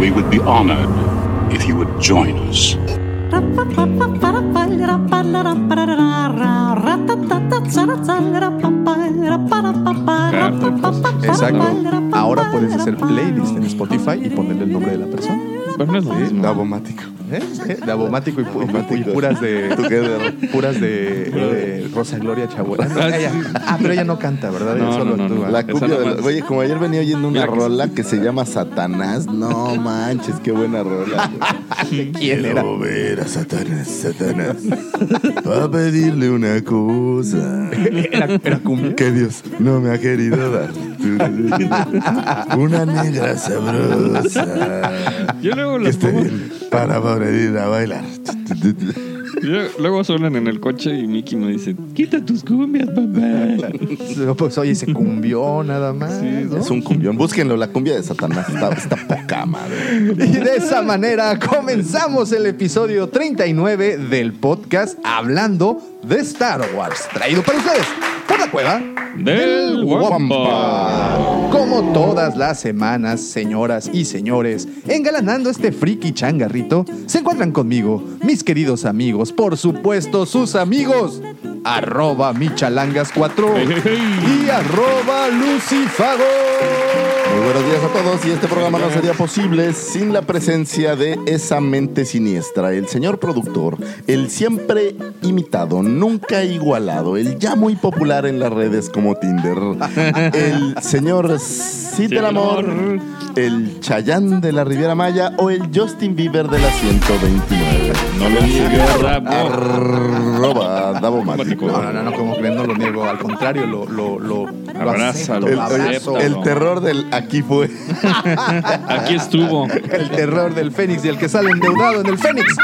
We would be honored if you would join us. Exacto. Ahora puedes hacer playlist en Spotify y ponerle el nombre de la persona. Pero no es lo Sí, mismo. Davomático. ¿Eh? ¿Eh? De abomático y, pu- y puras de. puras de, de Rosa Gloria Chabuela. No, Ah, ah, pero ella no canta, ¿verdad? No, solo no, no, actúa. no. La Esa cumbia de nomás- la- Oye, como ayer venía oyendo una rola que se llama Satanás. No manches, qué buena rola. ¿Quién era? Ver a Satanás, Satanás. Va a pedirle una cosa ¿Era, era cumbia? que Dios no me ha querido dar. Una negra sabrosa. Yo luego Que esté pongo- bien para poder ir a bailar. Yo- luego suenan en el coche y Mickey me dice, quita tus cumbias, papá. No, Pues oye, se cumbió nada más. ¿no? Es un cumbión. Búsquenlo, la cumbia de Satanás. Está, está poca madre. Y de esa manera comenzamos el episodio 39 del podcast Hablando de Star Wars. Traído para ustedes la cueva Del Wampa. Como todas las semanas, señoras y señores, engalanando este friki changarrito, se encuentran conmigo, mis queridos amigos, por supuesto, sus amigos, arroba michalangas4 y arroba lucifago. Muy buenos días a todos y este programa no sería posible sin la presencia de esa mente siniestra, el señor productor, el siempre imitado, nunca igualado, el ya muy popular en las redes como Tinder, el señor Cid del Amor, el Chayán de la Riviera Maya o el Justin Bieber de la 129. No lo Rabo. Arroba Davomático. No, no, no, no, como creen, no lo niego, al contrario, lo, lo, lo, lo acepto, El, lo el- abrazo. el terror del aquí fue. Aquí estuvo. El terror del Fénix y el que sale endeudado en el Fénix.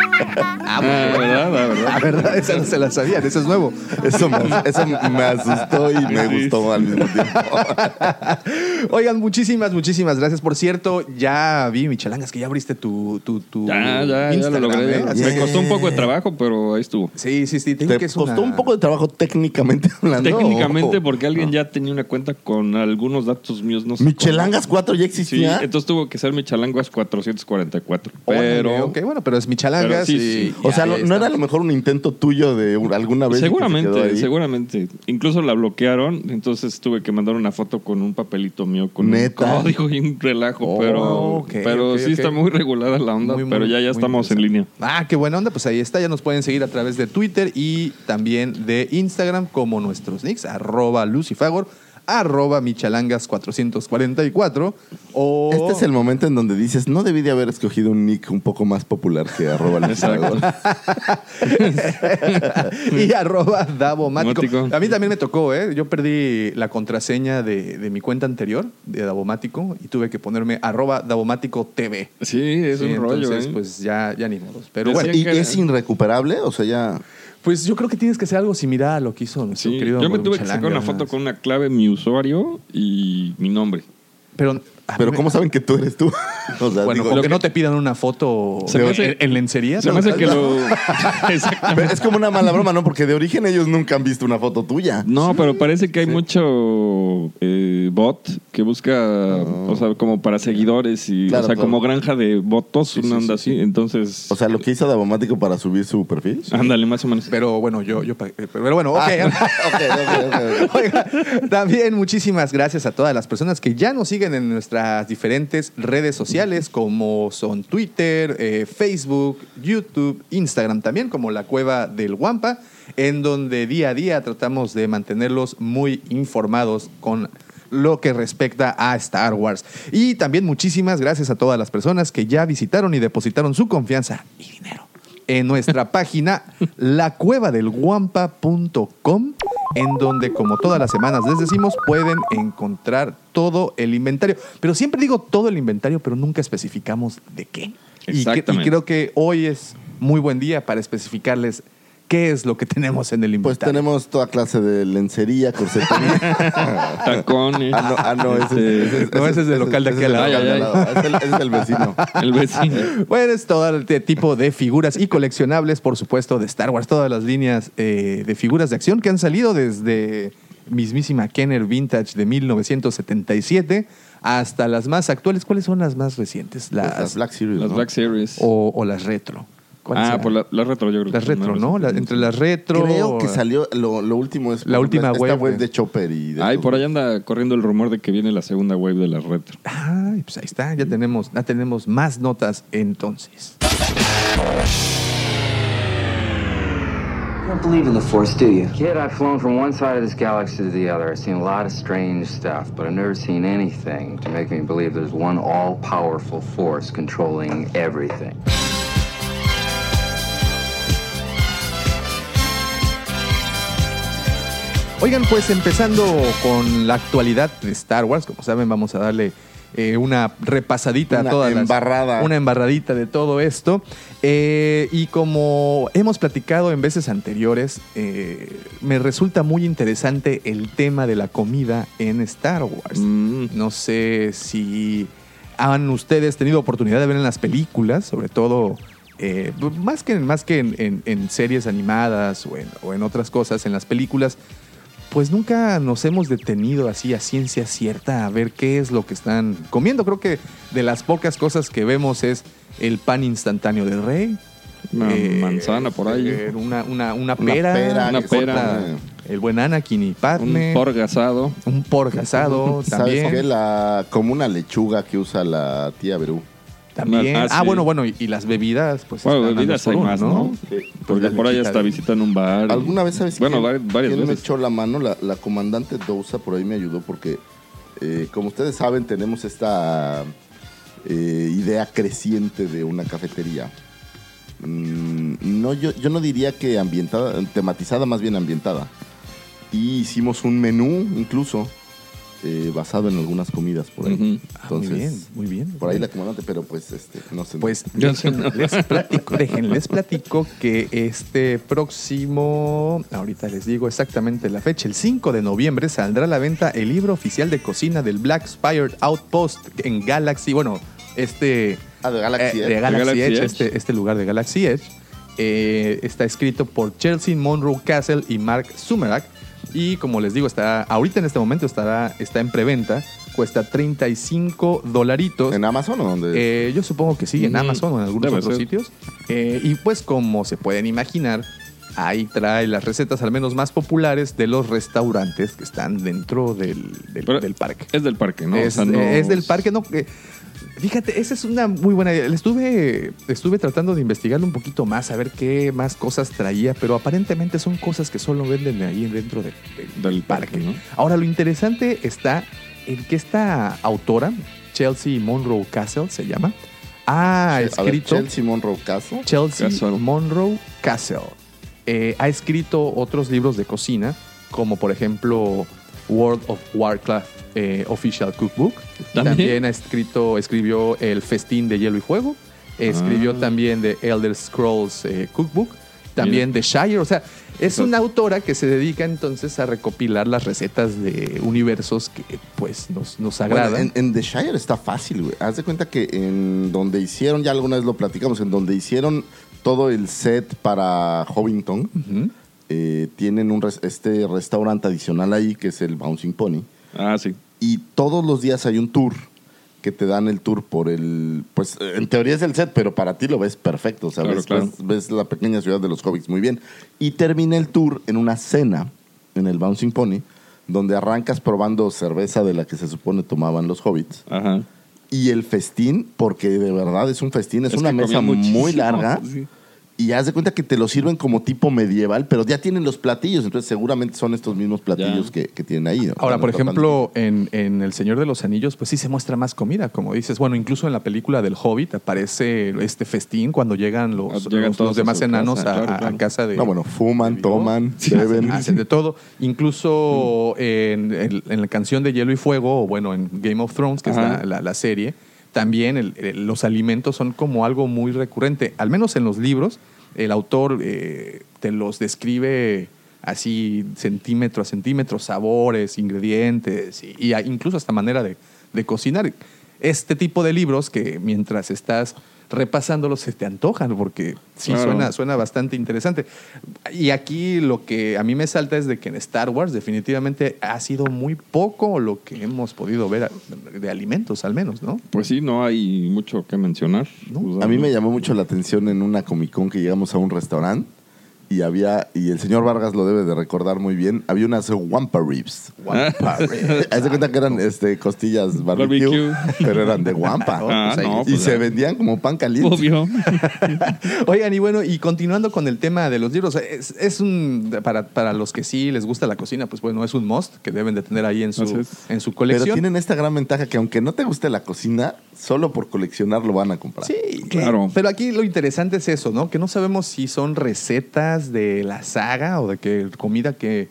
Ah, ¿verdad? Ah, ¿verdad? La verdad, esa no se la sabían, eso es nuevo. Eso me, eso me asustó y me Sí. gustó al mismo tiempo. Oigan, muchísimas, muchísimas gracias. Por cierto, ya vi, Michelangas, que ya abriste tu, tu, tu Ya, ya, ya lo logré. ¿eh? Me costó un poco de trabajo, pero ahí estuvo. Sí, sí, sí. te digo ¿Te que costó una- un poco de trabajo técnicamente hablando? Técnicamente, porque alguien ya tenía una cuenta con algunos datos míos, no sé. ¿Michelangas 4 ya cómo. Sí, existía? entonces tuvo que ser Michalangas 444. Órale, Pero. ok, bueno, pero es Michelangas. Pero sí, y- sí. y o sea, ¿no, era a lo mejor un intento tuyo de un- alguna vez? que Seguramente, seguramente. Incluso la bloquearon, entonces tuve que mandar una foto con un papelito mío con ¿Neta? un código y un relajo, Oh, pero, ok, pero sí está muy regulada la onda, Muy, muy, pero ya, ya estamos en línea. Ah, qué buena onda. Pues ahí está. Ya nos pueden seguir a través de Twitter y también de Instagram como nuestros nicks, arroba lucifagor, arroba michalangas444 o... Este es el momento en donde dices, no debí de haber escogido un nick un poco más popular que arroba lucifago". y arroba Davomático. Mático. A mí también me tocó, ¿eh? Yo perdí la contraseña de, de mi cuenta anterior, de Davomático, y tuve que ponerme arroba Davomático TV. Sí, es Sí, un rollo. entonces, ¿eh? pues ya, ya ni modo. Pero bueno, ¿Y que- es irrecuperable? O sea, ya... pues yo creo que tienes que hacer algo similar a lo que hizo nuestro Sí, querido yo me tuve que sacar una foto con una clave, mi usuario y mi nombre. Pero, Pero ¿cómo saben que tú eres tú? O sea, Bueno, digo, como que no te pidan una foto Se me hace- en, en lencería. Se me hace que lo. Pero es como una mala broma, ¿no? Porque de origen ellos nunca han visto una foto tuya. No, pero parece que hay mucho eh, bot que busca, o sea, como para seguidores y, Claro, o sea, claro. como granja de votos, Sí, una sí, onda sí, así. Entonces, O sea, lo que hizo Davomático para subir su perfil. ándale, más o menos. Pero bueno, yo, yo pa- pero bueno, ok. Ah, ok, ok, ok, ok. Oiga, también muchísimas gracias a todas las personas que ya nos siguen en nuestras diferentes redes sociales, como son Twitter, eh, Facebook, YouTube, Instagram también, como la Cueva del Guampa, en donde día a día tratamos de mantenerlos muy informados con lo que respecta a Star Wars. Y también muchísimas gracias a todas las personas que ya visitaron y depositaron su confianza y dinero en nuestra página lacuevadelguampa.com en donde, como todas las semanas les decimos, pueden encontrar todo el inventario. Pero siempre digo todo el inventario, pero nunca especificamos de qué. Y, que- y Exactamente. creo que hoy es muy buen día para especificarles qué es lo que tenemos en el Pues inventario. tenemos toda clase de lencería, corsetería. Tacones. ah, no, ah, no, ese, este, No, ese es del local de ese aquí al lado. Ay, ay. Es el- ese es el vecino. El vecino. Bueno, es todo el te- tipo de figuras y coleccionables, por supuesto, de Star Wars. Todas las líneas eh, de figuras de acción que han salido desde mismísima Kenner Vintage de 1977 hasta las más actuales. ¿Cuáles son las más recientes? Las, Las Black Series. Las ¿no? Black Series. o, o las retro. ¿Cuáles Ah, serán? por la, la retro, yo creo. las retro, ¿no? La- entre las retro. Creo que salió, lo, lo último es La última esta web de- de Chopper y de Ay, estos- por ahí anda corriendo el rumor de que viene la segunda wave de las retro. Ay, pues ahí está, ya tenemos, ya tenemos más notas entonces. You don't believe in the Force, do you? Kid, I've flown from one side of this galaxy to the other. I've seen a lot of strange stuff, but I've never seen anything to make me believe there's one all powerful force controlling everything. Oigan, pues empezando con la actualidad de Star Wars, como saben, vamos a darle eh, una repasadita Una a todas las- embarrada. una embarradita de todo esto. Eh, y como hemos platicado en veces anteriores, eh, me resulta muy interesante el tema de la comida en Star Wars. Mm. No sé si han ustedes tenido oportunidad de ver en las películas, sobre todo, más que, más que en, en- en series animadas o en, o en otras cosas, en las películas, pues nunca nos hemos detenido así a ciencia cierta a ver qué es lo que están comiendo. Creo que de las pocas cosas que vemos es el pan instantáneo de Rey. Una manzana por ahí. eh, Una, una, una Una pera. pera, Una que corta pera. El buen Anakin y Un Padme. Un pork asado ¿Sabes también. qué? La, como una lechuga que usa la tía Berú. También. Ah, Ah, sí. bueno, bueno, y, y las bebidas, pues. Bueno, están bebidas hay más, ¿no? Porque por ahí hasta visitan un bar. ¿Alguna vez sabes Bueno, quién, varias quién me veces. echó la mano? La, la comandante Dousa por ahí me ayudó porque, eh, como ustedes saben, tenemos esta eh, idea creciente de una cafetería. Mm, no, yo, yo no diría que ambientada, tematizada, más bien ambientada. Y hicimos un menú incluso eh, basado en algunas comidas por ahí. Ah, muy Entonces, bien, muy bien. por ahí la comandante, pero pues este, no sé. Pues dejen- les platico, dejen, les platico que este próximo, ahorita les digo exactamente la fecha, el 5 de noviembre saldrá a la venta el libro oficial de cocina del Black Spire Outpost en Galaxy, bueno, este Ah, de Galaxy eh, Edge. de Galaxy, Galaxy Edge, Edge. Este, este lugar de Galaxy Edge. Eh, está escrito por Chelsea Monroe Castle y Mark Sumerak. Y como les digo, está ahorita en este momento estará, está en preventa. Cuesta 35 dolaritos. ¿En Amazon o dónde? Eh, yo supongo que sí, en. Amazon o en algunos Debe otros ser. sitios. Eh, y pues como se pueden imaginar, ahí trae las recetas al menos más populares de los restaurantes que están dentro del, del- parque. Es del parque, ¿no? O es, sea, no- es del parque, no. Fíjate, esa es una muy buena idea. Estuve, estuve tratando de investigarlo un poquito más, a ver qué más cosas traía, pero aparentemente son cosas que solo venden ahí dentro de- de- Del parque, ¿no? Ahora, lo interesante está en que esta autora, Chelsea Monroe Castle se llama, ha A ver, escrito. Chelsea Monroe Caso. Chelsea Castle. Monroe Castle. Eh, ha escrito otros libros de cocina, como por ejemplo World of Warcraft eh, Official Cookbook. ¿También? También, ha escrito, escribió El Festín de Hielo y Fuego. Escribió Ah. también The Elder Scrolls eh, Cookbook. También The Shire. O sea, es una autora que se dedica entonces a recopilar las recetas de universos que pues nos, nos Bueno, agradan. en, en The Shire está fácil, güey. Haz de cuenta que en donde hicieron, ya alguna vez lo platicamos, en donde hicieron todo el set para Hobbiton, Ujú. Eh, tienen un res- este restaurante adicional ahí que es el Bouncing Pony. Ah, sí. Y todos los días hay un tour que te dan el tour por el. Pues en teoría es el set, pero para ti lo ves perfecto. O sea, Claro, ves, claro. ves- ves la pequeña ciudad de los hobbits muy bien. Y termina el tour en una cena en el Bouncing Pony, donde arrancas probando cerveza de la que se supone tomaban los hobbits. Ajá. Y el festín, porque de verdad es un festín, es, Es una mesa muy larga. sí. Y haz de cuenta que te lo sirven como tipo medieval, pero ya tienen los platillos, entonces seguramente son estos mismos platillos que, que tienen ahí. ¿no? Ahora, por ejemplo, en, en El Señor de los Anillos, pues sí se muestra más comida, como dices. Bueno, incluso en la película del Hobbit aparece este festín cuando llegan los, Ah, llegan los- todos los a demás enanos casa, a, claro, casa de... No, bueno, fuman, de toman, Sí, beben. hacen, hacen de todo. Incluso en, el- en la canción de Hielo y Fuego, o bueno, en Game of Thrones, que es la- la serie, también los alimentos son como algo muy recurrente. Al menos en los libros, el autor eh, te los describe así centímetro a centímetro, sabores, ingredientes, y, incluso hasta manera de, de cocinar. Este tipo de libros que mientras estás repasándolos se te antojan porque sí Claro. suena, suena bastante interesante. Y aquí lo que a mí me salta es de que en Star Wars definitivamente ha sido muy poco lo que hemos podido ver de alimentos al menos, ¿no? Pues sí, no hay mucho que mencionar. No. O sea, A mí me llamó mucho la atención en una Comic Con que llegamos a un restaurante y había, y el señor Vargas lo debe de recordar muy bien, había unas Wampa Ribs. Wampa ribs. Haz de cuenta que eran este, costillas barbecue, Barbecue. pero eran de Wampa. Ah, pues ahí- no, y pues se vendían como pan caliente. Obvio. Oigan, y bueno, y continuando con el tema de los libros, es, es un, para, para los que sí les gusta la cocina, pues bueno, es un must que deben de tener ahí en su, en su Pero colección. tienen esta gran ventaja que aunque no te guste la cocina, solo por coleccionar lo van a comprar. Sí, Claro. eh, pero aquí lo interesante es eso, ¿no? Que no sabemos si son recetas de la saga o de que comida que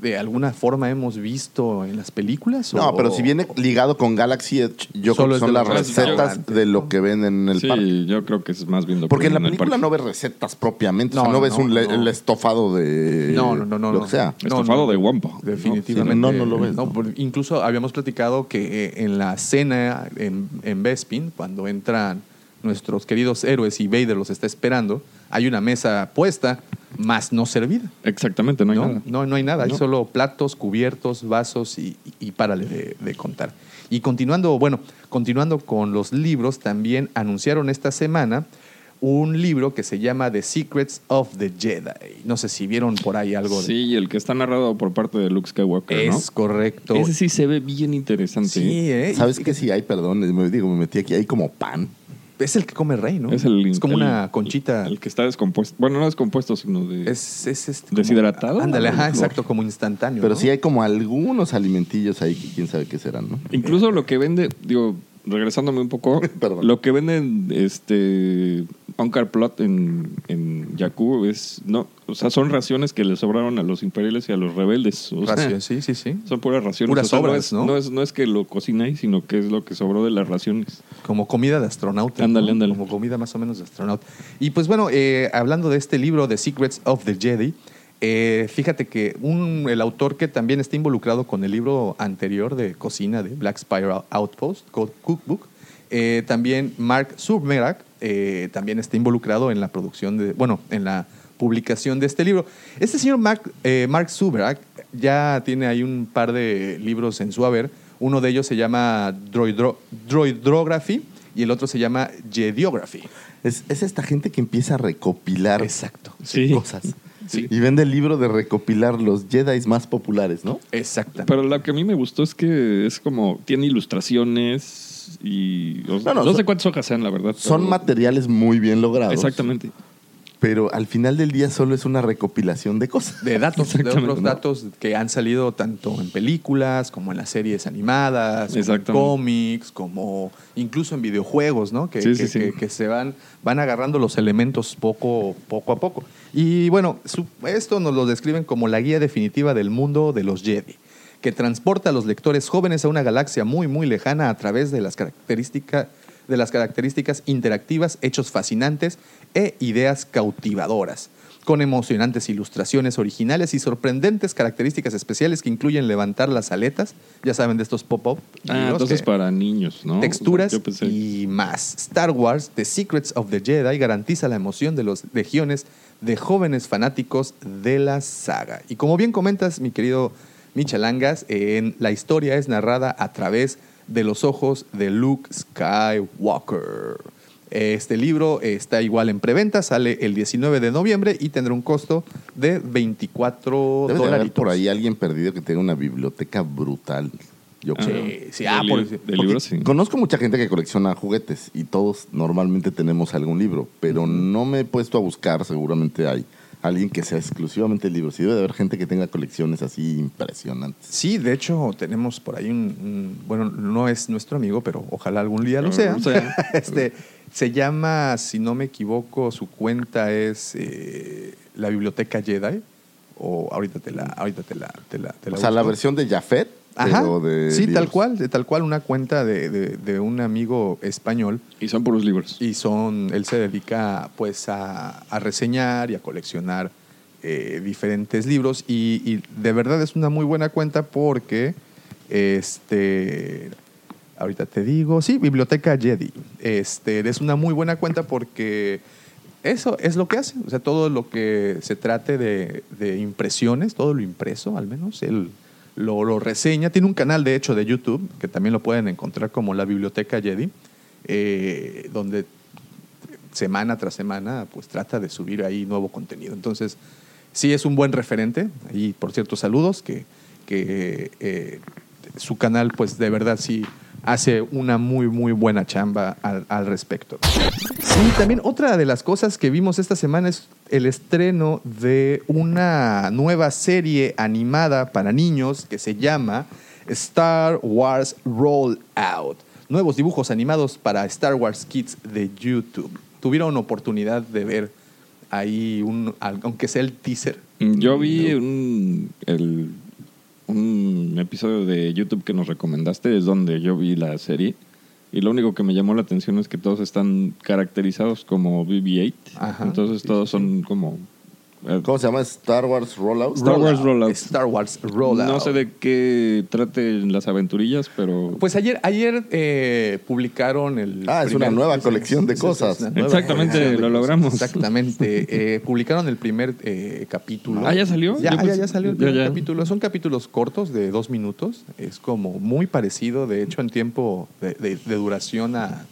de alguna forma hemos visto en las películas. No, o- pero si viene ligado con Galaxy Edge, yo Solo creo que son las recetas de lo que venden en el sí, parque. yo creo que es más bien lo que Porque en la ven el película no ves recetas propiamente, o sea, No, no, no, ves no, un le- no. el estofado de No, no, no, no. lo no. que sea. Estofado de Wampa. Definitivamente. No, no lo ves, No, ¿no? incluso habíamos platicado que eh, en la cena en, en Bespin, cuando entran nuestros queridos héroes y Vader los está esperando, hay una mesa puesta, más no servida. Exactamente, no hay no, nada. no, no hay nada, hay solo platos, cubiertos, vasos y, y- párale de, de contar. Y continuando, bueno, continuando con los libros, también anunciaron esta semana un libro que se llama The Secrets of the Jedi. No sé si vieron por ahí algo de Sí, el que está narrado por parte de Luke Skywalker, ¿no? Es correcto. Ese sí se ve bien interesante. Sí, ¿eh? ¿Sabes Y- qué? Sí hay, perdón, me digo, me metí aquí, hay como pan. Es el que come rey, ¿no? Es, el, como el- una conchita. El que está descompuesto. Bueno, no descompuesto, sino de. es, es este como- ¿Deshidratado? Ándale, ajá, exacto, como instantáneo. Pero ¿no? sí hay como algunos alimentillos ahí que quién sabe qué serán, ¿no? Incluso lo que vende, digo, regresándome un poco, lo que venden este Onkar Plot en, en Jakku es no, o sea, son raciones que le sobraron a los imperiales y a los rebeldes. O sea, sí, sí, sí. son puras raciones. Puras O sea, no sobras, es, ¿no? no es no es que lo cocináis, sino que es lo que sobró de las raciones. Como comida de astronauta. Ándale, ¿no? ándale. Como comida más o menos de astronauta. Y pues bueno, eh, hablando de este libro, The Secrets of the Jedi, eh, fíjate que un, el autor que también está involucrado con el libro anterior de cocina de Black Spiral Outpost, Code Cookbook, eh, también Mark Zuckerberg eh, también está involucrado en la producción de, bueno, en la publicación de este libro. Este señor Mark, eh, Mark Zuckerberg ya tiene ahí un par de libros en su haber. Uno de ellos se llama Droidro- Droidrography y el otro se llama Jediography. Es, es esta gente que empieza a recopilar Exacto. Sí. cosas. Sí. Y vende el libro de recopilar los Jedi más populares, ¿no? Exactamente. Pero lo que a mí me gustó es que es como tiene ilustraciones y o- No, no, no, son- sé cuántas hojas sean, la verdad. Son pero- materiales muy bien logrados. Exactamente. Pero al final del día solo es una recopilación de cosas. de datos, de otros ¿no? datos que han salido tanto en películas como en las series animadas, como en cómics, como incluso en videojuegos, ¿no? Que, Sí, sí, que- sí. que- que se van, van agarrando los elementos poco, poco a poco. Y bueno, su- esto nos lo describen como la guía definitiva del mundo de los Jedi, que transporta a los lectores jóvenes a una galaxia muy, muy lejana a través de las características de las características interactivas, hechos fascinantes e ideas cautivadoras, con emocionantes ilustraciones originales y sorprendentes características especiales que incluyen levantar las aletas, ya saben de estos pop-up, Ah, entonces para niños, ¿no? texturas y más. Star Wars, The Secrets of the Jedi, garantiza la emoción de los legiones de jóvenes fanáticos de la saga. Y como bien comentas, mi querido Michalangas, en la historia es narrada a través de los ojos de Luke Skywalker. Este libro está igual en preventa, sale el 19 de noviembre y tendrá un costo de 24 Debe de haber dólares. por ahí alguien perdido que tenga una biblioteca brutal. yo Ah, creo. Sí, sí, de ah, por- de porque sí. Conozco mucha gente que colecciona juguetes y todos normalmente tenemos algún libro, pero no me he puesto a buscar, seguramente hay alguien que sea exclusivamente libros. Y debe de haber gente que tenga colecciones así impresionantes. Sí, de hecho tenemos por ahí un, un- bueno, no es nuestro amigo, pero ojalá algún día lo sea. este, se llama, si no me equivoco, su cuenta es eh, la Biblioteca Jedi. O ahorita te la, ahorita te la, te la, te la O sea, la versión de Jafet, Ajá. pero de sí, tal cual, de tal cual una cuenta de, de- de un amigo español Y son puros libros. y son, él se dedica pues a, a reseñar y a coleccionar eh, diferentes libros y, y de verdad es una muy buena cuenta porque este ahorita te digo, sí, Biblioteca Jedi. Este es una muy buena cuenta porque eso es lo que hace, o sea, todo lo que se trate de, de impresiones, todo lo impreso al menos, él lo, reseña. Tiene un canal, de hecho, de YouTube, que también lo pueden encontrar como la Biblioteca Jedi, eh, donde semana tras semana pues trata de subir ahí nuevo contenido. Entonces, sí es un buen referente. Y, por cierto, saludos, que, que eh, su canal pues de verdad sí hace una muy, muy buena chamba al, al respecto. Sí, también otra de las cosas que vimos esta semana es el estreno de una nueva serie animada para niños que se llama Star Wars Rollout. Nuevos dibujos animados para Star Wars Kids de YouTube. ¿Tuvieron oportunidad de ver ahí, un, aunque sea el teaser? Yo vi un, el- un episodio de YouTube que nos recomendaste, es donde yo vi la serie. Y lo único que me llamó la atención es que todos están caracterizados como BB-8. Ajá, Entonces sí, todos sí, son como... eh, ¿Cómo se llama? Star Wars Rollout. Star Wars Rollout. Star Wars Rollout. No sé de qué traten las aventurillas, pero... Pues ayer, ayer eh, publicaron el. Ah, es una nueva es- colección de cosas. Exactamente, lo logramos. Exactamente. Eh, publicaron el primer eh, capítulo. Ah, ¿ya salió? Ya, ya, ya salió el ya, primer ya. capítulo. Son capítulos cortos de dos minutos. Es como muy parecido, de hecho, en tiempo de, de- de duración a,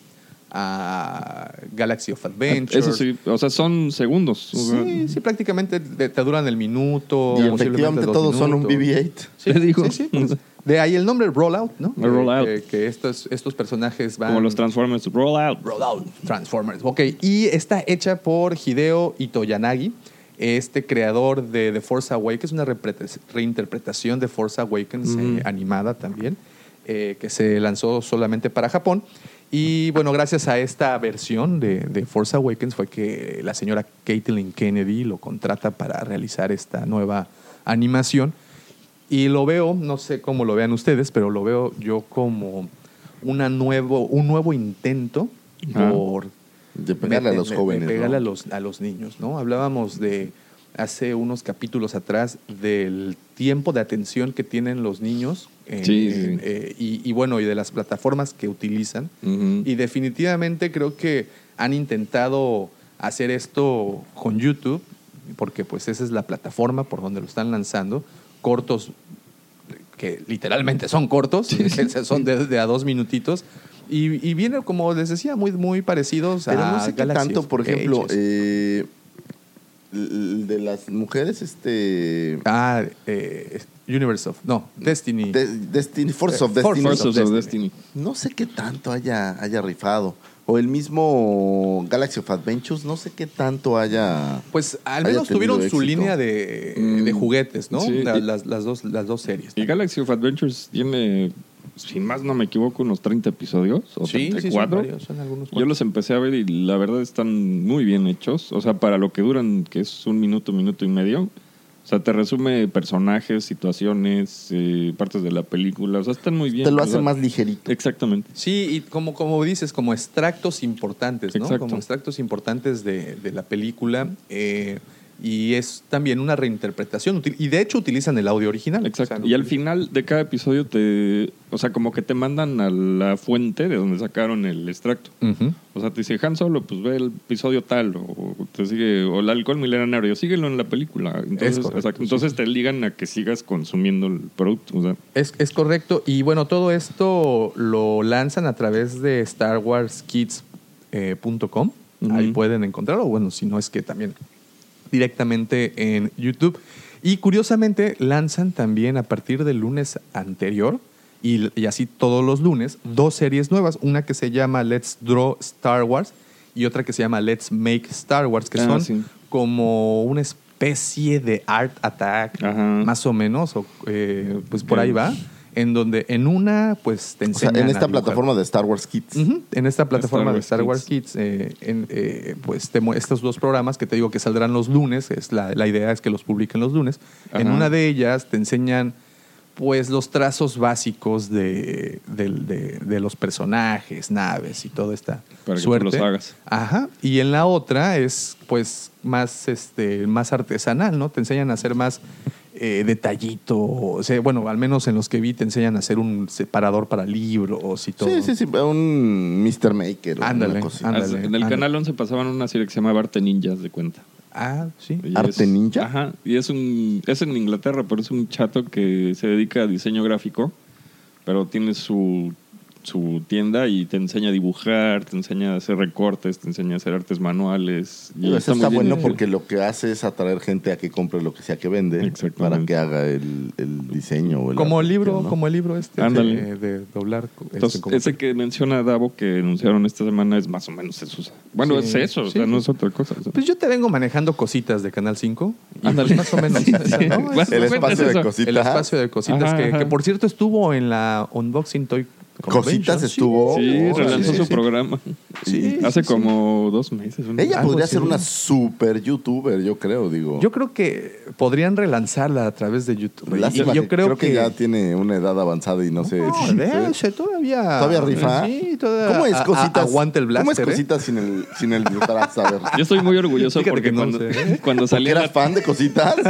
a Galaxy of Adventure. Eso sí, o sea, son segundos. Sí, sí, prácticamente te, te duran el minuto. Y efectivamente dos todos son un minutos. BB-8. Sí, Te digo. sí, sí, pues, de ahí el nombre Rollout, ¿no? El Rollout. Que, que estos, estos personajes van. Como los Transformers Rollout. Rollout Transformers. Ok, y está hecha por Hideo Itoyanagi, este creador de The Force Awakens, una reinterpretación de Force Awakens eh, Ujú. animada también, eh, que se lanzó solamente para Japón. Y bueno, gracias a esta versión de, de Force Awakens fue que la señora Caitlin Kennedy lo contrata para realizar esta nueva animación. Y lo veo, no sé cómo lo vean ustedes, pero lo veo yo como una nuevo, un nuevo intento Ah. por De pegarle a los de- de jóvenes. pegarle ¿no? a, los, a los niños, ¿no? Hablábamos de hace unos capítulos atrás del tiempo de atención que tienen los niños. en- Sí, sí, en- sí. eh, y, y bueno, y de las plataformas que utilizan. Y definitivamente creo que han intentado hacer esto con YouTube, porque pues esa es la plataforma por donde lo están lanzando. Cortos que literalmente son cortos, son de, de a dos minutitos. Y, y viene, como les decía, muy, muy parecidos Pero a no sé qué tanto, por ejemplo, eh, de las mujeres, este. ah, eh, Universe of... No, Destiny. de- Destiny, Force of Eh, Destiny. Force of Destiny. Destiny. No sé qué tanto haya, haya rifado. O el mismo Galaxy of Adventures, no sé qué tanto haya. pues al haya menos tuvieron su línea de, Mm, de juguetes, ¿no? sí. La- las, las dos, las dos series. Y Galaxy of Adventures tiene, si más no me equivoco, unos 30 episodios o Sí, sí, son 34. varios, son algunos Yo los empecé a ver y la verdad están muy bien hechos. O sea, para lo que duran, que es un minuto, minuto y medio. O sea, te resume personajes, situaciones, eh, partes de la película. O sea, están muy bien. Te lo o hace sea, más ligerito. Exactamente. Sí, y como, como dices, como extractos importantes, ¿no? Exacto. Como extractos importantes de, de la película. eh, y es también una reinterpretación. Y de hecho utilizan el audio original. Exacto. O sea, y al final de cada episodio te... O sea, como que te mandan a la fuente de donde sacaron el extracto. O sea, te dice Han Solo, pues ve el episodio tal, o te sigue, o el alcohol milenario, síguelo en la película. Entonces, correcto, Entonces te ligan a que sigas consumiendo el producto. O sea, Es, es correcto. Y bueno, todo esto lo lanzan a través de StarWarsKids.com. Ujú. Ahí pueden encontrarlo. Bueno, si no es que también directamente en YouTube. Y curiosamente lanzan también a partir del lunes anterior Y, y así todos los lunes, dos series nuevas. Una que se llama Let's Draw Star Wars y otra que se llama Let's Make Star Wars, que Ah, son sí. como una especie de Art Attack, Ajá. más o menos, o, eh, pues por ahí va. En donde en una, pues te O sea, enseñan. en esta plataforma de Star Wars Kids. En esta plataforma Star de Star Wars Kids, eh, en, eh, pues te estos dos programas que te digo que saldrán los lunes, es la, la idea es que los publiquen los lunes. En una de ellas te enseñan pues los trazos básicos de, de- de los personajes, naves y toda esta Para que tú suerte. los hagas. Ajá. Y en la otra es pues más este más artesanal, ¿no? Te enseñan a hacer más eh, detallito, o sea, bueno, al menos en los que vi te enseñan a hacer un separador para libros y todo. Sí, sí, sí, un Mr. Maker. Ándale, en el ándale. canal 11 pasaban una serie que se llama Arte Ninjas de cuenta. Ah, sí. Y ¿Arte es- ninja? Ajá. Y es un es en Inglaterra, pero es un chato que se dedica a diseño gráfico, pero tiene su su tienda y te enseña a dibujar, te enseña a hacer recortes, te enseña a hacer artes manuales. Y eso está bueno porque lo que hace es atraer gente a que compre lo que sea que vende para que haga el, el diseño. o el Como el libro, ¿no? como el libro este Ándale. de, de doblar. este, Entonces, como- ese que menciona Davo que anunciaron esta semana es más o menos eso. Bueno, Sí, es eso, o sí, sea, no es otra cosa. o sea. Pues yo te vengo manejando cositas de Canal 5. Y Ándale. pues más o menos. Sí, o sea, sí. ¿no? Bueno, Es- El espacio de cositas. el espacio de cositas Ajá, que, ajá. que, por cierto estuvo en la Unboxing Toy Cositas estuvo. Sí, relanzó sí, su sí. programa. Sí, Hace como dos meses. un- Ella podría así. ser una super youtuber, yo creo, digo. Yo creo que podrían relanzarla a través de YouTube. Lástima yo que creo, que, ya tiene una edad avanzada y no sé. No, sí, déjese, todavía. ¿Todavía rifa? Sí, todavía. ¿Cómo es a- a- cositas? aguanta el blaster. ¿Cómo es ¿eh? cositas sin el, sin el. Yo estoy muy orgulloso Fíjate porque cuando. ¿eh? cuando ¿Porque salía en eras la- fan de cositas?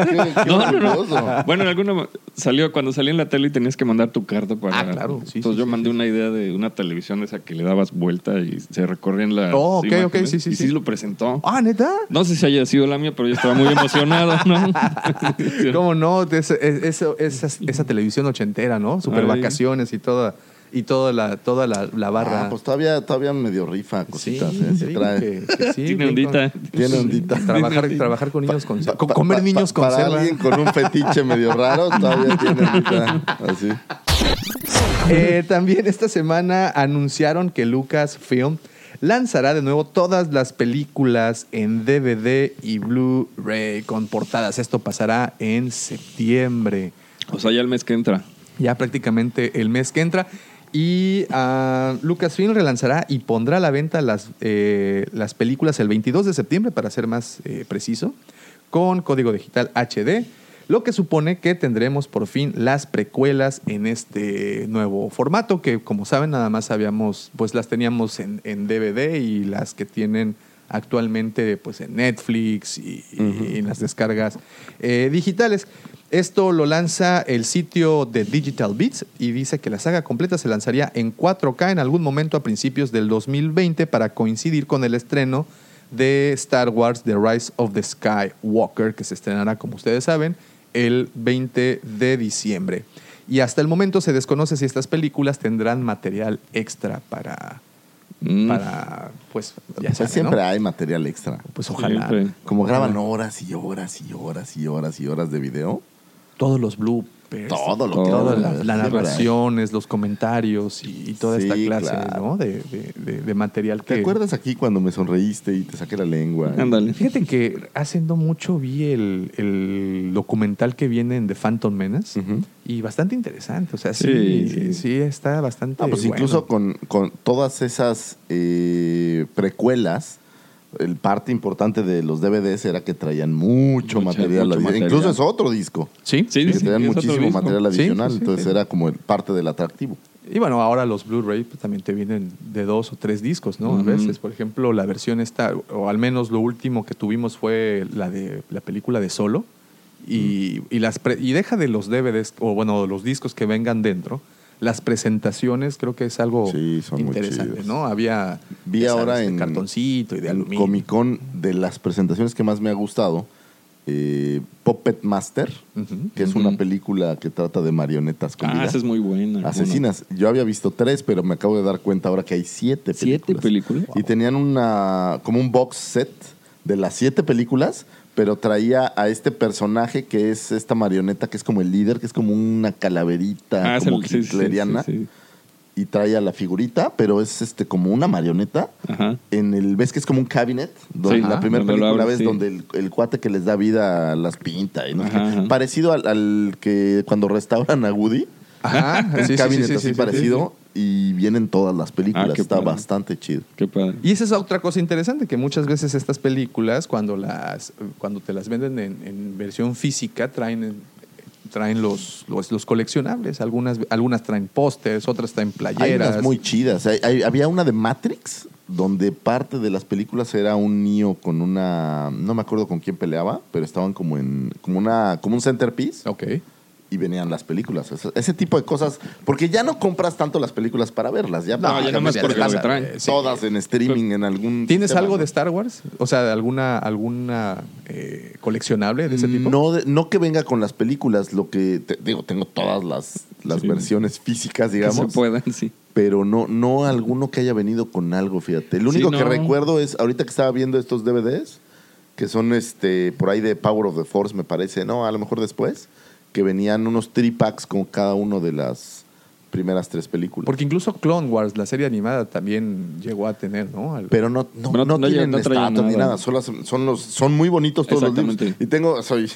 Qué No, no. Bueno, en alguna salió cuando salía en la tele y tenías que mandar tu carta para. Ah, claro, sí, Entonces yo mandé una idea de una televisión esa que le dabas vuelta y se recorrían las. Oh, ok, ok, sí, sí, Y sí, sí. lo presentó. Ah, neta. No sé si haya sido la mía, pero yo estaba muy emocionado, ¿no? ¿Cómo no? Es- esa, esa televisión ochentera, ¿no? Super vacaciones y toda, y toda la, toda la, la barra. Ah, pues todavía, todavía medio rifa sí, cositas, ¿eh? te Se digo trae. que- que sí, Tiene ondita. con- Tiene ondita. Trabajar, trabajar con niños con Pa- co- pa- comer pa- niños pa- con Para selva. alguien con un fetiche medio raro, todavía tiene ondita. Así. Eh, también esta semana anunciaron que Lucasfilm lanzará de nuevo todas las películas en DVD y Blu-ray con portadas. Esto pasará en septiembre, O sea, ya el mes que entra. ya prácticamente el mes que entra. Y ah, Lucasfilm relanzará y pondrá a la venta las, eh, las películas el 22 de septiembre, para ser más eh, preciso, con código digital HD, lo que supone que tendremos por fin las precuelas en este nuevo formato, que como saben nada más habíamos, pues las teníamos en, en DVD y las que tienen actualmente pues en Netflix y, y en las descargas eh, digitales. Esto lo lanza el sitio de Digital Beats y dice que la saga completa se lanzaría en 4K en algún momento a principios del 2020 para coincidir con el estreno de Star Wars The Rise of the Skywalker, que se estrenará, como ustedes saben, el 20 de diciembre. Y hasta el momento se desconoce si estas películas tendrán material extra para, Mm. para pues, ya Pues siempre ¿no? hay material extra. Pues ojalá. Siempre. Como graban horas y horas y horas y horas y horas de video. Todos los bloopers. Todo lo que la, las hay. narraciones, los comentarios y, y toda esta clase claro. ¿no? de, de- de- de material que... ¿Te acuerdas aquí cuando me sonreíste y te saqué la lengua? Ándale. Fíjate que hace no mucho vi el, el documental que viene en The Phantom Menace y bastante interesante. O sea, sí, Sí, sí, sí. está bastante. Ah, pues bueno. incluso con, con todas esas eh, precuelas, el parte importante de los DVDs era que traían mucho, material. mucho material. Incluso es otro disco. Sí, Sí, que sí, traían muchísimo disco. material adicional. sí, entonces sí. era como el- parte del atractivo. Y bueno, ahora los Blu-ray pues, también te vienen de dos o tres discos, ¿no? A veces, por ejemplo, la versión esta, o al menos lo último que tuvimos fue la de la película de Solo. Y, y las pre- y deja de los DVDs, o bueno, los discos que vengan dentro. Las presentaciones creo que es algo Sí, son muy interesante. ¿no? Había Vi sabes, ahora de en cartoncito y de aluminio. Comic Con de las presentaciones que más me ha gustado, eh, Puppet Master, que es una película que trata de marionetas con Ah, vida. esa es muy buena. Asesinas. Yo había visto tres, pero me acabo de dar cuenta ahora que hay siete películas. ¿Siete películas? Y tenían una como un box set de las siete películas, pero traía a este personaje que es esta marioneta que es como el líder, que es como una calaverita Ah, como sí, hitleriana. sí, sí. Y trae a la figurita, pero es este como una marioneta. Ajá. En el, ¿ves que es como un cabinet? Donde Sí, la primera película ves donde el, el cuate que les da vida las pinta. Y no sé Ajá, qué. ajá. Parecido al, al que cuando restauran a Woody. Ajá, Un sí, cabinet sí, sí, así sí, sí, parecido. Y vienen todas las películas. Ah, Está padre. bastante chido. Qué padre. Y esa es otra cosa interesante, que muchas veces estas películas, cuando las cuando te las venden en, en versión física, traen traen los, los, los coleccionables. Algunas, algunas traen pósters, otras traen Hay playeras. unas muy chidas. Hay- hay- había una de Matrix donde parte de las películas era un Neo con una no me acuerdo con quién peleaba, pero estaban como en como una como un centerpiece Ok. Y venían las películas. Ese, ese tipo de cosas, porque ya no compras tanto las películas para verlas, ya No, ya nada más porque lo que traen. eh, sí. todas en streaming en algún ¿Tienes sistema, algo ¿no? de Star Wars? O sea, de alguna, alguna eh, coleccionable de ese tipo? No, de- no que venga con las películas, lo que te- digo, tengo todas las, las Sí. versiones físicas, Que digamos. se puedan, sí. pero no, no alguno que haya venido con algo, fíjate. El único Sí, que no. recuerdo es, ahorita que estaba viendo estos DVDs, que son este por ahí de Power of the Force, me parece, ¿no? A lo mejor después, que venían unos tripacks con cada uno de las primeras tres películas. Porque incluso Clone Wars, la serie animada, también llegó a tener, ¿no? Al- pero no, no, No- no no tienen estatuas ni nada. nada, son, las- son, los, son muy bonitos todos los libros. Y tengo, soy,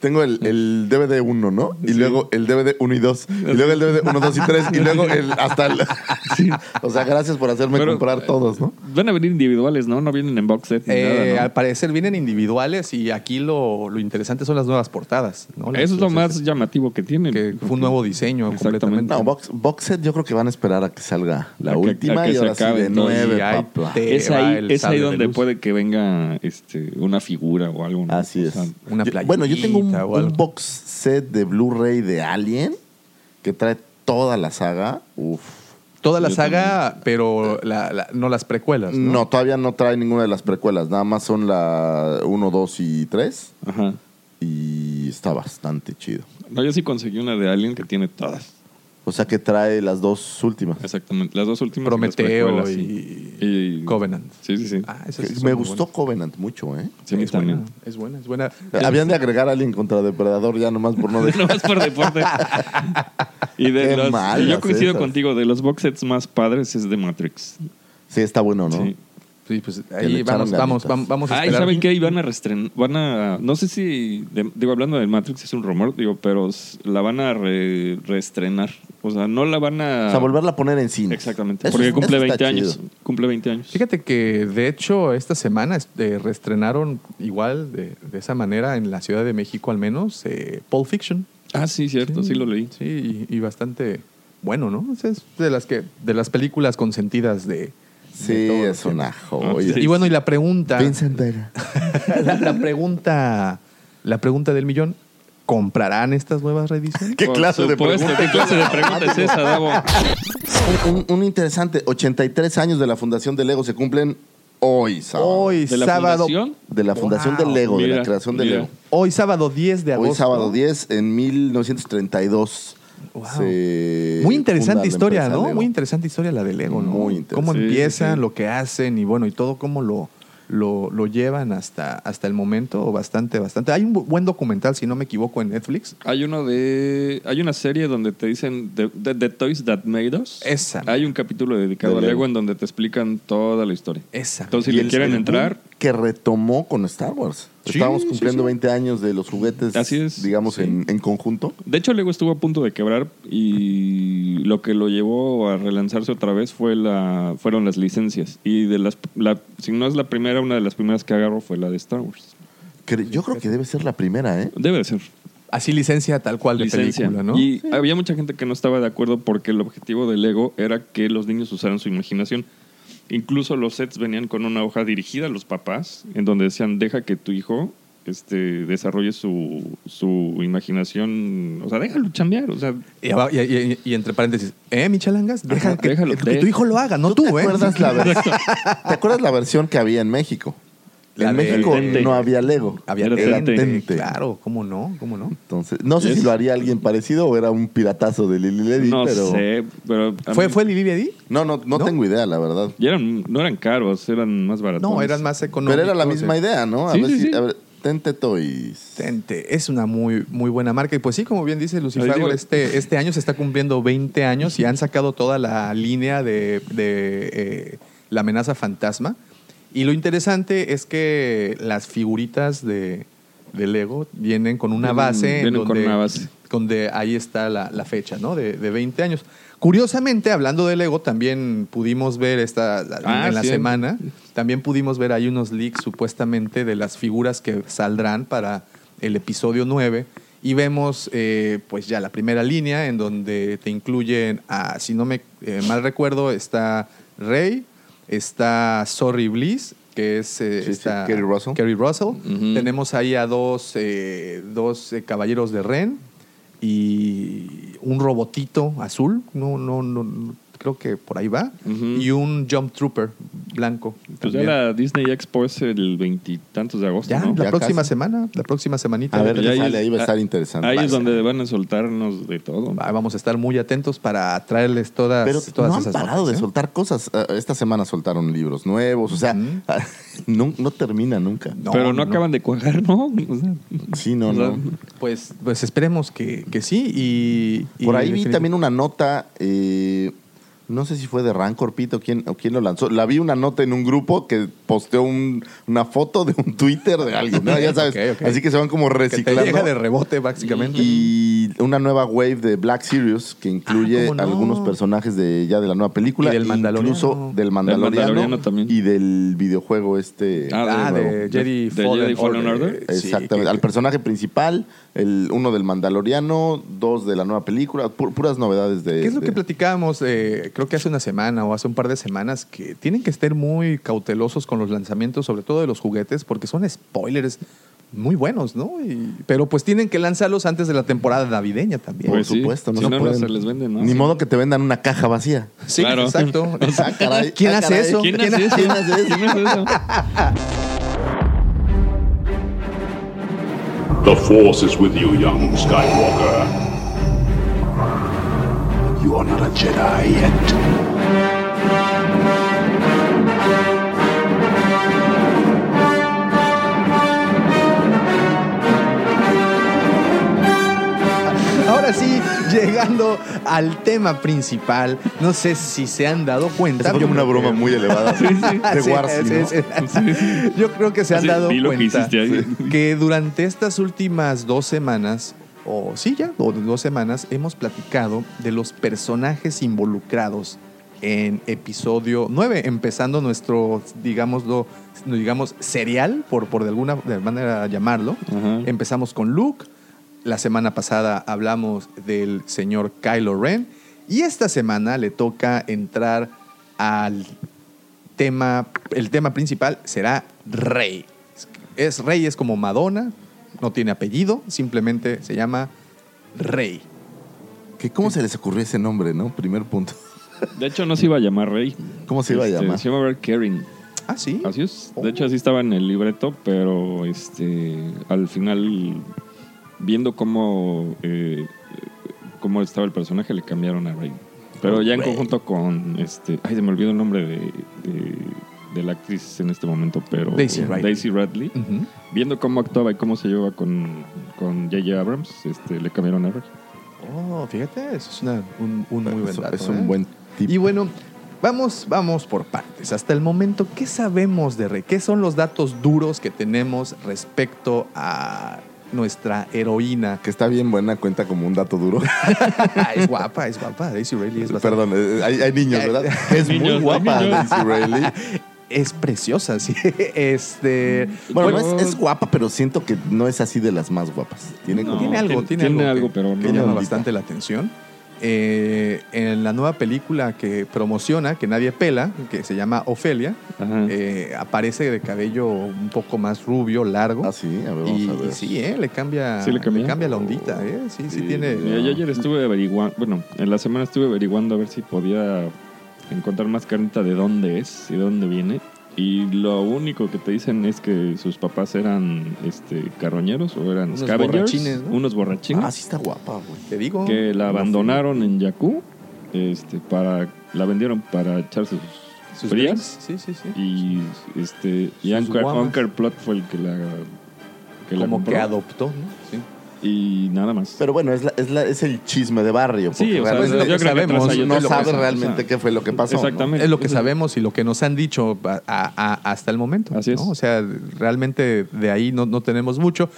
tengo el, el DVD 1, ¿no? Y Sí. luego el DVD 1 y 2. Y luego el DVD 1, 2 y 3. Y luego el, hasta el... O sea, gracias por hacerme Pero, comprar todos, ¿no? Van a venir individuales, ¿no? No vienen en box set. Eh, nada, ¿no? Al parecer vienen individuales y aquí lo, lo interesante son las nuevas portadas. ¿no? Las- Eso es lo las- más llamativo que tienen. que fue un nuevo diseño Exactamente. completamente. No, box, box set yo creo que van a esperar a que salga la A que- última a que y se ahora sí acabe de nueve, es ahí, el es ahí donde puede que venga este, una figura o algo. ¿no? Así O es. sea, Una playita bueno, yo tengo un, o un algo. box set de Blu-ray de Alien que trae toda la saga. Uf. Toda la Yo saga, pero la- la- no las precuelas. No. ¿no? todavía no trae ninguna de las precuelas. Nada más son la 1, 2 y 3. Ajá. Y está bastante chido. No, yo sí conseguí una de Alien que tiene todas. O sea que trae las dos últimas. Exactamente. Las dos últimas. y las Prometeo y, Covenant. Sí, sí, sí. Ah, sí me gustó buenas. Covenant mucho, ¿eh? Sí, es buena, es buena, es buena. Habían de agregar a Alien contra Depredador ya nomás por no dejar. No más por deporte. y de Qué los, malas yo coincido esas. contigo, de los box sets más padres es de Matrix. Sí, está bueno, ¿no? Sí. Sí, pues ahí vamos, vamos, vamos, vamos a Ah, esperar. ¿saben qué? Iban a restrenar, van a, no sé si, de- digo, hablando del Matrix es un rumor, digo, pero la van a re- reestrenar. O sea, no la van a... O sea, volverla a poner en cine. Exactamente, Eso porque cumple eso está 20 años. chido. Cumple 20 años. Fíjate que de hecho esta semana este, reestrenaron igual de, de esa manera en la Ciudad de México al menos eh, Pulp Fiction. Ah, sí, cierto, sí, lo leí. Sí, y, y bastante bueno, ¿no? Es de las que de las películas consentidas de Sí, es una joya. Y bueno, y la pregunta Vincent Vega. la, la pregunta la pregunta del millón ¿comprarán estas nuevas reediciones? ¿Qué Por clase de pregunta? ¿Qué clase de pregunta es esa, Davo? Un, un- interesante, 83 años de la fundación de Lego se cumplen hoy, sábado. Hoy ¿De la sábado fundación? De la fundación Wow. de Lego, de la Mira, creación de mira. Lego. hoy sábado 10 de agosto. Hoy sábado 10, en 1932. Wow. se Muy interesante historia, ¿no? Lego. Muy interesante historia la de Lego, ¿no? Muy interesante. Cómo empiezan, sí, sí. lo que hacen y bueno, y todo cómo lo, lo, lo llevan hasta, hasta el momento. Bastante, bastante. Hay un bu- buen documental, si no me equivoco, en Netflix. Hay uno de. Hay una serie donde te dicen The, The- The Toys That Made Us. Esa. Hay un capítulo dedicado De a Lego Lego. en donde te explican toda la historia. Esa. Entonces, si le quieren entrar, Que retomó con Star Wars. Sí, Estábamos cumpliendo sí. 20 años de los juguetes, Así es, digamos, sí. en, en conjunto. De hecho, Lego estuvo a punto de quebrar y lo que lo llevó a relanzarse otra vez fue la, fueron las licencias. Y de las, la, si no es la primera, una de las primeras que agarró fue la de Star Wars. Yo creo que debe ser la primera, ¿eh? Debe de ser Así licencia tal cual de licencia. película, ¿no? Y había mucha gente que no estaba de acuerdo porque el objetivo de Lego era que los niños usaran su imaginación. Incluso los sets venían con una hoja dirigida a los papás, en donde decían, deja que tu hijo este, desarrolle su, su imaginación, o sea, déjalo chambear, o sea, Y, aba- y- y- y entre paréntesis, ¿eh, Michalangas? Deja Ajá, que, déjalo, que de- tu hijo lo haga, no tú, ¿Te ¿eh? acuerdas, la ver- ¿Te acuerdas la versión que había en México? La en de- México Tente. no había Lego. Había Era Tente, Tente. Claro, ¿cómo no? ¿Cómo no? Entonces, no sé Yes. si lo haría alguien parecido o era un piratazo de Lili Ledy, no pero sé, pero... a ¿Fue, mí- ¿Fue Lili Ledy? no, no, no, ¿No? tengo idea, la verdad. y eran, no eran caros, eran más baratos. No, eran más económicos. Pero era la misma eh. idea, ¿no? A Sí, ver sí, si- sí. a ver, Tente Toys. Tente, es una muy, muy buena marca. Y pues sí, como bien dice digo- este, este año se está cumpliendo 20 años y han sacado toda la línea de, de, eh, la amenaza fantasma. Y lo interesante es que las figuritas de, de Lego vienen con una base. en vienen con donde, una base. Donde ahí está la, la fecha, ¿no? De, de 20 años. Curiosamente, hablando de Lego, también pudimos ver esta Ah, en la sí. semana, también pudimos ver ahí unos leaks supuestamente de las figuras que saldrán para el episodio 9 y vemos eh, pues ya la primera línea en donde te incluyen, a, si no me eh, mal recuerdo, está Rey, está Sorry Bliss, que es eh, Sí, sí, esta- Kerry Russell. Kerry Russell. Tenemos ahí a dos, eh, dos eh, caballeros de Ren y un robotito azul, no, no, no, creo que por ahí va, y un Jump Trooper blanco. Pues ya la Disney Expo es el veintitantos de agosto, Ya, ¿no? la Ya próxima casi. semana, la próxima semanita. A ver ahí- sale, ahí va a estar ah, interesante. Ahí es donde van a soltarnos de todo. Ah, Vamos a estar muy atentos para traerles todas, Pero todas no han parado notas, de ¿eh? soltar cosas. Ah, Esta semana soltaron libros nuevos. O sea, Ujú. no, no termina nunca. No, Pero no, no. acaban de cuajar, ¿no? O sea, Sí, no, o sea, no. Pues, pues esperemos que, que sí. Y, y Por ahí vi también una nota, eh, no sé si fue de Rancor Pito o quién, o quién lo lanzó. La vi una nota en un grupo que posteó un- una foto de un Twitter de alguien, ¿no? Ya sabes. Así que se van como que te reciclando. llega de rebote, básicamente. Y una nueva wave de Black Series que incluye Ah, algunos personajes de ya de la nueva película. Y del Mandaloriano. Incluso del Mandaloriano, Mandaloriano también. y del videojuego este. Ah, ah, de Jedi de Fallen, Jedi Fallen Order. Order. Sí, Exactamente. que- Al personaje principal, el uno del Mandaloriano, dos de la nueva película, pu- puras novedades de. ¿Qué es lo de- que platicábamos, eh, creo que hace una semana o hace un par de semanas, que tienen que estar muy cautelosos con los lanzamientos, sobre todo de los juguetes, porque son spoilers muy buenos, ¿no? Y- pero pues tienen que lanzarlos antes de la temporada navideña también. Por Pues sí. supuesto, no Si se no, no pueden. se les vende, ¿no? Ni Sí. modo que te vendan una caja vacía. sí, claro. exacto. Ah, caray, ¿Quién ah, hace eso? ¿Quién hace eso? ¿Quién hace eso? ¿Quién hace eso? The Force is with you, young Skywalker. You are not a Jedi yet. Ahora sí, llegando al tema principal, no sé si se han dado cuenta. Es como una broma muy elevada Sí, Warsi, sí, ¿no? sí. Yo creo que se han Así, dado que cuenta que durante estas últimas dos semanas, o sí ya, o dos semanas, hemos platicado de los personajes involucrados en episodio 9, empezando nuestro, digámoslo, digamos, serial, por, por de alguna de manera llamarlo. Empezamos con Luke. La semana pasada hablamos del señor Kylo Ren. Y esta semana le toca entrar al tema. El tema principal será Rey. Es Rey, es como Madonna, no tiene apellido, simplemente se llama Rey. Que ¿Cómo se les ocurrió ese nombre, no? Primer punto. De hecho, no se iba a llamar Rey. ¿Cómo se iba a Este, llamar? Se iba a ver Karen. Ah, sí. Así es. Oh. De hecho, así estaba en el libreto, pero este al final, viendo cómo, eh, cómo estaba el personaje, le cambiaron a Rey. Pero ya en Rey. conjunto con este. Ay, se me olvidó el nombre de, de, de la actriz en este momento, pero. Daisy Ridley. Daisy Radley. Viendo cómo actuaba y cómo se llevaba con con J.J. Abrams, este, le cambiaron a Rey. Oh, fíjate, eso es una- un, un muy buen dato. es ¿eh? un buen tip. Y bueno, vamos, vamos por partes. Hasta el momento, ¿qué sabemos de Rey? ¿Qué son los datos duros que tenemos respecto a nuestra heroína? Que está bien buena, cuenta como un dato duro. Es guapa, es guapa. Daisy Ridley es bastante... Perdón, eh, hay, hay niños, ¿verdad? Es Niños, muy guapa. Daisy Ridley. Es preciosa, sí. Este... Bueno, Bueno, no es, es guapa, pero siento que no es así de las más guapas. Tiene No, como- tiene algo, tiene- algo, algo, que, pero que no llama ondita. bastante la atención. Eh, en la nueva película que promociona, que nadie pela, que se llama Ofelia, eh, aparece de cabello un poco más rubio, largo. Ah, sí, a ver, vamos y, a ver. y sí, ¿eh? le cambia, Sí, le cambia. la ondita, ¿eh? Sí, sí, Sí, tiene. yo ayer estuve averiguando, bueno, en la semana estuve averiguando a ver si podía encontrar más carnita de dónde es y de dónde viene. Y lo único que te dicen es que sus papás eran este carroñeros o eran Unos borrachines, ¿no? unos borrachines, Ah, sí está guapa, güey. Te digo. que la abandonaron en Jakku, este, para, la vendieron para echarse sus, sus frías. drinks. Sí, sí, sí. Y este y guamas. Anchor Plot fue el que la que la como compró. que adoptó, ¿no? Sí. Y nada más. Pero bueno, es, la- es, la- es el chisme de barrio. Sí, porque o sea, realmente es lo que yo creo que sabemos, hay no sabe o realmente sea, qué fue lo que pasó. ¿no? Exactamente. Es lo que sabemos y lo que nos han dicho a- a- a- hasta el momento. Así es. O sea, realmente de ahí no, no tenemos mucho.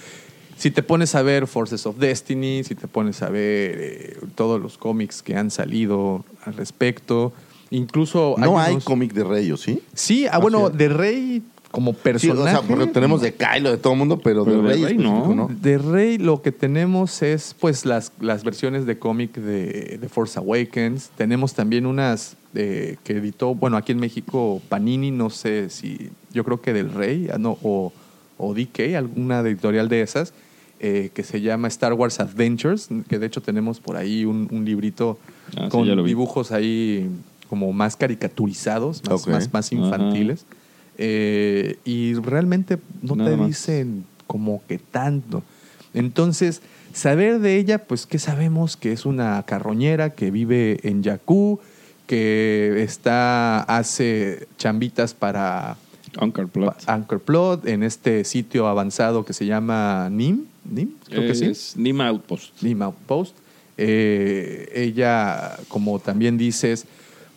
Si te pones a ver Forces of Destiny, si te pones a ver eh, todos los cómics que han salido al respecto, incluso... No hay unos- cómic de Rey, ¿o sí? Sí, ah, bueno, de Rey como Sí, personaje... o sea, porque tenemos de Kylo, de todo el mundo, pero, Pero de de Rey, Rey no. De Rey lo que tenemos es pues las, las versiones de cómic de, de Force Awakens. Tenemos también unas eh, que editó, bueno, aquí en México Panini, no sé si, yo creo que del Rey ah, no, o, o DK, alguna editorial de esas, eh, que se llama Star Wars Adventures, que de hecho tenemos por ahí un, un librito Ah, con dibujos ahí como más caricaturizados, más, más infantiles. Eh, y realmente no Nada te más. dicen como que tanto. Entonces, saber de ella, pues que sabemos que es una carroñera que vive en Yakú, que está, hace chambitas para Anchor Plot. pa- Anchor Plot en este sitio avanzado que se llama NIM. ¿NIM? Creo que sí. es Nima Outpost. Lima Post. Eh, ella, como también dices,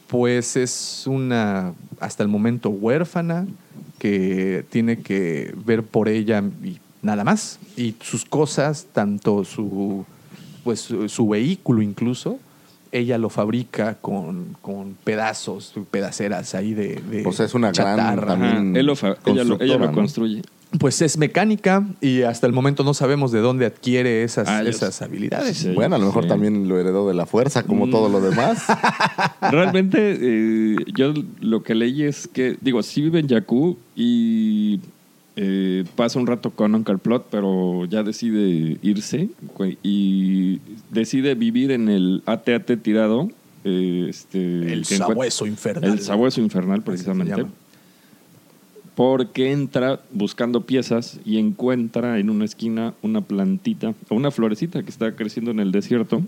pues es una, hasta el momento, huérfana que tiene que ver por ella y nada más. Y sus cosas, tanto su, pues, su, su vehículo incluso, ella lo fabrica con, con pedazos, pedaceras ahí de, de O sea, es una gran chatarra. También él lo fa- ella, lo, ella constructora, lo ¿no? construye. Pues es mecánica y hasta el momento no sabemos de dónde adquiere esas, Ah, esas habilidades. Sí. Bueno, a lo mejor Sí. también lo heredó de la fuerza, como Mm. todo lo demás. Realmente, eh, yo lo que leí es que, digo, sí vive en Jakku y eh, pasa un rato con Uncle Plot, pero ya decide irse y decide vivir en el AT-AT tirado. eh, este, El sabueso infernal. El sabueso infernal, Así se precisamente. Porque entra buscando piezas y encuentra en una esquina una plantita, o una florecita que está creciendo en el desierto.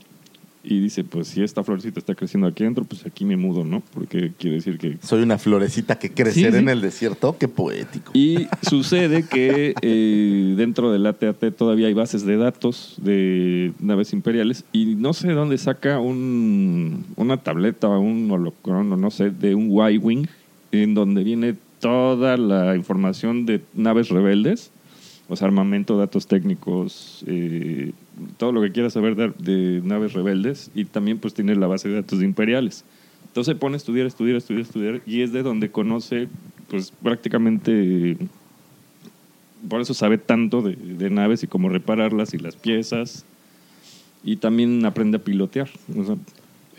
Y dice, pues si esta florecita está creciendo aquí adentro, pues aquí me mudo, ¿no? Porque quiere decir que... Soy una florecita que crecerá Sí, sí. en el desierto. Qué poético. Y sucede que eh, dentro del AT-AT todavía hay bases de datos de naves imperiales y no sé dónde saca un, una tableta o un holocrono, no sé, de un Y-Wing en donde viene toda la información de naves rebeldes, o sea, armamento, datos técnicos, eh, todo lo que quieras saber de, naves rebeldes y también pues tiene la base de datos imperiales. Entonces pone a estudiar, estudiar, estudiar, estudiar y es de donde conoce pues prácticamente por eso sabe tanto de, naves y cómo repararlas y las piezas y también aprende a pilotear.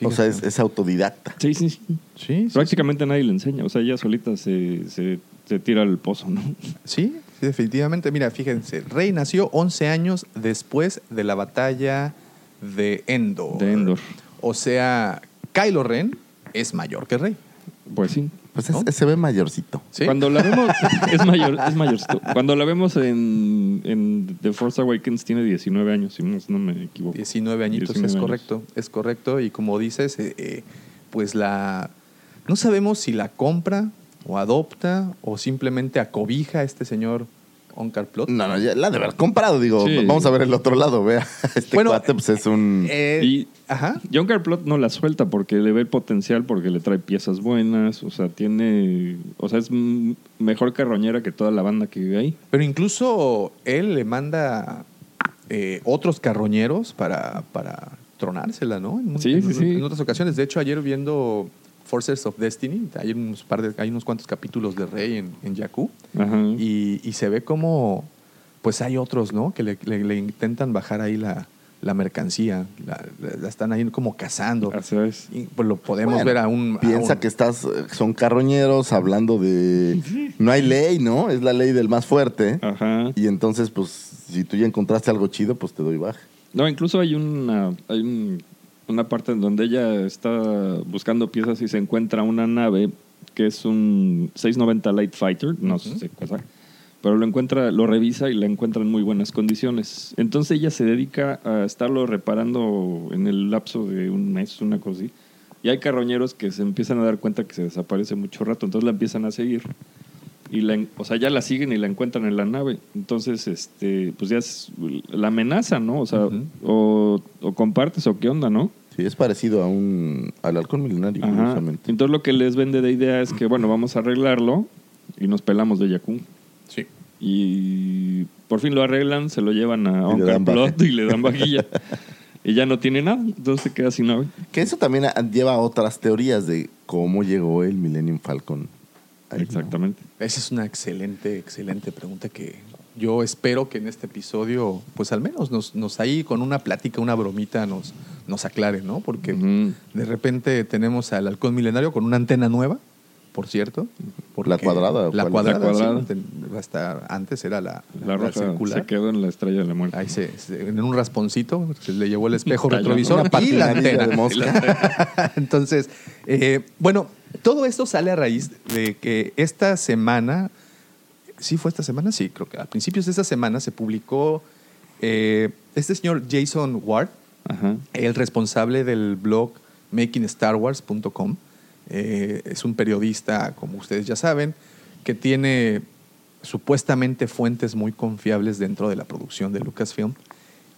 O sea, es, es autodidacta. sí, sí, sí. Sí, sí, Prácticamente nadie le enseña. O sea, ella solita se, se, se tira al pozo, ¿no? Sí, sí, definitivamente. Mira, fíjense, Rey nació 11 años después de la batalla de Endor. De Endor. O sea, Kylo Ren es mayor que Rey. Pues sí. Pues es- ¿No? se ve mayorcito. ¿sí? Cuando la vemos, es mayor, es mayor. Cuando la vemos en, en The Force Awakens tiene 19 años, si no, no me equivoco. 19 añitos, 19 es años. correcto, es correcto. Y como dices, eh, eh, pues la... No sabemos si la compra o adopta o simplemente acobija a este señor Onkar Plot. No, no, ya la ha de haber comprado. Digo, Sí. vamos a ver el otro lado. Vea, este Bueno, cuate pues es un... Eh, Y Ajá. John Carplot no la suelta porque le ve el potencial, porque le trae piezas buenas, o sea, tiene, o sea, es mejor carroñera que toda la banda que vive ahí. Pero incluso él le manda eh, otros carroñeros para, para tronársela, ¿no? En, Sí, en- sí, sí. en otras ocasiones. De hecho, ayer viendo Forces of Destiny, hay unos, par de, hay unos cuantos capítulos de Rey en, en Jakku, y, y se ve como, pues hay otros, ¿no? Que le, le- le intentan bajar ahí la, la mercancía, la, la están ahí como cazando. Así es. Y pues lo podemos Bueno, ver a un... a Piensa un- que estás, son carroñeros hablando de... No hay ley, ¿no? Es la ley del más fuerte. Ajá. Y entonces, pues, si tú ya encontraste algo chido, pues te doy baja. No, incluso hay una, hay un- una parte en donde ella está buscando piezas y se encuentra una nave que es un 690 Light Fighter, no sé cosa, pero lo encuentra, lo revisa y la encuentra en muy buenas condiciones. Entonces ella se dedica a estarlo reparando en el lapso de un mes, una cosa así. Y hay carroñeros que se empiezan a dar cuenta que se desaparece mucho rato, entonces la empiezan a seguir. Y la, o sea, ya la siguen y la encuentran en la nave. Entonces, este, pues ya es la amenaza, ¿no? O sea, o, o compartes o qué onda, ¿no? Sí, es parecido a un al halcón milenario, Ajá. curiosamente. Entonces lo que les vende de idea es que, bueno, vamos a arreglarlo y nos pelamos de Yakun. Sí. Y por fin lo arreglan, se lo llevan a baja. Plot y le dan vajilla. y ya no tiene nada, entonces se queda sin nave. Que eso también lleva a otras teorías de cómo llegó el Millennium Falcon. Exactamente. Esa es una excelente, excelente pregunta que yo espero que en este episodio, pues al menos nos, nos ahí con una plática, una bromita nos, nos aclare, ¿no? Porque de repente tenemos al halcón milenario con una antena nueva, por cierto. ¿La cuadrada La cuadrada, La cuadrada. sí, ten- hasta antes era la, La roja circular. se quedó en la estrella de la muerte. Ahí se, se- en un rasponcito se le llevó el espejo retrovisor y la antena. de mosca. Entonces, eh, bueno, todo esto sale a raíz de que esta semana, sí fue esta semana, sí, creo que a principios de esta semana se publicó eh, este señor Jason Ward, Ajá. el responsable del blog makingstarwars.com. Eh, es un periodista, como ustedes ya saben, que tiene supuestamente fuentes muy confiables dentro de la producción de Lucasfilm.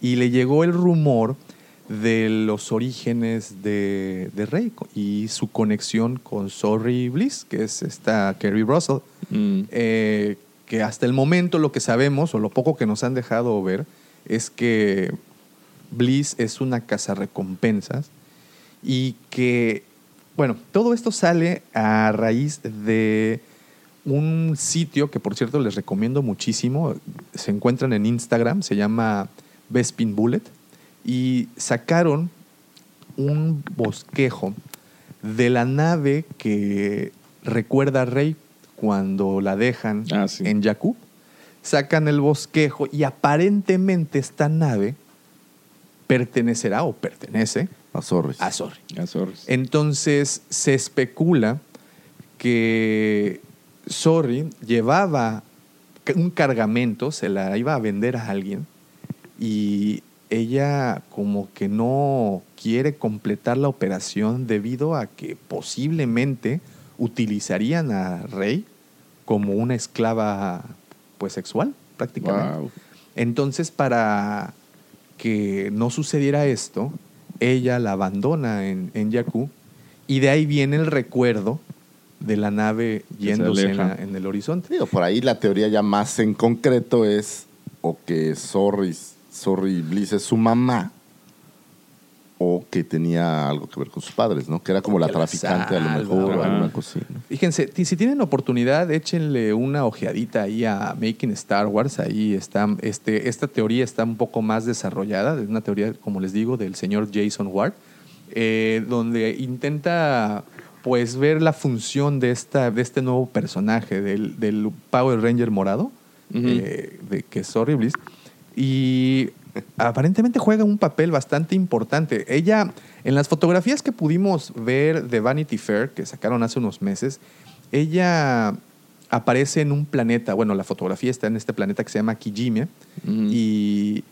Y le llegó el rumor de los orígenes de, de Rey y su conexión con Sorry Bliss, que es esta Kerry Russell. Mm. Eh, que hasta el momento lo que sabemos, o lo poco que nos han dejado ver, es que Bliss es una cazarrecompensas y que, bueno, todo esto sale a raíz de un sitio que, por cierto, les recomiendo muchísimo. Se encuentran en Instagram, se llama Bespin Bullet, y sacaron un bosquejo de la nave que recuerda a Rey cuando la dejan Ah, sí. en Jakku. Sacan el bosquejo y aparentemente esta nave pertenecerá o pertenece A Zorris. a. Entonces se especula que Sorry llevaba un cargamento, se la iba a vender a alguien y ella como que no quiere completar la operación debido a que posiblemente utilizarían a Rey como una esclava pues sexual prácticamente. Wow. Entonces, para que no sucediera esto, ella la abandona en, en Jakku y de ahí viene el recuerdo de la nave se yéndose en, aleja. la- en el horizonte. Digo, por ahí la teoría ya más en concreto es o que Zorris, Zorri Bliss es su mamá o que tenía algo que ver con sus padres, ¿no? Que era como la traficante a lo mejor o alguna ¿no? Fíjense, si tienen oportunidad, échenle una ojeadita ahí a Making Star Wars. Ahí está, este, esta teoría está un poco más desarrollada. Es una teoría, como les digo, del señor Jason Ward, eh, donde intenta pues ver la función de, esta, de este nuevo personaje, del, del Power Ranger morado, eh, de, que es Horriblis. Y aparentemente juega un papel bastante importante. Ella, en las fotografías que pudimos ver de Vanity Fair, que sacaron hace unos meses, ella aparece en un planeta, bueno, la fotografía está en este planeta que se llama Kijime, y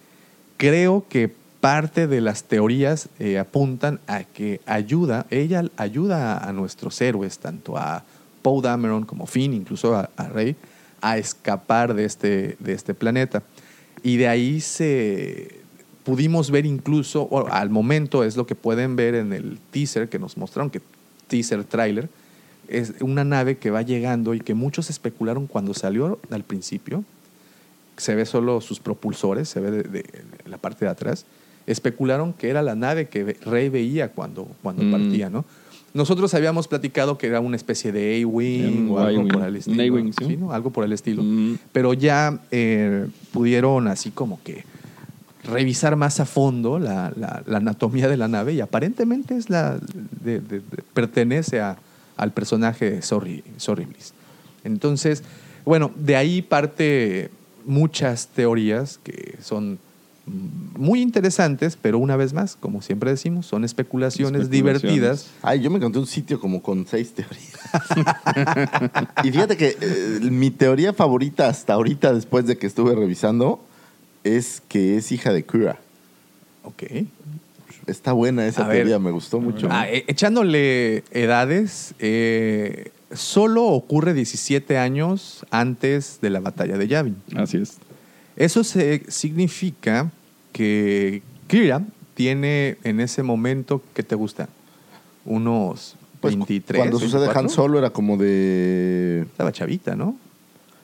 creo que parte de las teorías eh, apuntan a que ayuda, ella ayuda a nuestros héroes, tanto a Poe Dameron como Finn, incluso a, a Rey, a escapar de este, de este planeta. Y de ahí se pudimos ver incluso, al momento es lo que pueden ver en el teaser que nos mostraron, que teaser trailer, es una nave que va llegando y que muchos especularon cuando salió al principio, se ve solo sus propulsores, se ve de, de la parte de atrás. Especularon que era la nave que Rey veía cuando, cuando Mm. partía, ¿no? Nosotros habíamos platicado que era una especie de A-Wing o algo por el estilo. A-wing, ¿sí? ¿sí, no? Algo por el estilo. Mm. Pero ya eh, pudieron así como que revisar más a fondo la, la- la anatomía de la nave y aparentemente es la de- de- de- pertenece a- al personaje Sorry, Sorry Bliss. Entonces, bueno, de ahí parte muchas teorías que son muy interesantes, pero una vez más, como siempre decimos, son especulaciones, Especulaciones. divertidas. Ay, yo me encontré un sitio como con seis teorías. y fíjate que eh, mi teoría favorita hasta ahorita, después de que estuve revisando, es que es hija de Kura. Ok. Está buena esa A ver. teoría, me gustó mucho. Ah, eh, echándole edades, eh, solo ocurre 17 años antes de la batalla de Yavin. Así es. Eso se- significa que Kira tiene en ese momento, ¿qué te gusta? Unos Pues, 23. cuando sucede 24. Han Solo era como de... Estaba chavita, ¿no?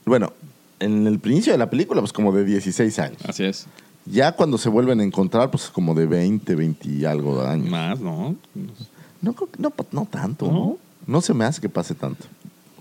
Bueno, en el principio de la película, pues como de 16 años. Así es. Ya cuando se vuelven a encontrar, pues como de 20, 20 y algo de años. Más, ¿no? No, creo que- no, pa- no tanto, ¿No? ¿no? No se me hace que pase tanto.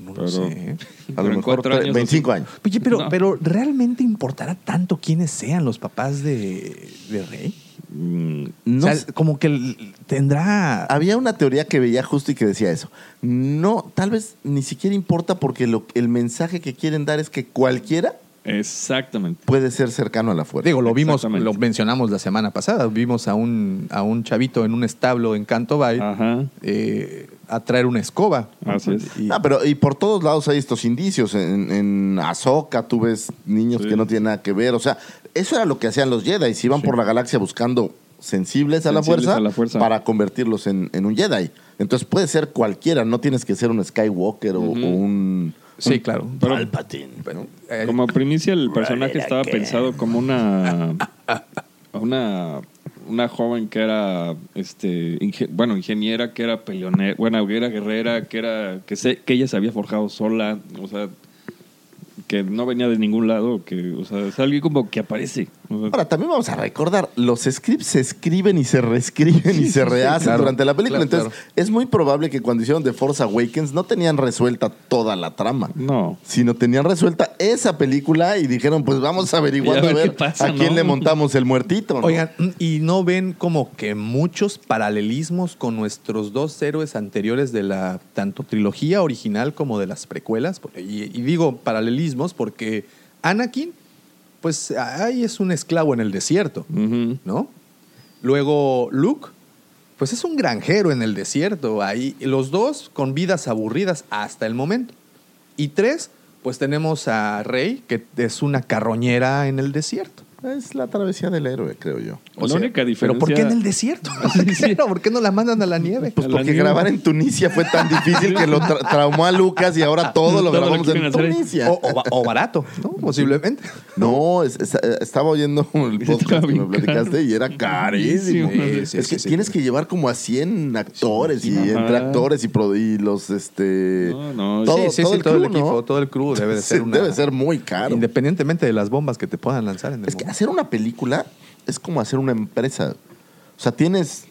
No Pero- lo sé. A lo mejor cuatro tre- años, 25 años. Oye, pero, No. pero ¿realmente importará tanto quiénes sean los papás de, de Rey? Mm, No o sea, sé. como que tendrá... Había una teoría que veía justo y que decía eso. No, tal vez ni siquiera importa porque lo, el mensaje que quieren dar es que cualquiera Exactamente. puede ser cercano a la fuerza. Digo, lo vimos, lo mencionamos la semana pasada. Vimos a un, a un chavito en un establo en Canto Bay Ajá. eh, a traer una escoba. Así es. Y- Ah, pero y por todos lados hay estos indicios. En, en Ahsoka tú ves niños Sí. que no tienen nada que ver. O sea, eso era lo que hacían los Jedi. Se iban Sí. por la galaxia buscando sensibles, a, la fuerza, a la fuerza. para convertirlos en, en un Jedi. Entonces puede ser cualquiera. No tienes que ser un Skywalker o- un... sí, claro. Pero- Palpatine. Bueno, eh, Como primicia, el personaje estaba pensado como una. Una. Una joven que era, este, bueno, ingeniera, que era peleonera, bueno, que era guerrera, que era, que sé, que ella se había forjado sola, o sea, que no venía de ningún lado, que, o sea, es alguien como que aparece. Ahora, también vamos a recordar, los scripts se escriben y se reescriben y se rehacen claro. durante la película. Claro, Entonces, es muy probable que cuando hicieron The Force Awakens no tenían resuelta toda la trama. no. Sino tenían resuelta esa película y dijeron, pues vamos a averiguar Y a ver ver pasa, a quién ¿no? le montamos el muertito. ¿no? Oigan, y no ven como que muchos paralelismos con nuestros dos héroes anteriores de la tanto trilogía original como de las precuelas. Y digo paralelismos porque Anakin, pues ahí es un esclavo en el desierto. ¿no? Luego Luke, pues es un granjero en el desierto. Ahí los dos con vidas aburridas hasta el momento. Y tres, pues tenemos a Rey, que es una carroñera en el desierto. Es la travesía del héroe, creo yo. la única diferencia. ¿Pero por qué en el desierto? Claro, ¿Por qué no la mandan a la nieve? Pues A porque nieve. grabar en Tunisia fue tan difícil que lo tra- traumó a Lucas y ahora todo lo Todo lo grabamos quieren en. Tunisia. O, o o barato, ¿no? Posiblemente. No, es- es- estaba oyendo el podcast que me platicaste caro. y era carísimo. Sí, sí, es que sí, sí. tienes que llevar como a 100 actores y entre actores y, pro- y los este No, no, todo, sí, sí, todo sí, el todo el crew, ¿no? equipo, todo el crew debe de Sí, ser una- debe ser muy caro. Independientemente de las bombas que te puedan lanzar en el Es que hacer una película es como hacer una empresa. O sea, tienes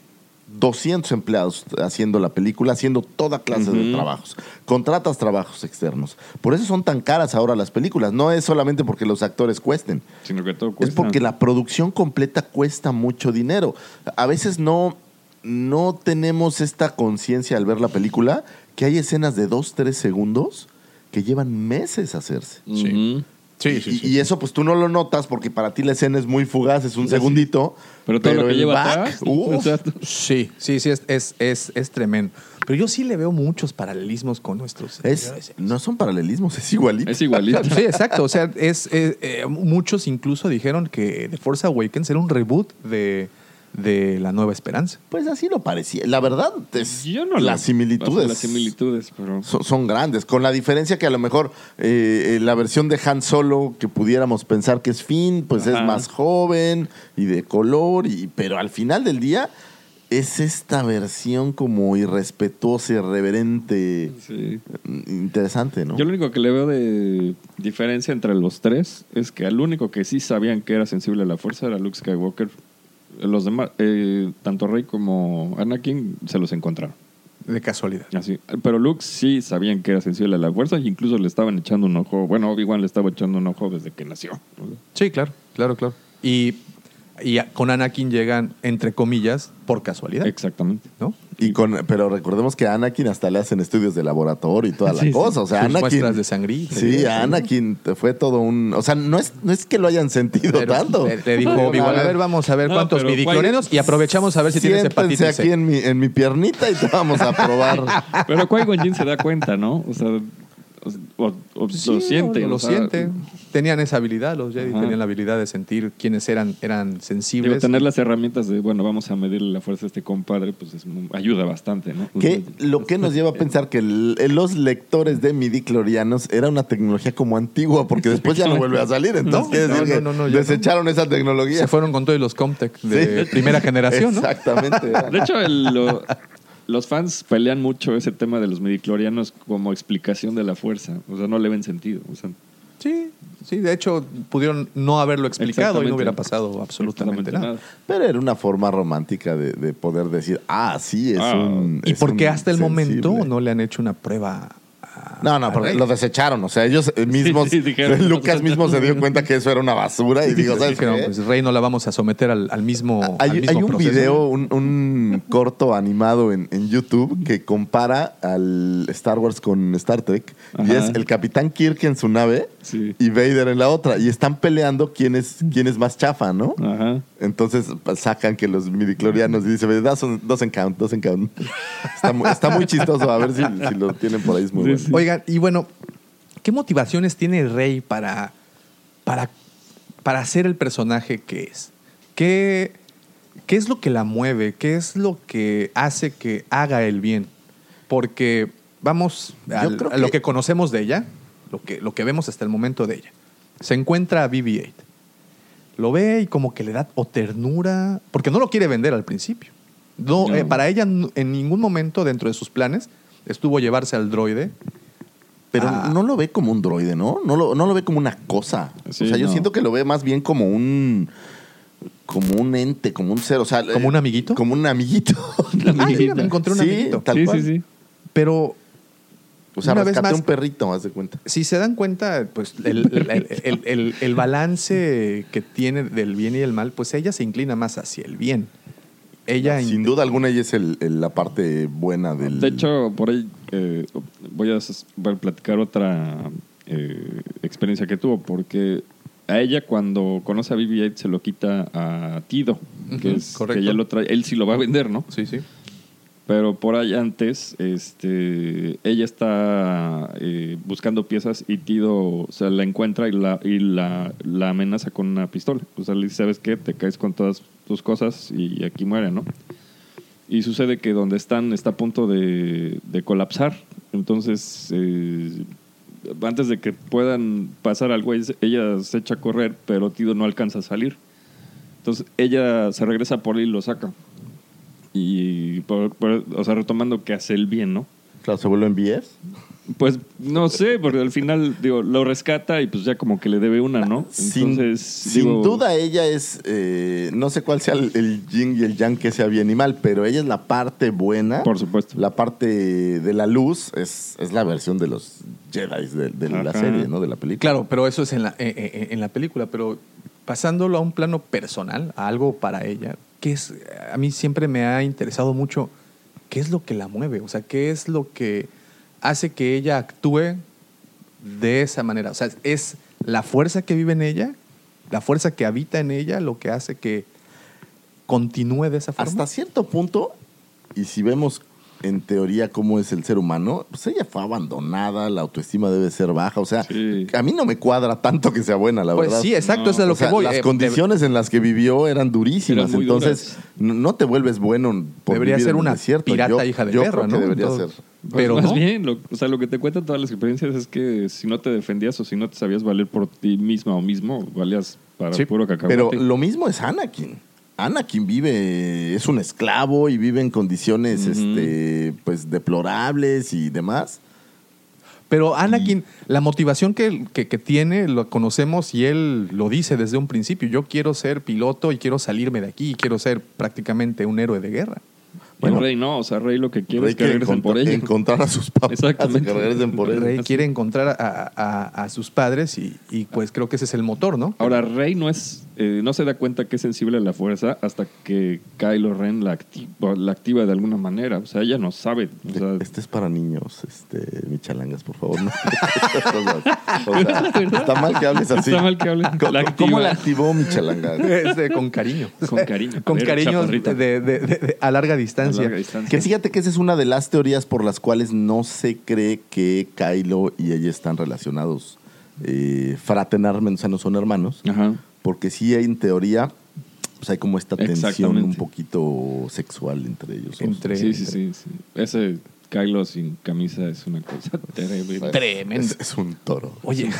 200 empleados haciendo la película, haciendo toda clase de trabajos. Contratas trabajos externos. Por eso son tan caras ahora las películas. No es solamente porque los actores cuesten. Sino que todo Es cuesta. porque la producción completa cuesta mucho dinero. A veces no, no tenemos esta conciencia al ver la película que hay escenas de 2, 3 segundos que llevan meses hacerse. Ujú. Sí, sí, Y, sí. y eso pues tú no lo notas porque para ti la escena es muy fugaz, es un segundito. Pero todo lo que el lleva back, atrás. uf, Exacto. Sí, sí, sí, es, es, es, es tremendo. Pero yo sí le veo muchos paralelismos con nuestros. es, no son paralelismos, es igualito. Es igualito. Sí, exacto. O sea, es, eh, muchos incluso dijeron que The Force Awakens era un reboot de, de La Nueva Esperanza. Pues así lo parecía. La verdad, es, Yo no las lo- similitudes. Las similitudes, pero. son, son grandes, con la diferencia que a lo mejor eh, eh, la versión de Han Solo que pudiéramos pensar que es Finn, pues es más joven y de color, y, pero al final del día es esta versión como irrespetuosa, irreverente, Sí. interesante, ¿no? Yo lo único que le veo de diferencia entre los tres es que al único que sí sabían que era sensible a la fuerza era Luke Skywalker. Los demás, eh, tanto Rey como Anakin, se los encontraron. De casualidad. Así. Pero Luke sí sabían que era sensible a la fuerza y incluso le estaban echando un ojo. Bueno, Obi-Wan le estaba echando un ojo desde que nació. Sí, claro, claro, claro. Y, y con Anakin llegan, entre comillas, por casualidad. Exactamente. ¿No? Y con, pero recordemos que a Anakin hasta le hacen estudios de laboratorio y toda la Sí, cosa. O sea, Sus Anakin. muestras de sangrita Sí, a ¿no? Anakin te fue todo un. O sea, no es, no es que lo hayan sentido Pero tanto. Le, le dijo Obi-Wan, a ver, vamos a ver No, cuántos pero midiclorianos y aprovechamos a ver si tienes hepatitis aquí en mi, en mi piernita y te vamos a probar. Pero Qui-Gon se da cuenta, ¿no? O sea, o, o- Sí, lo siente. o lo o sea, siente. tenían esa habilidad, los Jedi Ajá. tenían la habilidad de sentir quiénes eran, eran Digo, sensibles. tener las herramientas de, bueno, vamos a medirle la fuerza a este compadre, pues es ayuda bastante, ¿no? Que lo que nos lleva a pensar que el- los lectores de midiclorianos era una tecnología como antigua, porque después ya no vuelve a salir. Entonces, No, quiere no, decir no, que no, no, ya desecharon esa tecnología. Se fueron con todos los Comtech de Sí. primera generación, ¿no? Exactamente. De hecho, el- lo- los fans pelean mucho ese tema de los midiclorianos como explicación de la fuerza. O sea, no le ven sentido. O sea, Sí, sí, de hecho pudieron no haberlo explicado y no hubiera pasado absolutamente nada. Pero era una forma romántica de, de poder decir, ah, sí, es Ah. un. Y es porque un hasta el sensible. momento no le han hecho una prueba. No, no, porque Rey. lo desecharon. O sea, ellos eh, mismos. sí, dijeron, Lucas mismo se dio cuenta que eso era una basura y dijo, ¿sabes pues Rey no la vamos a someter al, al mismo. al Hay, mismo hay un proceso. video, un, un corto animado en, en YouTube que compara al Star Wars con Star Trek. Y es el Capitán Kirk en su nave Sí. y Vader en la otra. Y están peleando quién es, quién es más chafa, ¿no? Ajá. Entonces pues, sacan que los midiclorianos y dice, doesn't, doesn't count, doesn't count. Está, muy- está muy chistoso, a ver si, si lo tienen por ahí, es muy bueno. Sí. Oigan, y bueno, ¿qué motivaciones tiene Rey para, para, para ser el personaje que es? ¿Qué, ¿Qué es lo que la mueve? ¿Qué es lo que hace que haga el bien? Porque vamos al- a lo que- que conocemos de ella, lo que, lo que vemos hasta el momento de ella. Se encuentra a BB-8. Lo ve y como que le da o ternura, porque no lo quiere vender al principio. No, No. eh, para ella en ningún momento dentro de sus planes estuvo llevarse al droide Pero Ah. no lo ve como un droide, ¿no? No lo, no lo ve como una cosa. Sí, o sea, yo siento que lo ve más bien como un como un ente, como un ser, o sea, ¿Como eh, un amiguito? Como un amiguito. Ah, mira, me encontré un Sí, amiguito. tal sí, cual. sí, sí. Pero O sea, Una vez más- un perrito, haz de cuenta. si se dan cuenta, pues el, el- el- el- el balance que tiene del bien y el mal, pues ella se inclina más hacia el bien. Ella Sin duda alguna ella es el- el- la parte buena del De hecho, por ahí eh, voy, a, s- voy a platicar otra eh, experiencia que tuvo, porque a ella cuando conoce a BB-8 se lo quita a Tido, que es correcto. que ella lo trae, él sí lo va a vender, ¿no? Sí, sí. Pero por ahí antes, este, ella está eh, buscando piezas y Tido se la encuentra y la, y la, la amenaza con una pistola. O sea, le dice, ¿sabes qué? Te caes con todas tus cosas y aquí muere, ¿no? Y sucede que donde están está a punto de, de colapsar. Entonces, eh, antes de que puedan pasar algo, ella ella se echa a correr, pero Tido no alcanza a salir. Entonces, ella se regresa por él y lo saca. Y, por- por- o sea, retomando que hace el bien, ¿no? Claro, se vuelve en BS. Pues no sé, porque al final, digo, lo rescata y pues ya como que le debe una, ¿no? Sin, Entonces, sin digo, duda ella es, eh, no sé cuál sea el, el yin y el yang que sea bien y mal, pero ella es la parte buena. Por supuesto. La parte de la luz es, es la versión de los Jedi de, de la serie, ¿no? De la película. Claro, pero eso es en la, eh, eh, en la película. Pero pasándolo a un plano personal, a algo para ella, que es, a mí siempre me ha interesado mucho, ¿qué es lo que la mueve? O sea, ¿qué es lo que hace que ella actúe de esa manera? O sea, es la fuerza que vive en ella, la fuerza que habita en ella, lo que hace que continúe de esa forma. Hasta cierto punto, y si vemos en teoría cómo es el ser humano, pues ella fue abandonada, la autoestima debe ser baja. O sea, Sí. a mí no me cuadra tanto que sea buena, la Pues verdad. sí, exacto, No, eso es lo O sea, que voy. Las Eh, condiciones en las que vivió eran durísimas. Eran entonces, no no te vuelves bueno por Debería vivir ser en una desierto. pirata Yo- hija de yo perra, creo que ¿no? debería Entonces, ser. Pues Pero más no. bien, lo, o sea, lo que te cuentan todas las experiencias es que si no te defendías o si no te sabías valer por ti misma o mismo, valías para Sí, puro cacahuate. Pero lo mismo es Anakin. Anakin vive, es un esclavo y vive en condiciones este, pues deplorables y demás. Pero Anakin, la motivación que, que- que tiene, lo conocemos y él lo dice desde un principio. Yo quiero ser piloto y quiero salirme de aquí y quiero ser prácticamente un héroe de guerra. Bueno. Rey no, o sea, Rey lo que quiere Rey es que regresen por encontrar- ella. encontrar a sus papás. Exactamente. Que regresen por él. Rey quiere encontrar a, a- a sus padres y, y, pues creo que ese es el motor, ¿no? Ahora, Rey no es, eh, no se da cuenta que es sensible a la fuerza hasta que Kylo Ren la, acti- o la activa de alguna manera. O sea, ella no sabe. O sea, Este es para niños, este, michalangas, por favor. ¿no? O sea, está mal que hables así. Está mal que hables. ¿Cómo, La cómo activa. la activó michalanga? Este, con cariño. Con cariño. Con ver, cariño de, de- de- de- a larga a distancia. larga distancia. Que fíjate que esa es una de las teorías por las cuales no se cree que Kylo y ella están relacionados eh, fraternarmente, o sea, no son hermanos. Ajá. Porque sí hay en teoría, pues hay como esta tensión un poquito sexual entre ellos. Entre- Sí, sí, sí, sí. Ese Kylo sin camisa es una cosa terrible. Tremendo. Es, es un toro. Oye,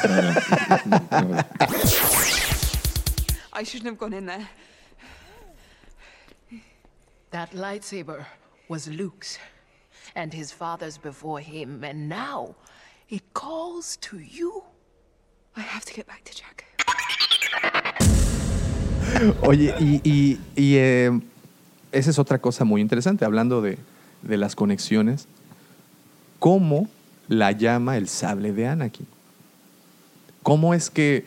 I shouldn't have gone in there. That lightsaber was Luke's, and his father's before him, and now it calls to you. I have to get back to Jack. Oye, y, eh, esa es otra cosa muy interesante, hablando de, de las conexiones. ¿Cómo la llama el sable de Anakin? ¿Cómo es que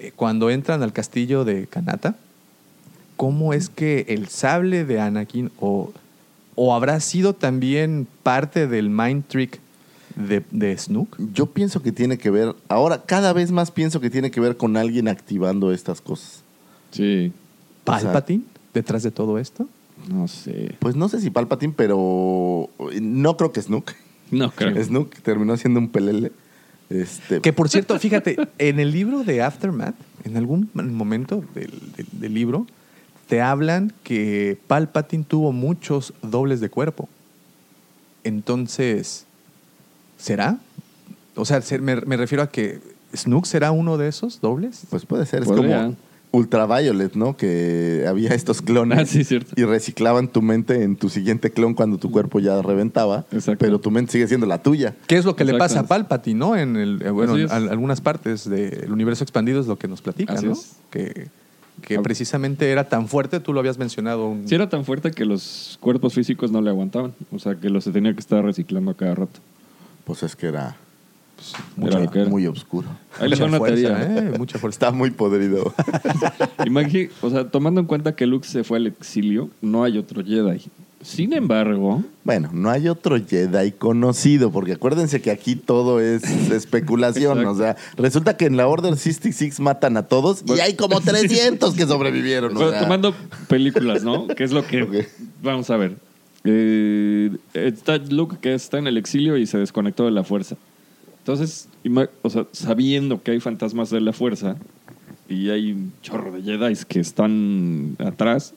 eh, cuando entran al castillo de Kanata, cómo es que el sable de Anakin o, o habrá sido también parte del mind trick de, de Snook? Yo pienso que tiene que ver, ahora cada vez más pienso que tiene que ver con alguien activando estas cosas. Sí, O sea- ¿Palpatine detrás de todo esto? no sé. Pues no sé si Palpatine, pero no creo que Snook. No creo. Snook terminó siendo un pelele. Este, Que por cierto, fíjate, en el libro de Aftermath, en algún momento del, del- del libro, te hablan que Palpatine tuvo muchos dobles de cuerpo. Entonces, ¿será? O sea, se- me, me refiero a que Snook será uno de esos dobles. Pues puede ser, es Podría. como Ultraviolet, ¿no? Que había estos clones Ah, sí, cierto. y reciclaban tu mente en tu siguiente clon cuando tu cuerpo ya reventaba, Exacto. pero tu mente sigue siendo la tuya. ¿Qué es lo que le pasa a Palpatine, no? En el, eh, bueno, en algunas partes del universo expandido es lo que nos platican, Así ¿no? es. Que, que precisamente era tan fuerte, tú lo habías mencionado. un- Sí era tan fuerte que los cuerpos físicos no le aguantaban. O sea, que los se tenía que estar reciclando a cada rato. Pues es que era Era lo que era. muy oscuro. Ahí les una fuerza, teoría. ¿eh? Mucha fuerza. Está muy podrido. Imagi- o sea, tomando en cuenta que Luke se fue al exilio, no hay otro Jedi. Sin embargo, bueno, no hay otro Jedi conocido, porque acuérdense que aquí todo es especulación. O sea, resulta que en la Order 66 matan a todos y hay como 300 que sobrevivieron. o sea. tomando películas, ¿no? Que es lo que vamos a ver. Eh, está Luke que está en el exilio y se desconectó de la fuerza. Entonces, o sea, sabiendo que hay fantasmas de la fuerza y hay un chorro de Jedi que están atrás,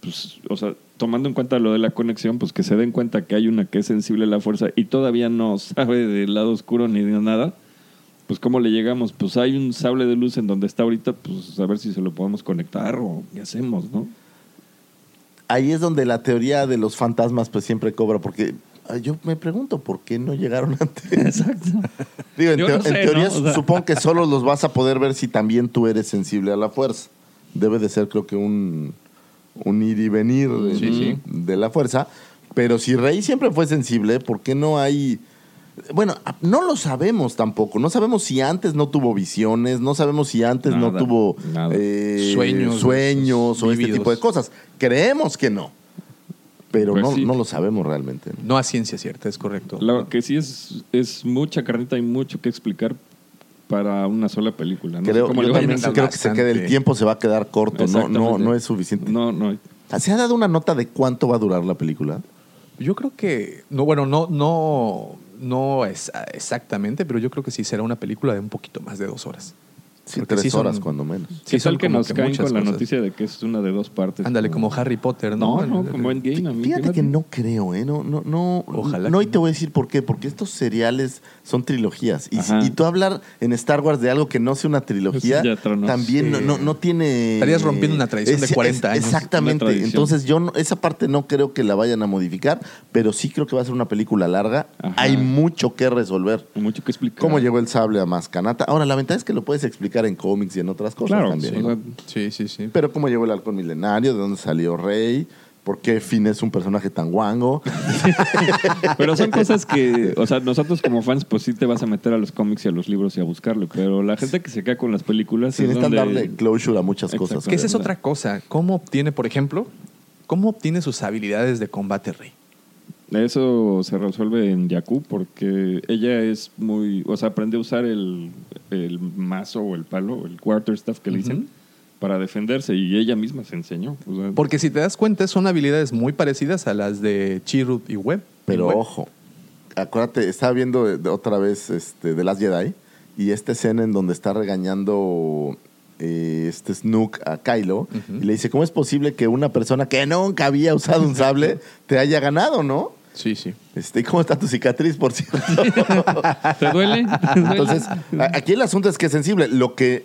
pues, o sea, tomando en cuenta lo de la conexión, pues que se den cuenta que hay una que es sensible a la fuerza y todavía no sabe del lado oscuro ni de nada, pues ¿cómo le llegamos? Pues hay un sable de luz en donde está ahorita, pues a ver si se lo podemos conectar o qué hacemos, ¿no? Ahí es donde la teoría de los fantasmas pues siempre cobra, porque yo me pregunto por qué no llegaron antes. Exacto. Digo, en, Yo teo- no sé, en teoría ¿no? O sea- supongo que solo los vas a poder ver si también tú eres sensible a la fuerza. Debe de ser creo que un, un ir y venir de, Sí, sí. de la fuerza. Pero si Rey siempre fue sensible, ¿por qué no hay...? Bueno, no lo sabemos tampoco. No sabemos si antes no tuvo visiones, no sabemos si antes no tuvo eh, Sueños, sueños o este tipo de cosas. Creemos que no. Pero Pues no, sí. no lo sabemos realmente. ¿no? No a ciencia cierta, es correcto. Lo que sí es, es mucha carnita y mucho que explicar para una sola película. No Creo, yo también que se quede el tiempo, se va a quedar corto. No, no, no es suficiente. No, no. ¿Se ha dado una nota de cuánto va a durar la película? Yo creo que, no, bueno, no, no, no es exactamente, pero yo creo que sí será una película de un poquito más de dos horas. Sí, Porque tres sí son- horas cuando menos. Sí, ¿Qué son tal que nos que caen con la cosas. noticia de que es una de dos partes? Ándale, como Harry Potter, ¿no? No, no, como Endgame. a mí, Fíjate que no creo, ¿eh? No, no, no. Ojalá No, y te voy a decir por qué. Porque estos seriales son trilogías. Y, si- Ajá. y tú hablar en Star Wars de algo que no sea una trilogía, también no, Sí. no, no tiene. Estarías rompiendo una tradición de 40 años. Exactamente. Entonces, yo no- esa parte no creo que la vayan a modificar, pero sí creo que va a ser una película larga. Ajá. Hay mucho que resolver. Hay mucho que explicar. ¿Cómo llegó el sable a Mascanata? Ahora, la ventaja es que lo puedes explicar en cómics y en otras cosas Claro, también. sí, ¿no? Sí, sí, sí. Pero cómo llegó el halcón milenario, de dónde salió Rey, por qué Finn es un personaje tan guango. Pero son cosas que, o sea, nosotros como fans, pues sí te vas a meter a los cómics y a los libros y a buscarlo. Pero la gente que se queda con las películas. Sí, es necesitan donde- darle closure a muchas Exacto. cosas. Que esa es otra cosa. ¿Cómo obtiene, por ejemplo, cómo obtiene sus habilidades de combate Rey? Eso se resuelve en Yaku porque ella es muy. O sea, aprende a usar el, el mazo o el palo, el quarterstaff que le dicen, para defenderse y ella misma se enseñó. O sea, Porque si te das cuenta, son habilidades muy parecidas a las de Chirrut y Webb. Pero ojo, acuérdate, estaba viendo de- de otra vez este, The Last Jedi y esta escena en donde está regañando eh, este Snook a Kylo y le dice, ¿cómo es posible que una persona que nunca había usado un sable te haya ganado, no? Sí, sí. Este, ¿y ¿Cómo está tu cicatriz, por cierto? ¿Te duele? Entonces, aquí el asunto es que es sensible. Lo que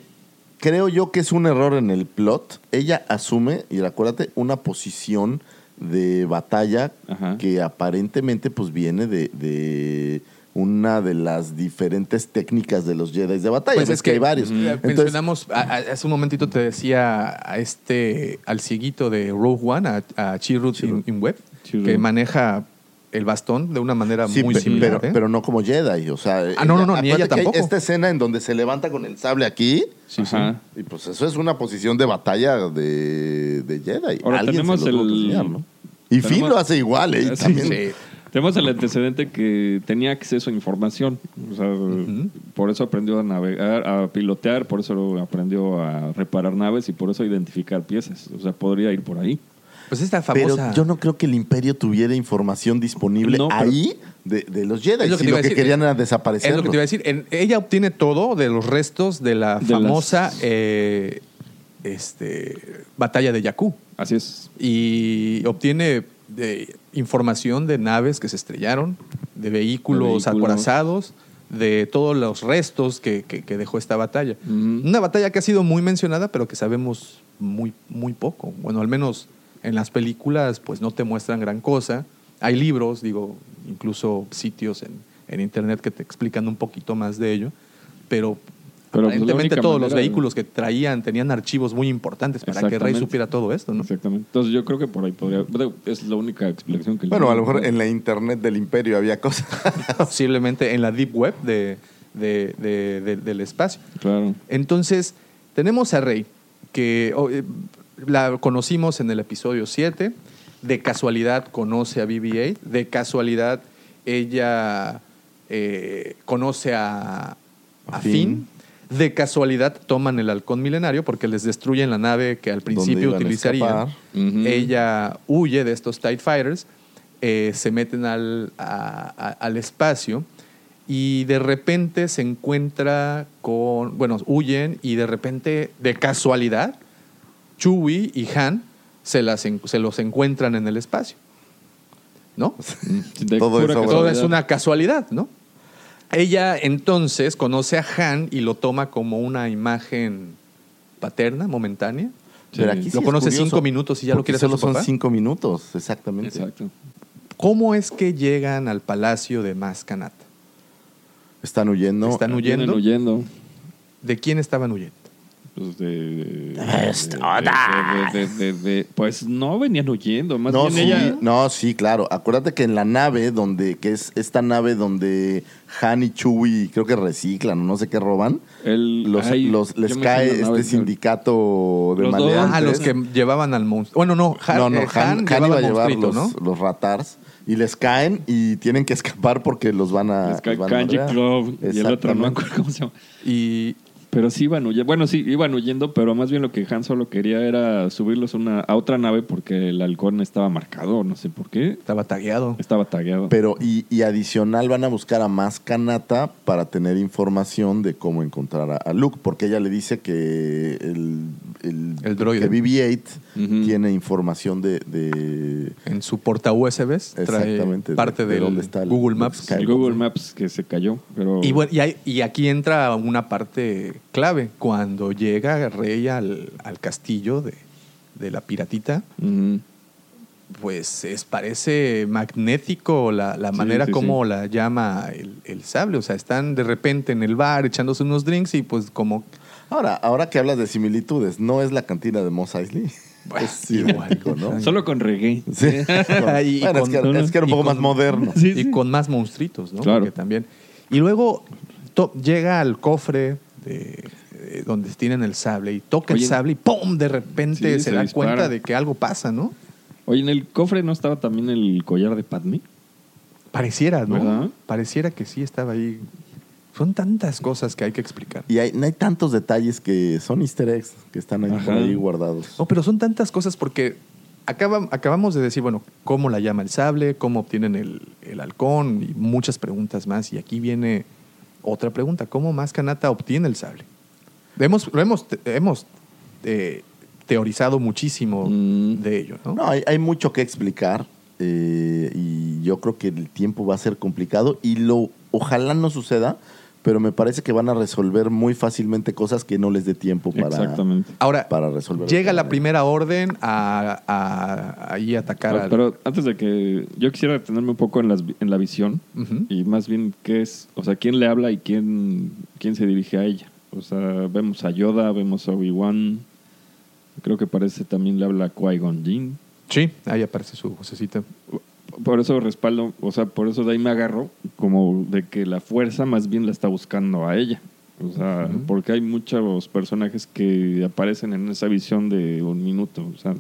creo yo que es un error en el plot, ella asume, y acuérdate, una posición de batalla Ajá. que aparentemente pues viene de, de una de las diferentes técnicas de los Jedi de batalla. Pues es que hay varios. eh, Entonces, mencionamos, a- a- hace un momentito te decía a este, al cieguito de Rogue One, a, a Chirrut in, in Web, Chirrut. que maneja el bastón de una manera Sí, muy pe- similar. pero, ¿eh? pero no como Jedi. O sea, Ah, no, no, no, ni ella tampoco. Esta escena en donde se levanta con el sable aquí. Sí, sí. Y pues eso es una posición de batalla de, de Jedi. Ahora Alguien tenemos se lo el- enseñar, ¿no? Y tenemos- Finn lo hace igual, ¿eh? Sí, también- Sí. Tenemos el antecedente que tenía acceso a información. O sea, por eso aprendió a navegar, a pilotear, por eso aprendió a reparar naves y por eso a identificar piezas. O sea, podría ir por ahí. Pues esta Pero famosa... yo no creo que el Imperio tuviera información disponible No, pero- ahí de, de los Jedi. Es lo que si te iba lo a que decir. querían era Es desaparecer. lo que te iba a decir. En- ella obtiene todo de los restos de la De famosa las- eh, este, batalla de Jakku. Así es. Y obtiene de, información de naves que se estrellaron, de vehículos, De vehículos. acorazados, de todos los restos que, que- que dejó esta batalla. Una batalla que ha sido muy mencionada, pero que sabemos muy, muy poco. Bueno, al menos en las películas, pues no te muestran gran cosa. Hay libros, digo, incluso sitios en, en internet que te explican un poquito más de ello, pero, Pero, pues, aparentemente todos los vehículos que traían tenían archivos muy importantes para que Rey supiera todo esto, ¿no? Exactamente. Entonces yo creo que por ahí podría... Es la única explicación que... Bueno, a lo mejor en la internet del Imperio había cosas. Posiblemente en la deep web de, de- de- de- del espacio. Claro. Entonces, tenemos a Rey, que oh, eh, la conocimos en el episodio 7. De casualidad conoce a BB-8. De casualidad ella eh, conoce a, a Finn. Finn. De casualidad toman el halcón milenario porque les destruyen la nave que al principio utilizarían. Ella huye de estos TIE Fighters, eh, se meten al, a- a- al espacio y de repente se encuentra con, bueno, huyen y de repente, de casualidad, Chewie y Han se, las, se los encuentran en el espacio. ¿No? De Todo eso, Todo es una casualidad, ¿no? Ella entonces conoce a Han y lo toma como una imagen paterna, momentánea. Pero aquí sí lo conoce cinco minutos y ya lo quiere ser solo son papá. cinco minutos, exactamente. Exacto. ¿Cómo es que llegan al palacio de Mascanat? Están huyendo. ¿Están huyendo? Vienen huyendo. ¿De quién estaban huyendo? Pues de, de- de- de- de- de- Pues no venían huyendo. Más No, bien sí, ella... no, sí, claro. Acuérdate que en la nave donde, que es esta nave donde Han y Chewie creo que reciclan o no sé qué roban, el- los, ay, los- les cae nave, este sindicato de Los maleantes. Ah, los que llevaban al monstruo. Bueno, no, Han, no, no, eh, Han, iba a llevar los, ¿no? los ratars y les caen y tienen que escapar porque los van a. Les cae Kanji. Club y el otro no me Exactamente. acuerdo cómo se llama. Y Pero sí iban huyendo. Bueno, sí, iban huyendo, pero más bien lo que Han solo quería era subirlos a, una, a otra nave porque el halcón estaba marcado, no sé por qué. estaba tagueado. Estaba tagueado. Pero, y, y adicional van a buscar a más Kanata para tener información de cómo encontrar a, a Luke, porque ella le dice que el, el, El droide. que BB-8 Ujú. tiene información de, de- En su porta USBs trae Exactamente, de- parte de del dónde está el- Google Maps. El Google Maps que se cayó, pero... Y, bueno, y, hay- y aquí entra una parte clave. Cuando llega Rey al, al castillo de, de la piratita, pues es, parece magnético la, la Sí, manera sí, como la llama el, el sable. O sea, están de repente en el bar echándose unos drinks y pues como... Ahora, ahora que hablas de similitudes, no es la cantina de Mos Eisley. es idéntico, ¿no? Solo con reggae. Sí. Y bueno, con- es, que, es que era un poco con- más moderno. Sí, y sí. con más monstruitos, ¿no? Claro. Porque también. Y luego to- llega al cofre de, donde tienen el sable y toca Oye, el sable y ¡pum! De repente Sí, se, se da dispara. cuenta de que algo pasa, ¿no? Oye, en el cofre no estaba también el collar de Padme. Pareciera, ¿no? ¿Verdad? Pareciera que sí estaba ahí. Son tantas cosas que hay que explicar. Y hay, hay tantos detalles que son easter eggs que están ahí por ahí guardados. No, pero son tantas cosas porque acaba- acabamos de decir, bueno, cómo la llama el sable, cómo obtienen el, el halcón y muchas preguntas más. Y aquí viene otra pregunta, ¿cómo más Kanata obtiene el sable? Hemos, lo hemos, hemos eh, teorizado muchísimo Mm. de ello, ¿no? No, hay, hay mucho que explicar eh, y yo creo que el tiempo va a ser complicado y lo ojalá no suceda, pero me parece que van a resolver muy fácilmente cosas que no les dé tiempo para, Exactamente. Ahora, para resolver. llega la primera orden a, a- ahí atacar Ah, al- Pero antes de que yo quisiera detenerme un poco en, las, en la visión y más bien qué es, o sea, quién le habla y quién, quién se dirige a ella. O sea, vemos a Yoda, vemos a Obi-Wan, creo que parece también le habla a Qui-Gon Jinn. Sí, ahí aparece su vocecita. Por eso respaldo, o sea, por eso de ahí me agarro como de que la fuerza más bien la está buscando a ella. O sea, porque hay muchos personajes que aparecen en esa visión de un minuto. O sea,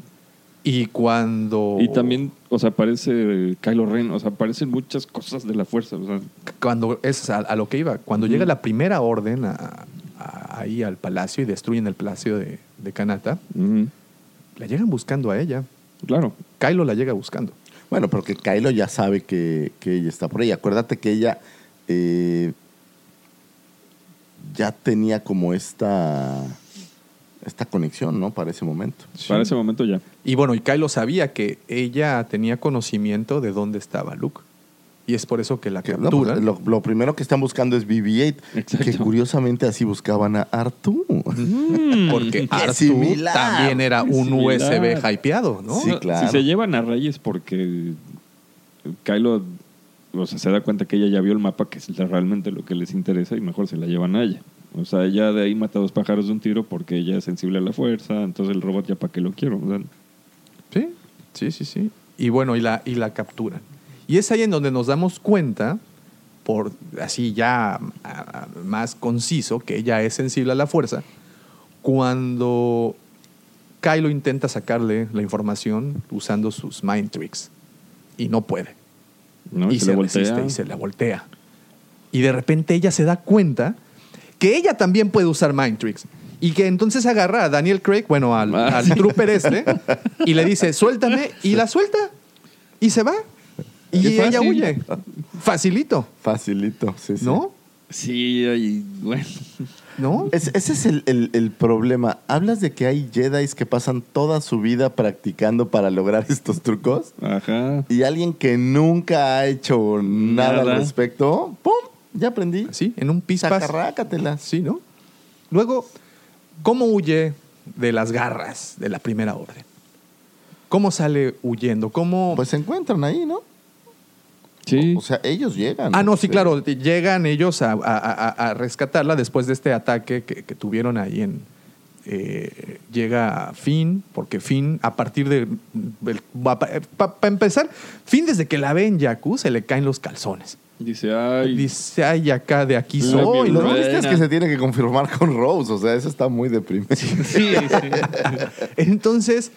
Y cuando... y también, o sea, aparece Kylo Ren, o sea, aparecen muchas cosas de la fuerza. O sea, Cuando es a, a lo que iba, cuando llega la primera orden a- a- ahí al palacio y destruyen el palacio de, de Kanata, la llegan buscando a ella. claro. Kylo la llega buscando. Bueno, porque Kylo ya sabe que, que ella está por ahí. Acuérdate que ella eh, ya tenía como esta, esta conexión, ¿no? Para ese momento. Para ese momento ya. Y bueno, y Kylo sabía que ella tenía conocimiento de dónde estaba Luke. Y es por eso que la Que, no, capturan. pues, lo, lo primero que están buscando es BB-8, Exacto. que curiosamente así buscaban a Artu. porque Qué Artu también era un Similar. USB hypeado, ¿no? Sí, claro. Si se llevan a Reyes porque Kylo o sea, se da cuenta que ella ya vio el mapa, que es realmente lo que les interesa y mejor se la llevan a ella. O sea, ella de ahí mata dos pájaros de un tiro porque ella es sensible a la fuerza, entonces el robot ya para qué lo quiero. O sea, Sí, sí, sí, sí. Y bueno, y la, y la capturan. Y es ahí en donde nos damos cuenta, por así ya más conciso, que ella es sensible a la fuerza, cuando Kylo intenta sacarle la información usando sus mind tricks. Y no puede. ¿no? y, se, resiste y se la voltea. Y de repente ella se da cuenta que ella también puede usar mind tricks. Y que entonces agarra a Daniel Craig, bueno, al, Ah, al trooper este, y le dice, suéltame, y la suelta. Y se va. Y Qué ella fácil. huye. Facilito, Facilito, sí, sí. ¿no? Sí, ahí, bueno. ¿No? Es- ese es el, el- el problema. Hablas de que hay Jedi que pasan toda su vida practicando para lograr estos trucos Ajá. y alguien que nunca ha hecho nada, Nada. al respecto, ¡pum! Ya aprendí. Así, en un pispas. Sacarrácatelas. Sí, ¿no? Luego, ¿cómo huye de las garras de la primera orden? ¿Cómo sale huyendo? ¿Cómo...? Pues se encuentran ahí, ¿no? Sí. O sea, ellos llegan. Ah, no, sí, Sí. claro. Llegan ellos a, a- a- a rescatarla después de este ataque que, que tuvieron ahí en. eh, llega Finn, porque Finn, a partir de. Para empezar, Finn, desde que la ve en Yaku, se le caen los calzones. Dice, ay, Dice, ay, acá de aquí soy. No, y lo ¿no? triste es que se tiene que confirmar con Rose. O sea, eso está muy deprimente. sí, sí. Entonces,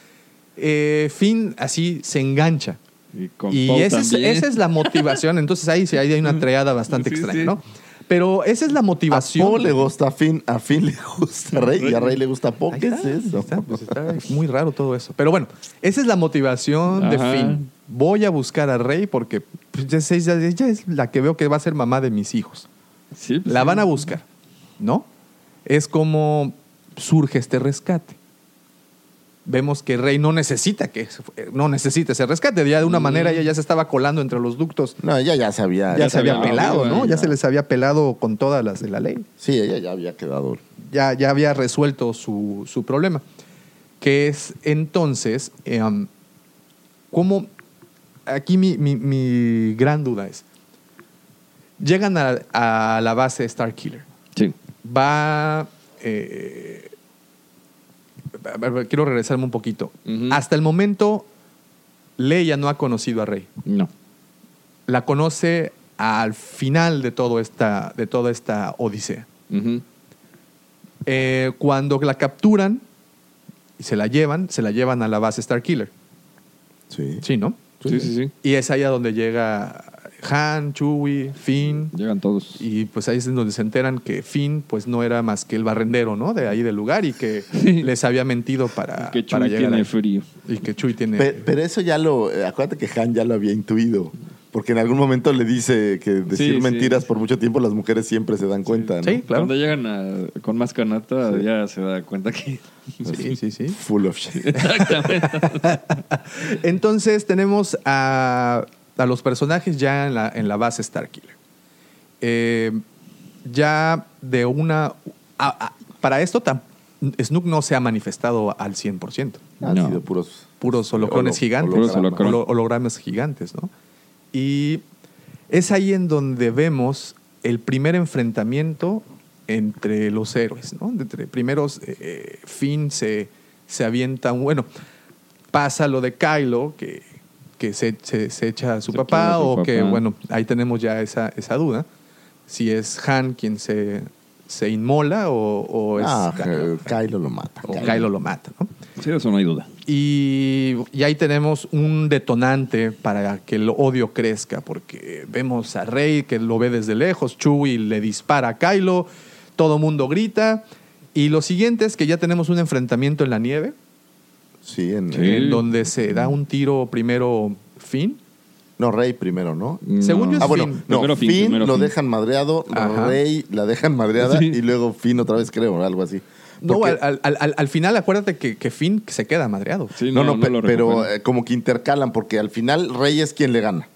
eh, Finn así se engancha. Y, con Y Poe esa es, también. esa es la motivación. Entonces ahí sí hay una triada bastante Sí, extraña, sí. ¿no? Pero esa es la A motivación. Poe le gusta a Finn, a Finn le gusta a Rey y a Rey le gusta a Poe. ¿Qué está, es eso? está, pues está muy raro todo eso. Pero bueno, esa es la motivación de. Finn. Voy a buscar a Rey porque pues, ella, ella es la que veo que va a ser mamá de mis hijos. Sí, pues, La van a buscar, ¿no? Es como surge este rescate. Vemos que Rey no necesita que no necesita ese rescate. Ya de una Mm. manera ella ya se estaba colando entre los ductos. No, ella ya sabía. Ya, se había pelado, ¿no? ya. Ya se les había pelado con todas las de la ley. Sí, ella ya había quedado. ya, ya había resuelto su, su problema. Que es entonces, eh, ¿cómo? Aquí mi, mi- mi gran duda es, llegan a, a la base Star Killer, Sí. va... eh, quiero regresarme un poquito. Hasta el momento, Leia no ha conocido a Rey. No. La conoce al final de, todo esta, de toda esta odisea. Eh, cuando la capturan y se la llevan, se la llevan a la base Starkiller. Sí. Sí, ¿no? Sí, sí, sí. Y es ahí a donde llega Han, Chewie, Finn. Llegan todos. Y pues ahí es donde se enteran que Finn pues no era más que el barrendero, ¿no? De ahí del lugar y que les había mentido para, que para Chewie llegar tiene ahí. frío. Y que Chewie tiene... Pe- Pero, eso ya lo. eh, Acuérdate que Han ya lo había intuido. Porque en algún momento le dice que decir Sí, sí. mentiras por mucho tiempo las mujeres siempre se dan cuenta, ¿no? Sí, claro. Cuando llegan a- con más canata, ya se da cuenta que. Sí, sí, sí. Full of shit. Exactamente. Entonces tenemos a, a los personajes ya en la, en la base Starkiller. Eh, ya de una... a- a- para esto, tam- Snook no se ha manifestado al 100%. Han No. sido puros... Puros holocrones holo- gigantes. Puros hologramas. holocrones. Holo- hologramas gigantes, ¿no? Y es ahí en donde vemos el primer enfrentamiento entre los héroes, ¿no? Entre primeros, eh, eh, Finn se, se avienta, un- bueno, pasa lo de Kylo, que, que se, se- se echa a su Se papá, pone a su o que, bueno, ahí tenemos ya esa, esa duda, si es Han quien se, se inmola o, o es Ah, Kylo, Kylo lo mata. o Kylo lo mata, ¿no? Sí, eso no hay duda. Y, y ahí tenemos un detonante para que el odio crezca, porque vemos a Rey que lo ve desde lejos, Chewie le dispara a Kylo, todo mundo grita. Y lo siguiente es que ya tenemos un enfrentamiento en la nieve, Sí, en... Sí. en donde se da un tiro primero Finn. No, Rey primero, ¿no? Según yo es Ah, bueno, Finn. no, Primero Finn, Finn, primero lo Finn. dejan madreado, Ajá. Rey la dejan madreada Sí. y luego Finn otra vez, creo, algo así. No, Porque- al, al- al- al final acuérdate que, que Finn se queda madreado. Sí, no, no, pe- lo pero eh, como que intercalan, porque al final Rey es quien le gana.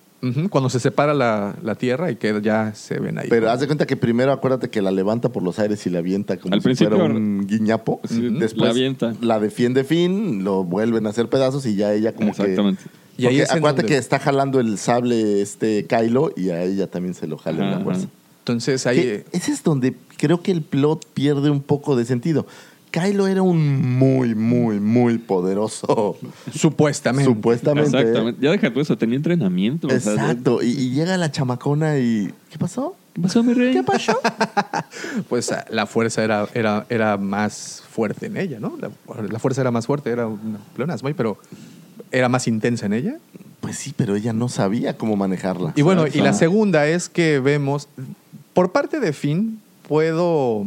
Cuando se separa la, la tierra y que ya se ven ahí. Pero haz de cuenta que primero acuérdate que la levanta por los aires y la avienta como Al si fuera principio- un guiñapo. Sí, Después la avienta. la defiende Finn, lo vuelven a hacer pedazos y ya ella como Exactamente. que... Y ahí es acuérdate donde- que está jalando el sable este Kylo y a ella también se lo jala en la fuerza. Entonces ahí... Que ese es donde creo que el plot pierde un poco de sentido. Kylo era un muy, muy, muy poderoso. Supuestamente. Supuestamente. Exactamente. Ya deja tú eso, tenía entrenamiento. o sea, Exacto. Y, y llega la chamacona y. ¿Qué pasó? ¿Qué pasó, mi rey? ¿Qué pasó? pues ah, la fuerza era, era, era más fuerte en ella, ¿no? La, la fuerza era más fuerte, era una pleonasmo, pero era más intensa en ella. Pues sí, pero ella no sabía cómo manejarla. Y bueno, y la segunda es que vemos, por parte de Finn, puedo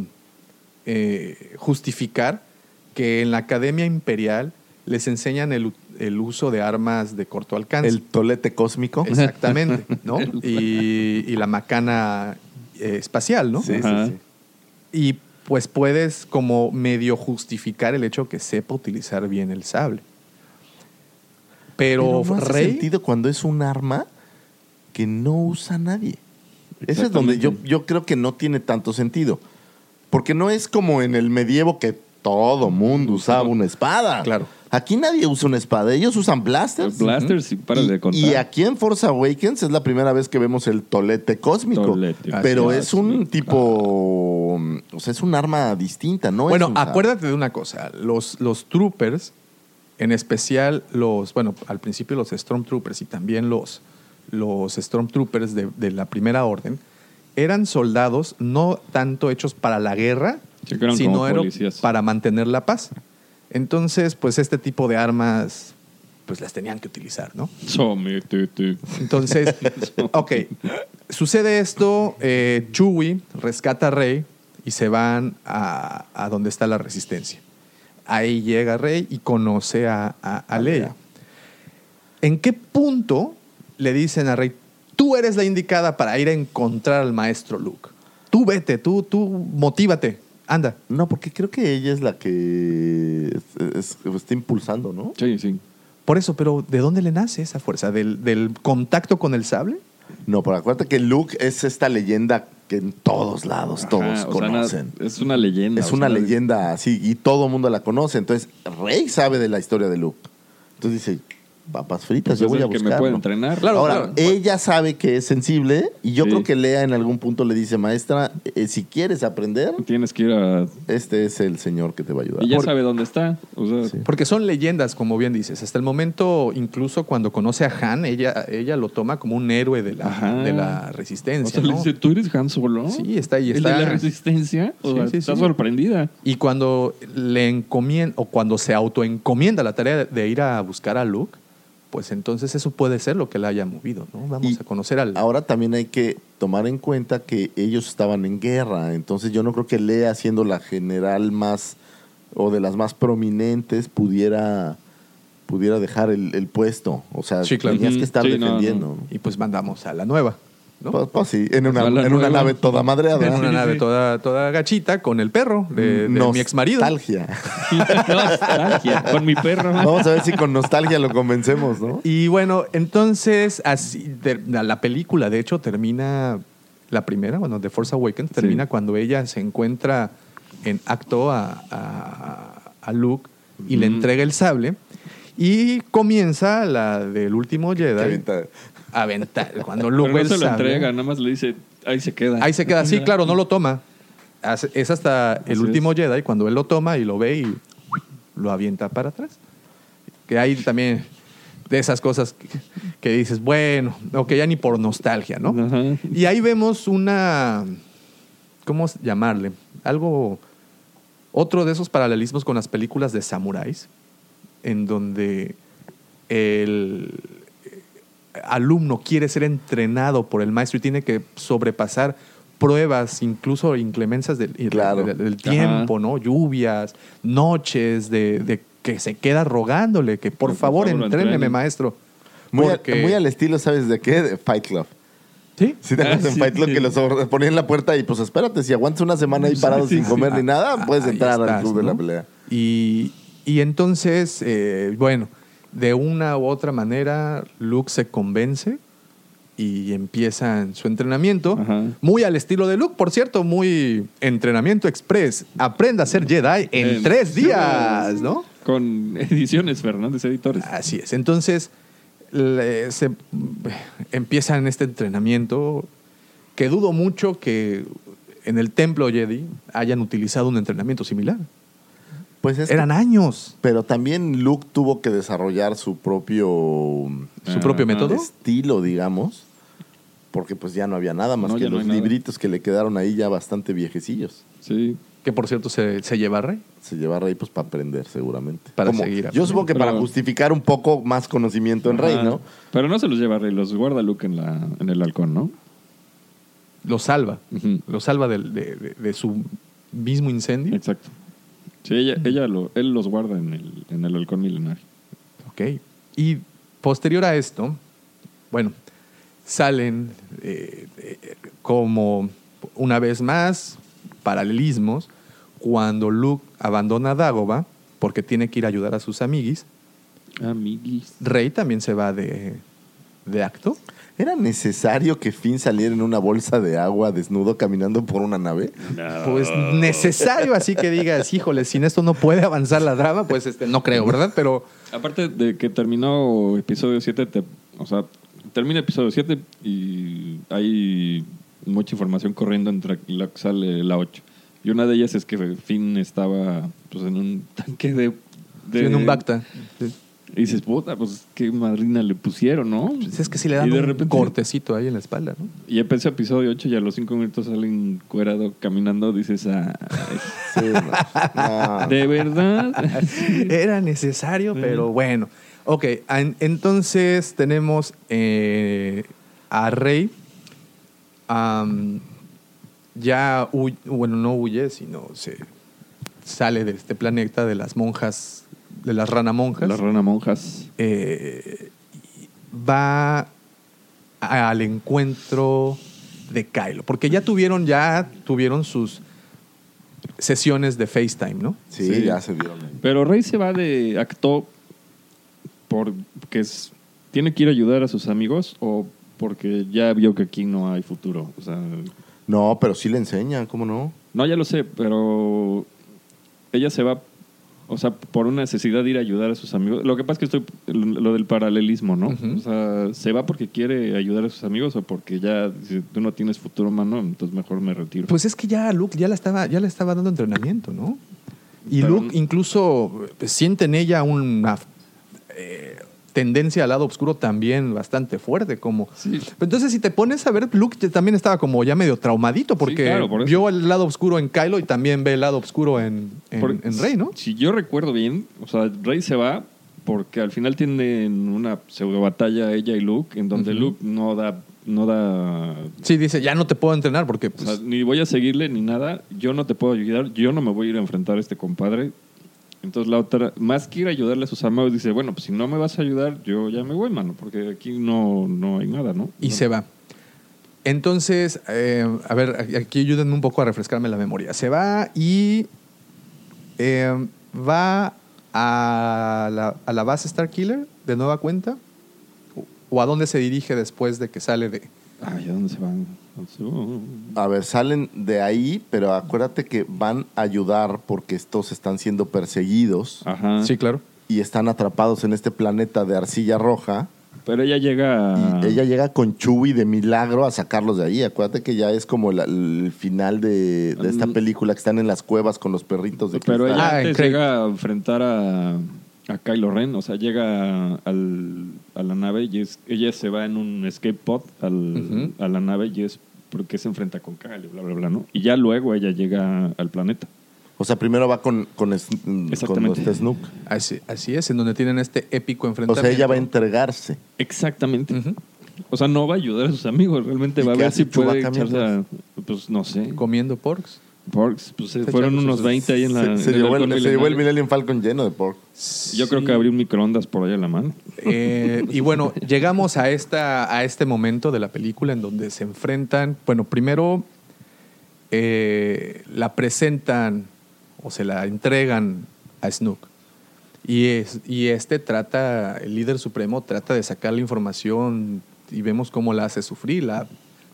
eh, justificar que en la Academia Imperial les enseñan el, el uso de armas de corto alcance. El tolete cósmico. Exactamente, ¿no? Y, y la macana eh, espacial, ¿no? Sí, sí, Ajá. sí. Y pues puedes como medio justificar el hecho que sepa utilizar bien el sable. Pero, no hace Rey, sentido cuando es un arma que no usa nadie. Ese es donde yo, yo creo que no tiene tanto sentido. Porque no es como en el medievo que todo mundo usaba una espada. Claro. Aquí nadie usa una espada. Ellos usan blasters. Blasters, y para y, de contar. y aquí en Force Awakens es la primera vez que vemos el tolete cósmico. Tolete pero Así es un cósmico. tipo. O sea, es un arma distinta, ¿no? es bueno, un acuérdate de una cosa, los, los troopers, en especial los, bueno, al principio los Stormtroopers y también los, los Stormtroopers de, de la primera orden, eran soldados no tanto hechos para la guerra, Sí, eran sino como era policías. para mantener la paz. Entonces, pues este tipo de armas, pues las tenían que utilizar, ¿no? Entonces, ok, sucede esto, eh, Chewie rescata a Rey y se van a, a donde está la resistencia. Ahí llega Rey y conoce a, a- a Leia. ¿En qué punto le dicen a Rey, tú eres la indicada para ir a encontrar al maestro Luke? Tú vete, tú, tú motívate, anda. No, porque creo que ella es la que es- es- está impulsando, ¿no? Sí, sí. Por eso, pero ¿de dónde le nace esa fuerza? ¿Del, del contacto con el sable? No, pero acuérdate que Luke es esta leyenda que en todos lados todos Ajá, conocen. es una leyenda. es una sea, leyenda así y todo el mundo la conoce. Entonces, Rey sabe de la historia de Luke. Entonces dice, papas fritas, Pues yo es voy a el que me puede entrenar. Claro, Ahora, claro. ella sabe que es sensible y yo Sí. creo que Lea en algún punto le dice, maestra, eh, si quieres aprender, Tienes que ir a... este es el señor que te va a ayudar. Y ya sabe dónde está. O sea, Sí. Porque son leyendas, como bien dices. Hasta el momento, incluso cuando conoce a Han, ella, ella lo toma como un héroe de la, de la o resistencia. sea, le ¿no? dice, ¿tú eres Han Solo? Sí, está ahí, ¿El está. de la resistencia? O Sí, sea, sí, está sí. sorprendida. Y cuando le encomienda, o cuando se autoencomienda la tarea de, de ir a buscar a Luke, pues entonces eso puede ser lo que la haya movido, ¿no? Vamos Y a conocer al... Ahora también hay que tomar en cuenta que ellos estaban en guerra, entonces yo no creo que Lea, siendo la general más o de las más prominentes, pudiera pudiera dejar el, el puesto. O sea, Sí, claro. tenías que estar Sí, defendiendo. no. ¿no? Y pues mandamos a la nueva, ¿no? Pues, pues sí, en una, A la en una nave toda madreada. en una sí, nave sí. toda, toda gachita con el perro de, de mi ex marido. Nostalgia. Nostalgia, con mi perro. Vamos a ver si con nostalgia lo convencemos, ¿no? Y bueno, entonces así de- la la película de hecho termina la primera, bueno, The Force Awakens termina cuando ella se encuentra en acto a, a- a Luke y le entrega el sable y comienza la del último Jedi. Aventar. Cuando Pero Luke no el se lo entrega, nada más le dice, ahí se queda. Ahí se queda, sí, claro, no lo toma. Es hasta el Así último Jedi cuando él lo toma y lo ve y lo avienta para atrás. Que hay también de esas cosas que, que dices, bueno, o que ya ni por nostalgia, ¿no? Ajá. Y ahí vemos una, ¿cómo llamarle? Algo, otro de esos paralelismos con las películas de samuráis, en donde el alumno quiere ser entrenado por el maestro y tiene que sobrepasar pruebas, incluso inclemencias del, Claro. del- del tiempo, ¿no? Lluvias, noches, de, de que se queda rogándole que por por favor, favor entréneme, entrene. maestro. Muy, a- Porque- muy al estilo, ¿sabes de qué? De Fight Club. ¿Sí? Si te Ah, acuerdas en sí, Fight Club sí. que los ponían en la puerta y pues espérate, si aguantas una semana ahí parado sí, sin sí. comer ni nada, Ah, puedes ahí entrar al club de la pelea. Y, y entonces, eh, bueno, de una u otra manera, Luke se convence y empieza en su entrenamiento. Ajá. Muy al estilo de Luke, por cierto, muy entrenamiento express. Aprenda a ser Jedi en En- tres días, ¿no? Con ediciones Fernández Editores. Así es. Entonces, le- se empieza en este entrenamiento que dudo mucho que en el templo Jedi hayan utilizado un entrenamiento similar. Pues es que- Eran años. pero también Luke tuvo que desarrollar su propio ¿Su propio Ajá. método? estilo, digamos, porque pues ya no había nada más No, que no los nada. libritos que le quedaron ahí ya bastante viejecillos. Sí. Que por cierto se, se lleva a Rey. Se lleva Rey pues para aprender seguramente. Para Como- seguir Yo supongo que Pero- para justificar un poco más conocimiento en Rey. ¿no? Pero no se los lleva Rey, los guarda Luke en, la, en el halcón, ¿no? Lo salva. Ujú. Lo salva del- de, de- de su mismo incendio. Exacto. Sí, ella, ella lo, él los guarda en el, en el halcón milenario. Ok. Y posterior a esto, bueno, salen eh, eh, como una vez más paralelismos cuando Luke abandona a Dagobah porque tiene que ir a ayudar a sus amiguis. Amiguis. Rey también se va de, de acto. ¿Era necesario que Finn saliera en una bolsa de agua desnudo caminando por una nave? Pues necesario así que digas, híjole, sin esto no puede avanzar la drama, pues este, no creo, ¿verdad? Pero Aparte de que terminó episodio 7, te- o sea, termina episodio 7 y hay mucha información corriendo entre la que sale la 8. Y una de ellas es que Finn estaba pues, en un tanque de... de- en un Bacta. Y dices, puta, pues qué madrina le pusieron, ¿no? Pues es que si le dan Y de un repente- cortecito ahí en la espalda, ¿no? Y empecé episodio 8 y a los 5 minutos salen cuerado caminando, dices, ah, Sí, no. No. ¿de verdad? Era necesario, Sí. pero bueno. Ok, en- entonces tenemos eh, a Rey. ya, bueno, no huye, sino se sale de este planeta de las monjas, de las rana monjas. Las rana monjas. Eh, va al encuentro de Kylo. Porque ya tuvieron, ya tuvieron sus sesiones de FaceTime, ¿no? Sí, Sí. ya se vieron. Pero Rey se va de acto porque es- tiene que ir a ayudar a sus amigos o porque ya vio que aquí no hay futuro. O sea, No, pero sí le enseñan, ¿cómo no? no, ya lo sé, pero ella se va, o sea, por una necesidad de ir a ayudar a sus amigos. Lo que pasa es que estoy, lo del paralelismo, ¿no? O sea, ¿se va porque quiere ayudar a sus amigos o porque ya, si tú no tienes futuro humano, entonces mejor me retiro? Pues es que ya Luke ya, la estaba, ya le estaba dando entrenamiento, ¿no? Y Pero- Luke incluso siente en ella una eh, tendencia al lado oscuro también bastante fuerte. Como... Sí. Pero Entonces, si te pones a ver, Luke también estaba como ya medio traumadito porque claro, por eso. vio el lado oscuro en Kylo y también ve el lado oscuro en, en, Por- en Rey, ¿no? Si yo recuerdo bien, o sea, Rey se va porque al final tienen una pseudo batalla ella y Luke, en donde Ujú. Luke no da, no da, Sí, dice, ya no te puedo entrenar porque o pues, sea, ni voy a seguirle ni nada, yo no te puedo ayudar, yo no me voy a ir a enfrentar a este compadre. Entonces la otra, más quiere ayudarle a sus amigos, dice, bueno, pues si no me vas a ayudar, yo ya me voy, mano, porque aquí no, no hay nada, ¿no? Y No. se va. Entonces, eh, a ver, aquí ayúdenme un poco a refrescarme la memoria. Se va y eh, va a la, a la base Starkiller de nueva cuenta. ¿O a dónde se dirige después de que sale de...? Ay, ¿a dónde se van? A ver, salen de ahí, pero acuérdate que van a ayudar porque estos están siendo perseguidos Ajá. Sí, claro. y están atrapados en este planeta de arcilla roja. Pero ella llega... Y ella llega con Chewie de milagro a sacarlos de ahí. Acuérdate que ya es como la- el final de, de esta Mm. película que están en las cuevas con los perritos de Pero cristal. ella Ah, antes llega a enfrentar a, a Kylo Ren, o sea, llega al- a la nave y es- ella se va en un escape pod al- a la nave y es porque se enfrenta con Kylo, bla, bla, bla, ¿no? Y ya luego ella llega al planeta. O sea, primero va con, con, con Exactamente. este Snook. Así, así es, en donde tienen este épico O enfrentamiento. sea, ella va a entregarse. Exactamente. O sea, no va a ayudar a sus amigos, realmente ¿Y va a ver si puede echarse a, pues no sé, Comiendo porks. Porks, pues se fueron unos sus- 20 ahí en la... se, en se llevó el, halcón se llevó el. Millennium Falcon lleno de pork. Yo creo que abrí un microondas por ahí a la mano. Eh, y bueno, llegamos a, esta, a este momento de la película en donde se enfrentan. Bueno, primero eh, la presentan o se la entregan a Snook. Y, es, y este trata, el líder supremo trata de sacar la información y vemos cómo la hace sufrir, la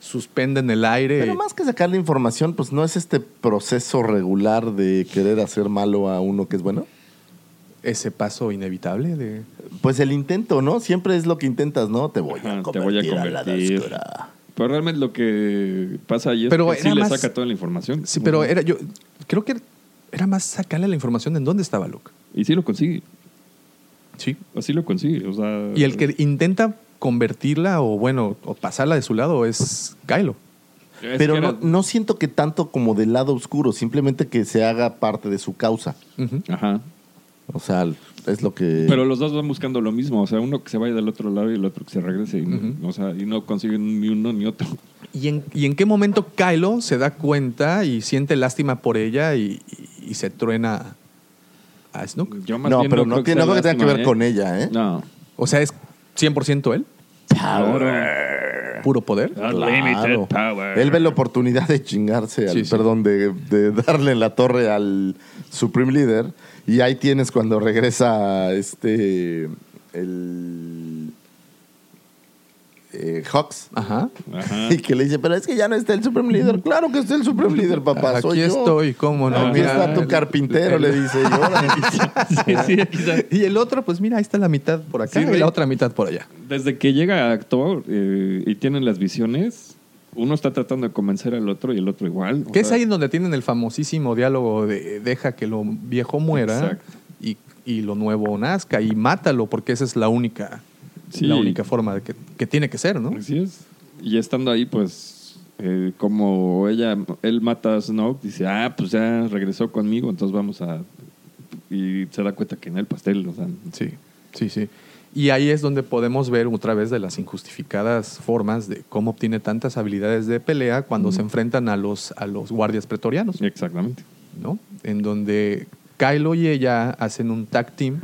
suspende en el aire. Pero más que sacar la información, pues no es este proceso regular de querer hacer malo a uno que es bueno. Ese paso inevitable de... Pues el intento, ¿no? Siempre es lo que intentas, ¿no? Te voy Ajá, a te voy a convertir a la convertir. oscura. Pero realmente lo que pasa ahí es Pero que sí era le más- saca toda la información. Sí, pero era yo creo que era más sacarle la información de en dónde estaba Luke. Y sí lo consigue. Sí. Así lo consigue. O sea, Y el que intenta convertirla o bueno, o pasarla de su lado es Kylo. es Pero no, no siento que tanto como del lado oscuro, simplemente que se haga parte de su causa. Ajá. O sea, es lo que... Pero los dos van buscando lo mismo. O sea, uno que se vaya del otro lado y el otro que se regrese. Y, o sea, y no consiguen ni uno ni otro. ¿Y en, y en qué momento Kylo se da cuenta y siente lástima por ella y, y- y se truena a Snook? Yo más no, bien pero no, creo tiene, no sea creo que tenga que ver ¿eh? con ella, ¿eh? No. O sea, es 100% él, puro poder. Claro. Él ve la oportunidad de chingarse, al, Sí, sí. perdón, de, de darle la torre al Supreme Leader. Y ahí tienes cuando regresa este. El. Eh, Hawks. Ajá. Ajá. Y que le dice, pero es que ya no está el Supreme Leader. Claro que está el Supreme Leader, papá. Aquí soy yo. estoy, cómo no. Aquí Mira, está tu carpintero, el- le dice. Y sí, sí. Y el otro, pues mira, ahí está la mitad por acá Sí, y la otra mitad por allá. Desde que llega actor eh, y tienen las visiones, uno está tratando de convencer al otro y el otro igual. Que es ahí en donde tienen el famosísimo diálogo de deja que lo viejo muera Exacto. y, y lo nuevo nazca y mátalo porque esa es la única, Sí. la única forma de que, que tiene que ser, ¿no? Así es. Y estando ahí, pues, eh, como ella, él mata a Snoke, dice, ah, pues ya regresó conmigo, entonces vamos a... Y se da cuenta que en el pastel, o sea, Sí, sí, sí. Y ahí es donde podemos ver otra vez de las injustificadas formas de cómo obtiene tantas habilidades de pelea cuando se enfrentan a los, a los guardias pretorianos, exactamente. ¿no? En donde Kylo y ella hacen un tag team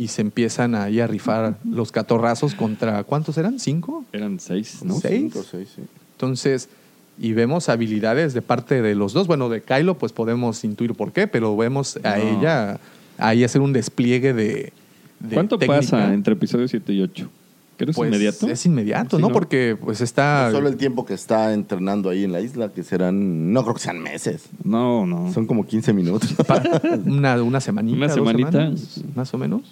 y se empiezan ahí a rifar los catorrazos contra, ¿cuántos eran? ¿Cinco? Eran seis, ¿no? ¿Seis? Cinco, seis, sí. Entonces, y vemos habilidades de parte de los dos. Bueno, de Kylo, pues podemos intuir por qué, pero vemos a No. ella ahí hacer un despliegue de. de ¿Cuánto técnica. pasa entre episodios 7 y 8? ¿Crees Pues, inmediato? Es inmediato, Sí, ¿no? ¿no? Porque pues está. Solo el tiempo que está entrenando ahí en la isla, que serán, no creo que sean meses. No, no. Son como 15 minutos. una, una semanita. Una semanita. semanas, más o menos.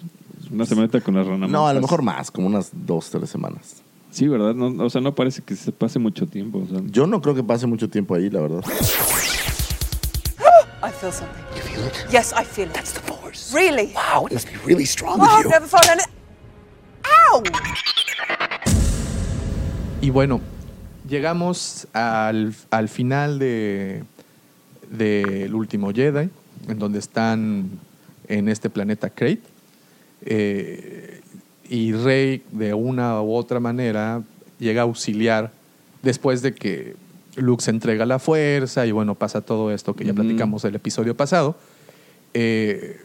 Una semanita con las ranas. No, a lo mejor más, como unas dos, tres semanas. Sí, ¿verdad? No, o sea, no parece que se pase mucho tiempo. o sea. Yo no creo que pase mucho tiempo ahí, la verdad. I feel something. You feel it? Yes, I feel it. That's the force. Really? Wow, it must be really strong Oh, with I've you. never felt any. Ow! Y bueno, llegamos al, al final de del último Jedi, en donde están en este planeta Crate. Eh, y Rey, de una u otra manera, llega a auxiliar después de que Luke se entrega la fuerza y bueno, pasa todo esto que ya Ujú. platicamos el episodio pasado. Eh,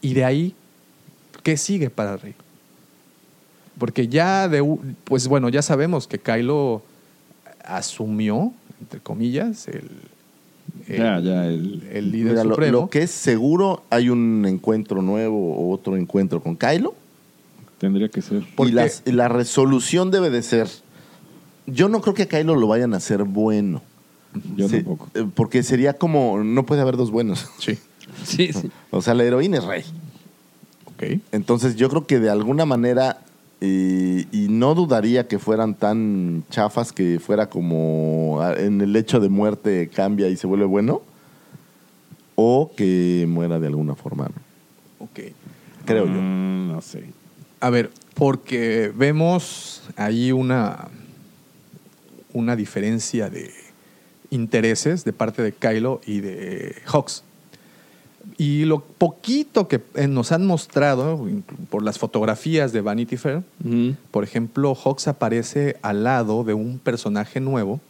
Y de ahí, ¿qué sigue para Rey? Porque ya de, pues bueno, ya sabemos que Kylo asumió, entre comillas, el, el- Ya, ya, el- el líder Mira, lo, supremo. lo que es seguro, hay un encuentro nuevo o otro encuentro con Kylo. Tendría que ser. ¿Por y, las- la resolución debe de ser. Yo no creo que a Kylo lo vayan a hacer bueno. Yo tampoco. eh, Porque sería como. No puede haber dos buenos. Sí. Sí, sí. O sea, la heroína es rey. Ok. Entonces yo creo que de alguna manera, eh, y no dudaría que fueran tan chafas que fuera como ah, en el hecho de muerte cambia y se vuelve bueno, o que muera de alguna forma. Ok. creo yo. Mm, no sé. A ver, porque vemos ahí una, una diferencia de intereses de parte de Kylo y de Hawks. Y lo poquito que nos han mostrado por las fotografías de Vanity Fair, por ejemplo, Hawks aparece al lado de un personaje nuevo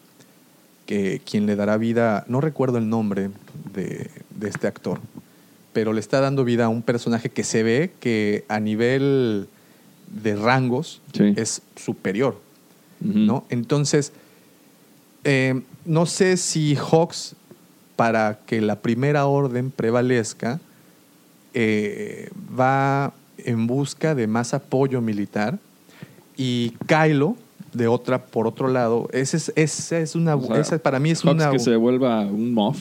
que quien le dará vida, no recuerdo el nombre de, de este actor, pero le está dando vida a un personaje que se ve que a nivel de rangos Sí. es superior. ¿no? Entonces, eh, no sé si Hawks, para que la primera orden prevalezca, eh, va en busca de más apoyo militar y Kylo, de otra, por otro lado, ese es, esa es una, O sea, esa para mí es Hawks una... que se vuelva un moff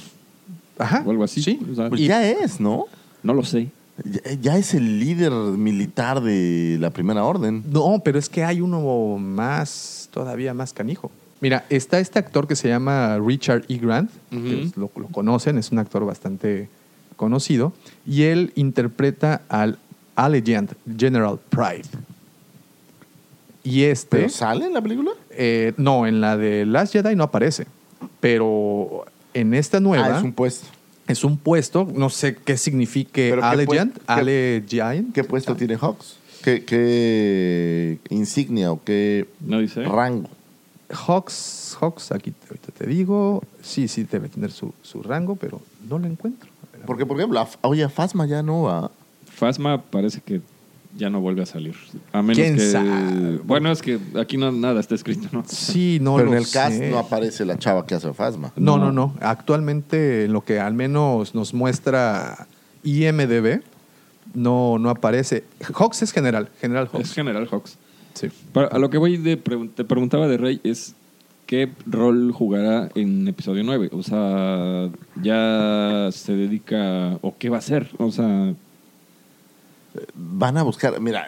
Ajá, o algo así. sí. O sea, Pues Y- ya es, ¿no? no lo sé. Ya, ya es el líder militar de la primera orden. No, pero es que hay uno más, todavía más canijo. Mira, está este actor que se llama Richard E. Grant, que lo, lo conocen, es un actor bastante conocido, y él interpreta al Allegiant General Pride. Y este, ¿Pero sale en la película? eh, no, en la de Last Jedi no aparece, pero en esta nueva Ah, es un puesto. es un puesto, no sé qué signifique ¿Pero qué Allegiant, qué- Allegiant. ¿Qué puesto tiene Hawks? ¿Qué, qué insignia o qué No dice. rango? Hawks, Hawks, aquí te- ahorita te digo, sí, sí debe tener su, su rango, pero no lo encuentro. Porque, por ejemplo, a- oye, a Fasma ya no va. Fasma parece que ya no vuelve a salir. A menos ¿Quién que. sabe? Bueno, es que aquí no nada está escrito, ¿no? Sí, no Pero lo en el cast no aparece la chava que hace a Fasma. No, no, no. Actualmente, en lo que al menos nos muestra IMDB, no, no aparece. Hawks es general, general Es Hawks. General Hawks. Sí. Para- a lo que voy de pregun- te preguntaba de Rey es qué rol jugará en episodio 9. O sea, ya se dedica o qué va a hacer. O sea, Van a buscar, mira,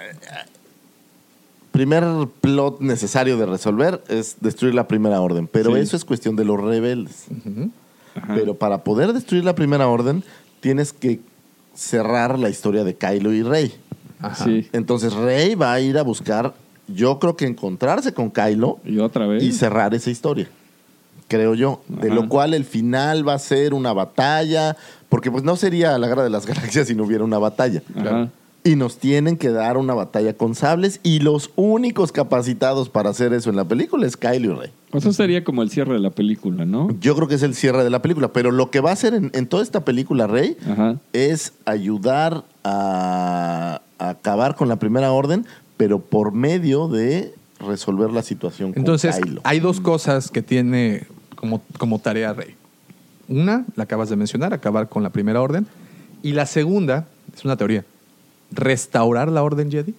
primer plot necesario de resolver es destruir la primera orden, pero Sí. eso es cuestión de los rebeldes. Pero para poder destruir la primera orden, tienes que cerrar la historia de Kylo y Rey. Ajá. sí. Entonces Rey va a ir a buscar, yo creo que encontrarse con Kylo Y otra vez. y cerrar esa historia. Creo yo. De lo cual el final va a ser una batalla, porque pues no sería la guerra de las galaxias si no hubiera una batalla. Ajá. Y nos tienen que dar una batalla con sables y los únicos capacitados para hacer eso en la película es Kylo y Rey. O sea, sería como el cierre de la película, ¿no? Yo creo que es el cierre de la película, pero lo que va a hacer en, en toda esta película Rey Ajá. es ayudar a, a acabar con la primera orden, pero por medio de resolver la situación con Entonces, Kylo. hay dos cosas que tiene como, como tarea Rey. Una, la acabas de mencionar, acabar con la primera orden. Y la segunda, es una teoría, restaurar la orden Jedi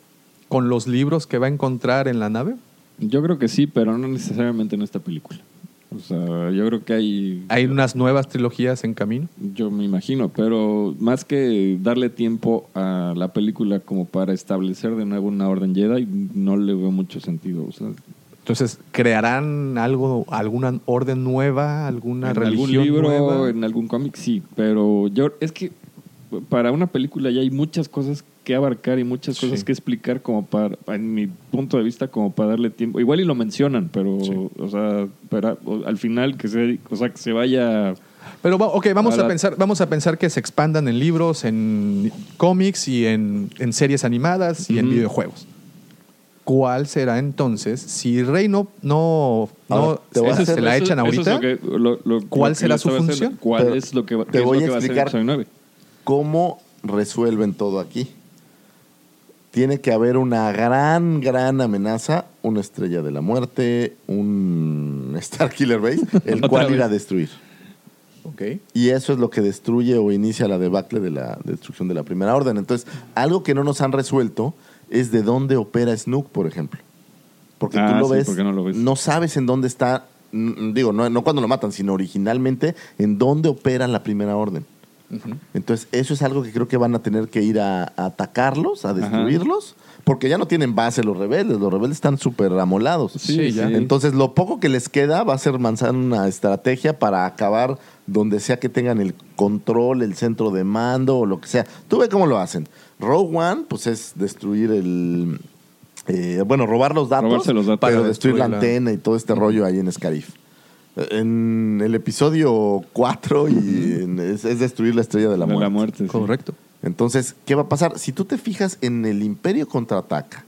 con los libros que va a encontrar en la nave. Yo creo que sí, pero no necesariamente en esta película. O sea, yo creo que hay. Hay unas nuevas trilogías en camino. Yo me imagino, pero más que darle tiempo a la película como para establecer de nuevo una orden Jedi, no le veo mucho sentido. O sea, Entonces, ¿crearán algo, alguna orden nueva, alguna en algún religión libro, nueva? en algún cómic, sí, pero yo es que para una película ya hay muchas cosas que abarcar y muchas cosas Sí. que explicar como para, en mi punto de vista, como para darle tiempo. Igual y lo mencionan, pero, Sí. o sea, pero o- al final que se, o sea, que se vaya Pero ok, vamos a pensar, vamos a pensar que se expandan en libros, en cómics y en, en series animadas y en videojuegos. ¿Cuál será entonces? Si Rey no, no, Ahora, se la Eso- echan eso es ahorita, lo que- lo- lo- ¿Cuál será su función? haciendo. ¿Cuál Pero es lo que, va- te voy lo a explicar. Episodio 9? ¿Cómo resuelven todo aquí. Tiene que haber una gran, gran amenaza, una estrella de la muerte, un Star Killer Base, el cual vez. ir a destruir. Ok. Y eso es lo que destruye o inicia la debacle de la destrucción de la primera orden. Entonces, algo que no nos han resuelto es de dónde opera Snook, por ejemplo. Porque Ah, tú lo sí, ves, no lo ves. sabes en dónde está, digo, no, no cuando lo matan, sino originalmente en dónde opera la primera orden. Entonces, eso es algo que creo que van a tener que ir a, a atacarlos, a destruirlos, porque ya no tienen base los rebeldes. Los rebeldes están súper amolados. Sí. Entonces, lo poco que les queda va a ser lanzar una estrategia para acabar donde sea que tengan el control, el centro de mando o lo que sea. Tú ve cómo lo hacen. Rogue One, pues es destruir el. eh, bueno, robar los datos, Robarse los datos. pero destruir la destruir la- antena y todo este rollo ahí en Scarif. En el episodio 4 y en- es, es destruir la estrella de la De muerte. la muerte. sí. Correcto. Entonces, ¿qué va a pasar? Si tú te fijas en el Imperio contraataca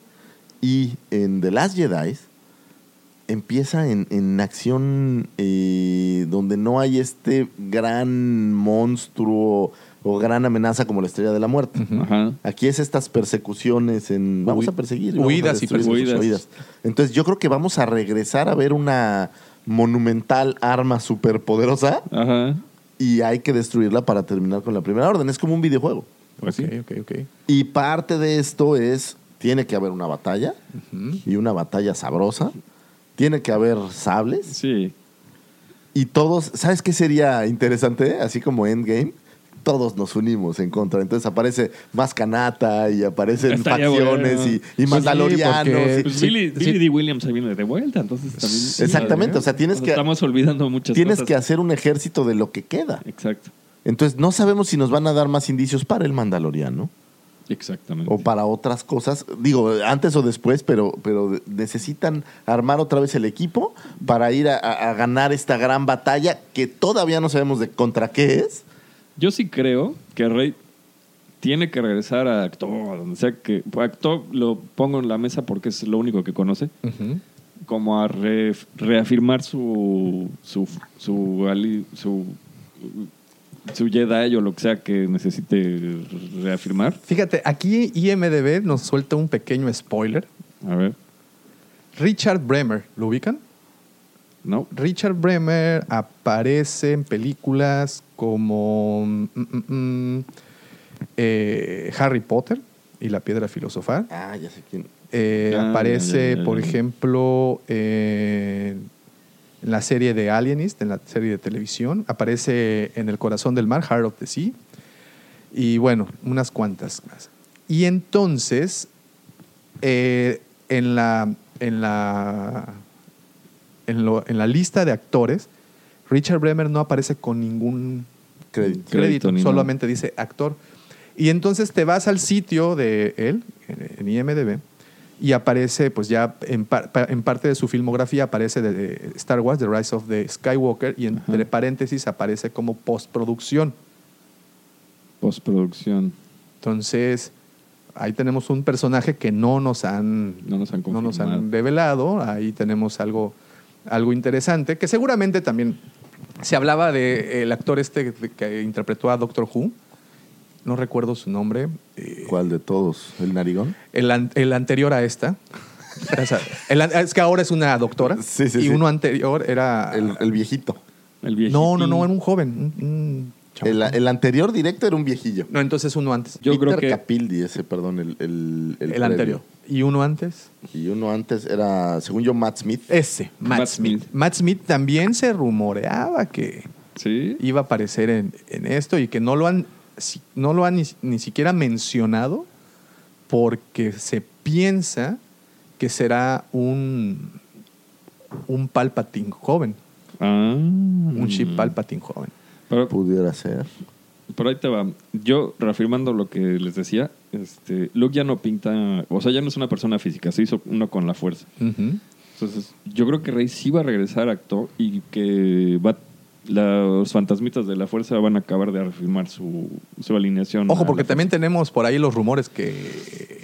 y en The Last Jedi, empieza en, en acción eh, donde no hay este gran monstruo o gran amenaza como la Estrella de la Muerte. Ajá. Aquí es estas persecuciones en... Vamos Hui- a perseguir. vamos a huidas y destruir persecuciones. huidas. Entonces yo creo que vamos a regresar a ver una monumental arma superpoderosa Ajá. y hay que destruirla para terminar con la primera orden. Es como un videojuego. Pues sí. Ok, ok, ok. Y parte de esto es, tiene que haber una batalla y una batalla sabrosa. Tiene que haber sables Sí. y todos, ¿sabes qué sería interesante? Así como Endgame, todos nos unimos en contra. Entonces aparece más canata y aparecen Estaría facciones bueno. y, y Pues mandalorianos. sí, porque- y- Pues Sí, Billy, sí. Billy D. Williams ahí viene de vuelta, entonces también. Sí, Exactamente, o sea, tienes Nos que, Estamos olvidando muchas tienes cosas. que hacer un ejército de lo que queda. Exacto. Entonces no sabemos si nos van a dar más indicios para el mandaloriano. Exactamente. o para otras cosas, digo, antes o después, pero, pero necesitan armar otra vez el equipo para ir a, a- a ganar esta gran batalla que todavía no sabemos de contra qué es. Yo sí creo que Rey tiene que regresar a Acto, a donde sea que. Acto lo pongo en la mesa porque es lo único que conoce. Como a re- reafirmar su. su. su. su, su Jedi o lo que sea que necesite reafirmar. Fíjate, aquí IMDB nos suelta un pequeño spoiler. A ver. Richard Bremer, ¿lo ubican? No. Richard Bremer aparece en películas como mm, mm, mm, eh, Harry Potter y la piedra filosofal. Ah, ya sé quién. Eh, Ah, aparece, ya, ya, ya, por ejemplo, eh, en la serie de Alienist, en la serie de televisión. Aparece en El corazón del mar, Heart of the Sea. Y bueno, unas cuantas más. Y entonces, eh, en, la, en, la, en, lo- en la lista de actores, Richard Bremer no aparece con ningún Crédito. solamente dice actor. Y entonces te vas al sitio de él, en IMDB, y aparece, pues ya en, par- pa- en parte de su filmografía aparece de, de Star Wars, The Rise of the Skywalker, y entre paréntesis aparece como postproducción. Postproducción. Entonces, ahí tenemos un personaje que no nos han, No nos han no nos han revelado. Ahí tenemos algo, algo interesante, que seguramente también se hablaba de el actor este que- interpretó a Doctor Who. No recuerdo su nombre. eh, ¿Cuál de todos? ¿El narigón? el, an- el anterior a esta. O sea, el an- es que ahora es una doctora. Sí, sí, y sí. uno anterior era. El, el viejito. El viejito. no, no, no, era un joven. un- un El, el anterior directo era un viejillo. no, entonces uno antes. Yo Peter creo que- Capaldi, ese, perdón, el, el, anterior. ¿Y uno antes? Y uno antes era, según yo, Matt Smith. Ese, Matt, Matt Smith. Smith. Matt Smith también se rumoreaba que Sí. iba a aparecer en, en esto y que no lo han, no lo han ni, ni siquiera mencionado porque se piensa que será un, un Palpatine joven, Ah. un chip Palpatine joven. Pero, Pudiera ser. Por ahí te va. Yo, reafirmando lo que les decía, este, Luke ya no pinta, o sea, ya no es una persona física, se hizo uno con la fuerza. Entonces, yo creo que Rey sí va a regresar a acto y que va, los fantasmitas de la fuerza van a acabar de reafirmar su, su alineación. Ojo, porque también fuerza. tenemos por ahí los rumores que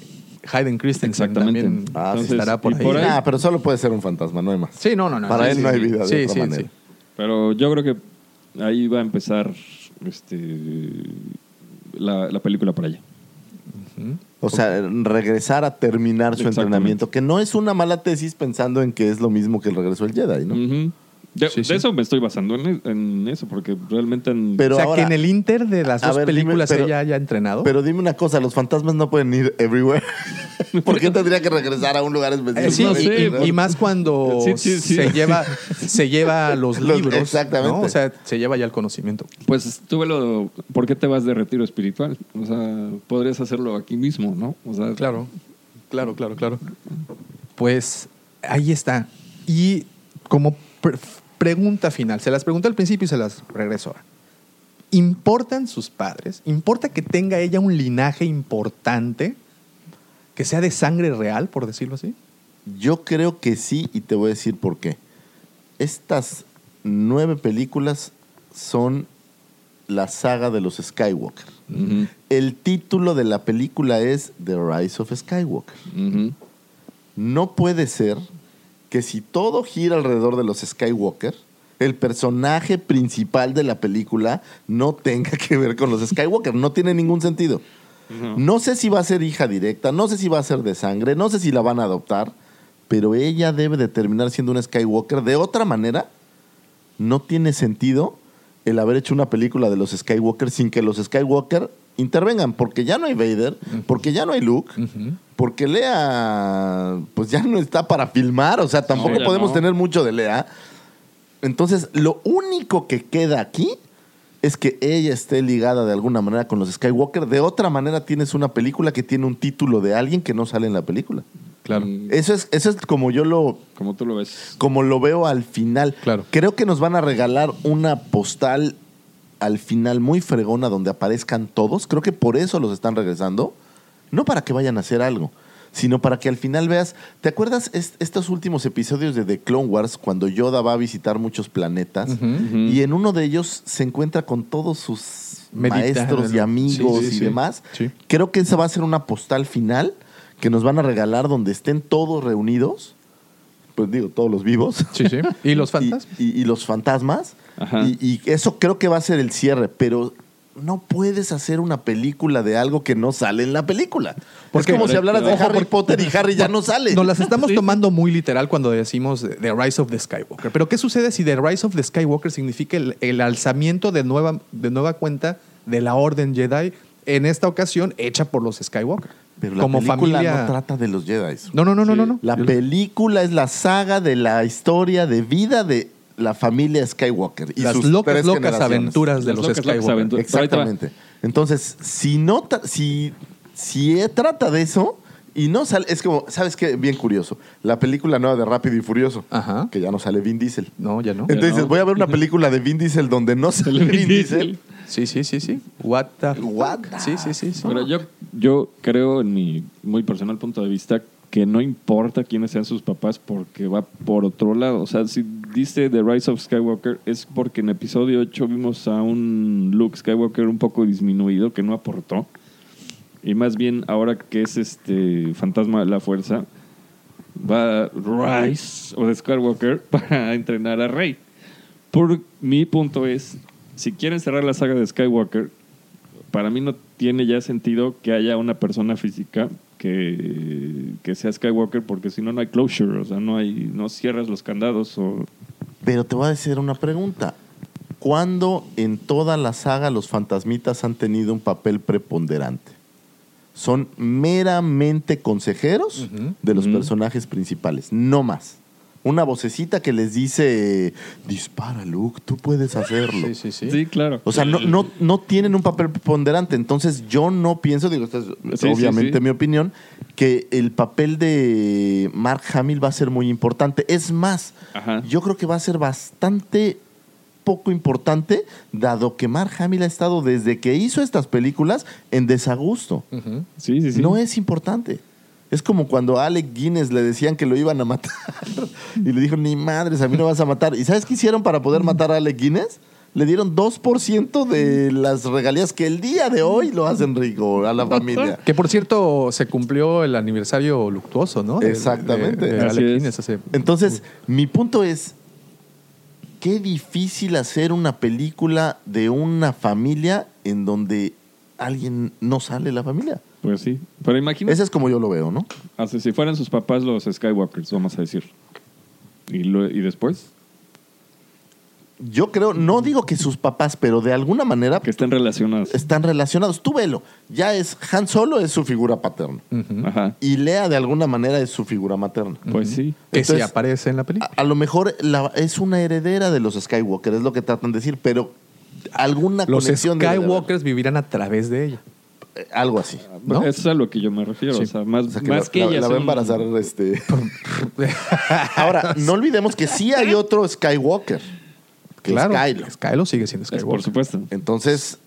Hayden Christensen Exactamente. también Ah, estará por ahí. por ahí- Ah, pero solo puede ser un fantasma, no hay más. Sí, no, no, no. Para sí, él sí, no hay sí. vida de Sí, otra sí, manera. sí. Pero yo creo que ahí va a empezar este, la, la película para allá. O sea, regresar a terminar su entrenamiento, que no es una mala tesis pensando en que es lo mismo que el regreso del Jedi, ¿no? De, Sí, de sí. eso me estoy basando en, en eso, porque realmente en- Pero o sea, ahora- que en el inter de las dos ver, dime, películas pero- ella haya entrenado. Pero dime una cosa, los fantasmas no pueden ir everywhere. ¿Por qué tendría que regresar a un lugar específico? Eh, sí, no y, sé, y- por- y más cuando Sí, sí, sí. se lleva se lleva los Los- libros, exactamente. ¿no? O sea, se lleva ya el conocimiento. Pues tuve lo... ¿Por qué te vas de retiro espiritual? O sea, podrías hacerlo aquí mismo, ¿no? O sea, Claro, claro, claro, claro. Pues ahí está. Y como pregunta final, se las pregunté al principio y se las regreso ahora. ¿Importan sus padres? ¿Importa que tenga ella un linaje importante? ¿Que sea de sangre real, por decirlo así? Yo creo que sí y te voy a decir por qué. Estas nueve películas son la saga de los Skywalker. El título de la película es The Rise of Skywalker. No puede ser que si todo gira alrededor de los Skywalker, el personaje principal de la película no tenga que ver con los Skywalker. No tiene ningún sentido. No. No sé si va a ser hija directa, no sé si va a ser de sangre, no sé si la van a adoptar, pero ella debe de terminar siendo un Skywalker. De otra manera, no tiene sentido el haber hecho una película de los Skywalker sin que los Skywalker intervengan, porque ya no hay Vader, porque ya no hay Luke, porque Lea pues ya no está para filmar, o sea, tampoco No, podemos no. tener mucho de Lea. Entonces, lo único que queda aquí es que ella esté ligada de alguna manera con los Skywalker. De otra manera, tienes una película que tiene un título de alguien que no sale en la película. Claro. Eso es, eso es como yo lo, Como tú lo ves. como lo veo al final. Claro. Creo que nos van a regalar una postal al final muy fregona donde aparezcan todos. Creo que por eso los están regresando. No para que vayan a hacer algo, sino para que al final veas. ¿Te acuerdas est- estos últimos episodios de The Clone Wars cuando Yoda va a visitar muchos planetas? Y en uno de ellos se encuentra con todos sus maestros y amigos Sí, sí, y sí. demás. Sí. Creo que esa va a ser una postal final que nos van a regalar donde estén todos reunidos. Pues digo, todos los vivos. Sí, sí. ¿Y los fantasmas? Y, y- y los fantasmas. Ajá. Y, y eso creo que va a ser el cierre, pero no puedes hacer una película de algo que no sale en la película. Porque- es como si hablaras de Harry Potter y Harry ya no sale. Nos las estamos tomando muy literal cuando decimos The Rise of the Skywalker. Pero ¿qué sucede si The Rise of the Skywalker significa el, el alzamiento de nueva, de nueva cuenta de la Orden Jedi, en esta ocasión hecha por los Skywalker? pero la como película familia. no trata de los Jedi. No, no, no, no, no, no. La película es la saga de la historia de vida de la familia Skywalker. Y Las sus locas, tres locas aventuras de Las los locas, Skywalker. Exactamente. Entonces, si no si, si eh, trata de eso y no sale, es como, ¿sabes qué? Bien curioso. La película nueva de Rápido y Furioso, Ajá. que ya no sale Vin Diesel. No, ya no. Entonces, no. voy a ver una película de Vin Diesel donde no sale Vin Diesel. Sí, sí, sí, sí. What the What the- Sí, sí, sí. sí. Pero yo, yo creo, en mi muy personal punto de vista, que no importa quiénes sean sus papás porque va por otro lado. O sea, si dice The Rise of Skywalker es porque en episodio 8 vimos a un Luke Skywalker un poco disminuido que no aportó. Y más bien ahora que es este fantasma de la fuerza, va Rise o de Skywalker para entrenar a Rey. Por mi punto es, si quieren cerrar la saga de Skywalker, para mí no tiene ya sentido que haya una persona física que, que sea Skywalker porque si no no hay closure, o sea, no hay no cierras los candados o Pero te voy a decir una pregunta. ¿Cuándo en toda la saga los fantasmitas han tenido un papel preponderante? Son meramente consejeros de los personajes principales, no más. Una vocecita que les dice, dispara Luke, tú puedes hacerlo. Sí, sí, sí. sí, claro. O sea, no, no, no tienen un papel preponderante. Entonces, yo no pienso, digo, esta es Sí, obviamente sí, sí. mi opinión, que el papel de Mark Hamill va a ser muy importante. Es más, Ajá. yo creo que va a ser bastante poco importante, dado que Mark Hamill ha estado desde que hizo estas películas en desagusto. Sí, sí, sí. No es importante. Es como cuando a Alec Guinness le decían que lo iban a matar. y le dijo, ni madres, a mí no vas a matar. ¿Y sabes qué hicieron para poder matar a Alec Guinness? Le dieron 2% de las regalías que el día de hoy lo hacen rico a la familia. Que por cierto, se cumplió el aniversario luctuoso, ¿no? Exactamente. de- de Así Alec es. Guinness hace- Entonces, mi punto es, qué difícil hacer una película de una familia en donde alguien no sale de la familia. Pues sí. Pero imagínate. Ese es como yo lo veo, ¿no? Así, si fueran sus papás los Skywalkers, vamos a decir. ¿Y, lo- y después? Yo creo, no digo que sus papás, pero de alguna manera Que estén relacionados. están relacionados. Tú velo, ya es Han Solo es su figura paterna Ajá. y Lea de alguna manera es su figura materna. Pues sí. Que sí aparece en la película. A, a lo mejor la- es una heredera de los Skywalker, es lo que tratan de decir, pero alguna Los conexión de haber. Skywalkers vivirán a través de ella. Eh, algo así. ¿no? Eso es a lo que yo me refiero. Sí. O sea, más, O sea, que más la, que la- ella. la va a embarazar este. Ahora, no olvidemos que sí hay otro Skywalker, que claro, es Kylo. Kylo sigue siendo Es Skywalker. por supuesto. Entonces,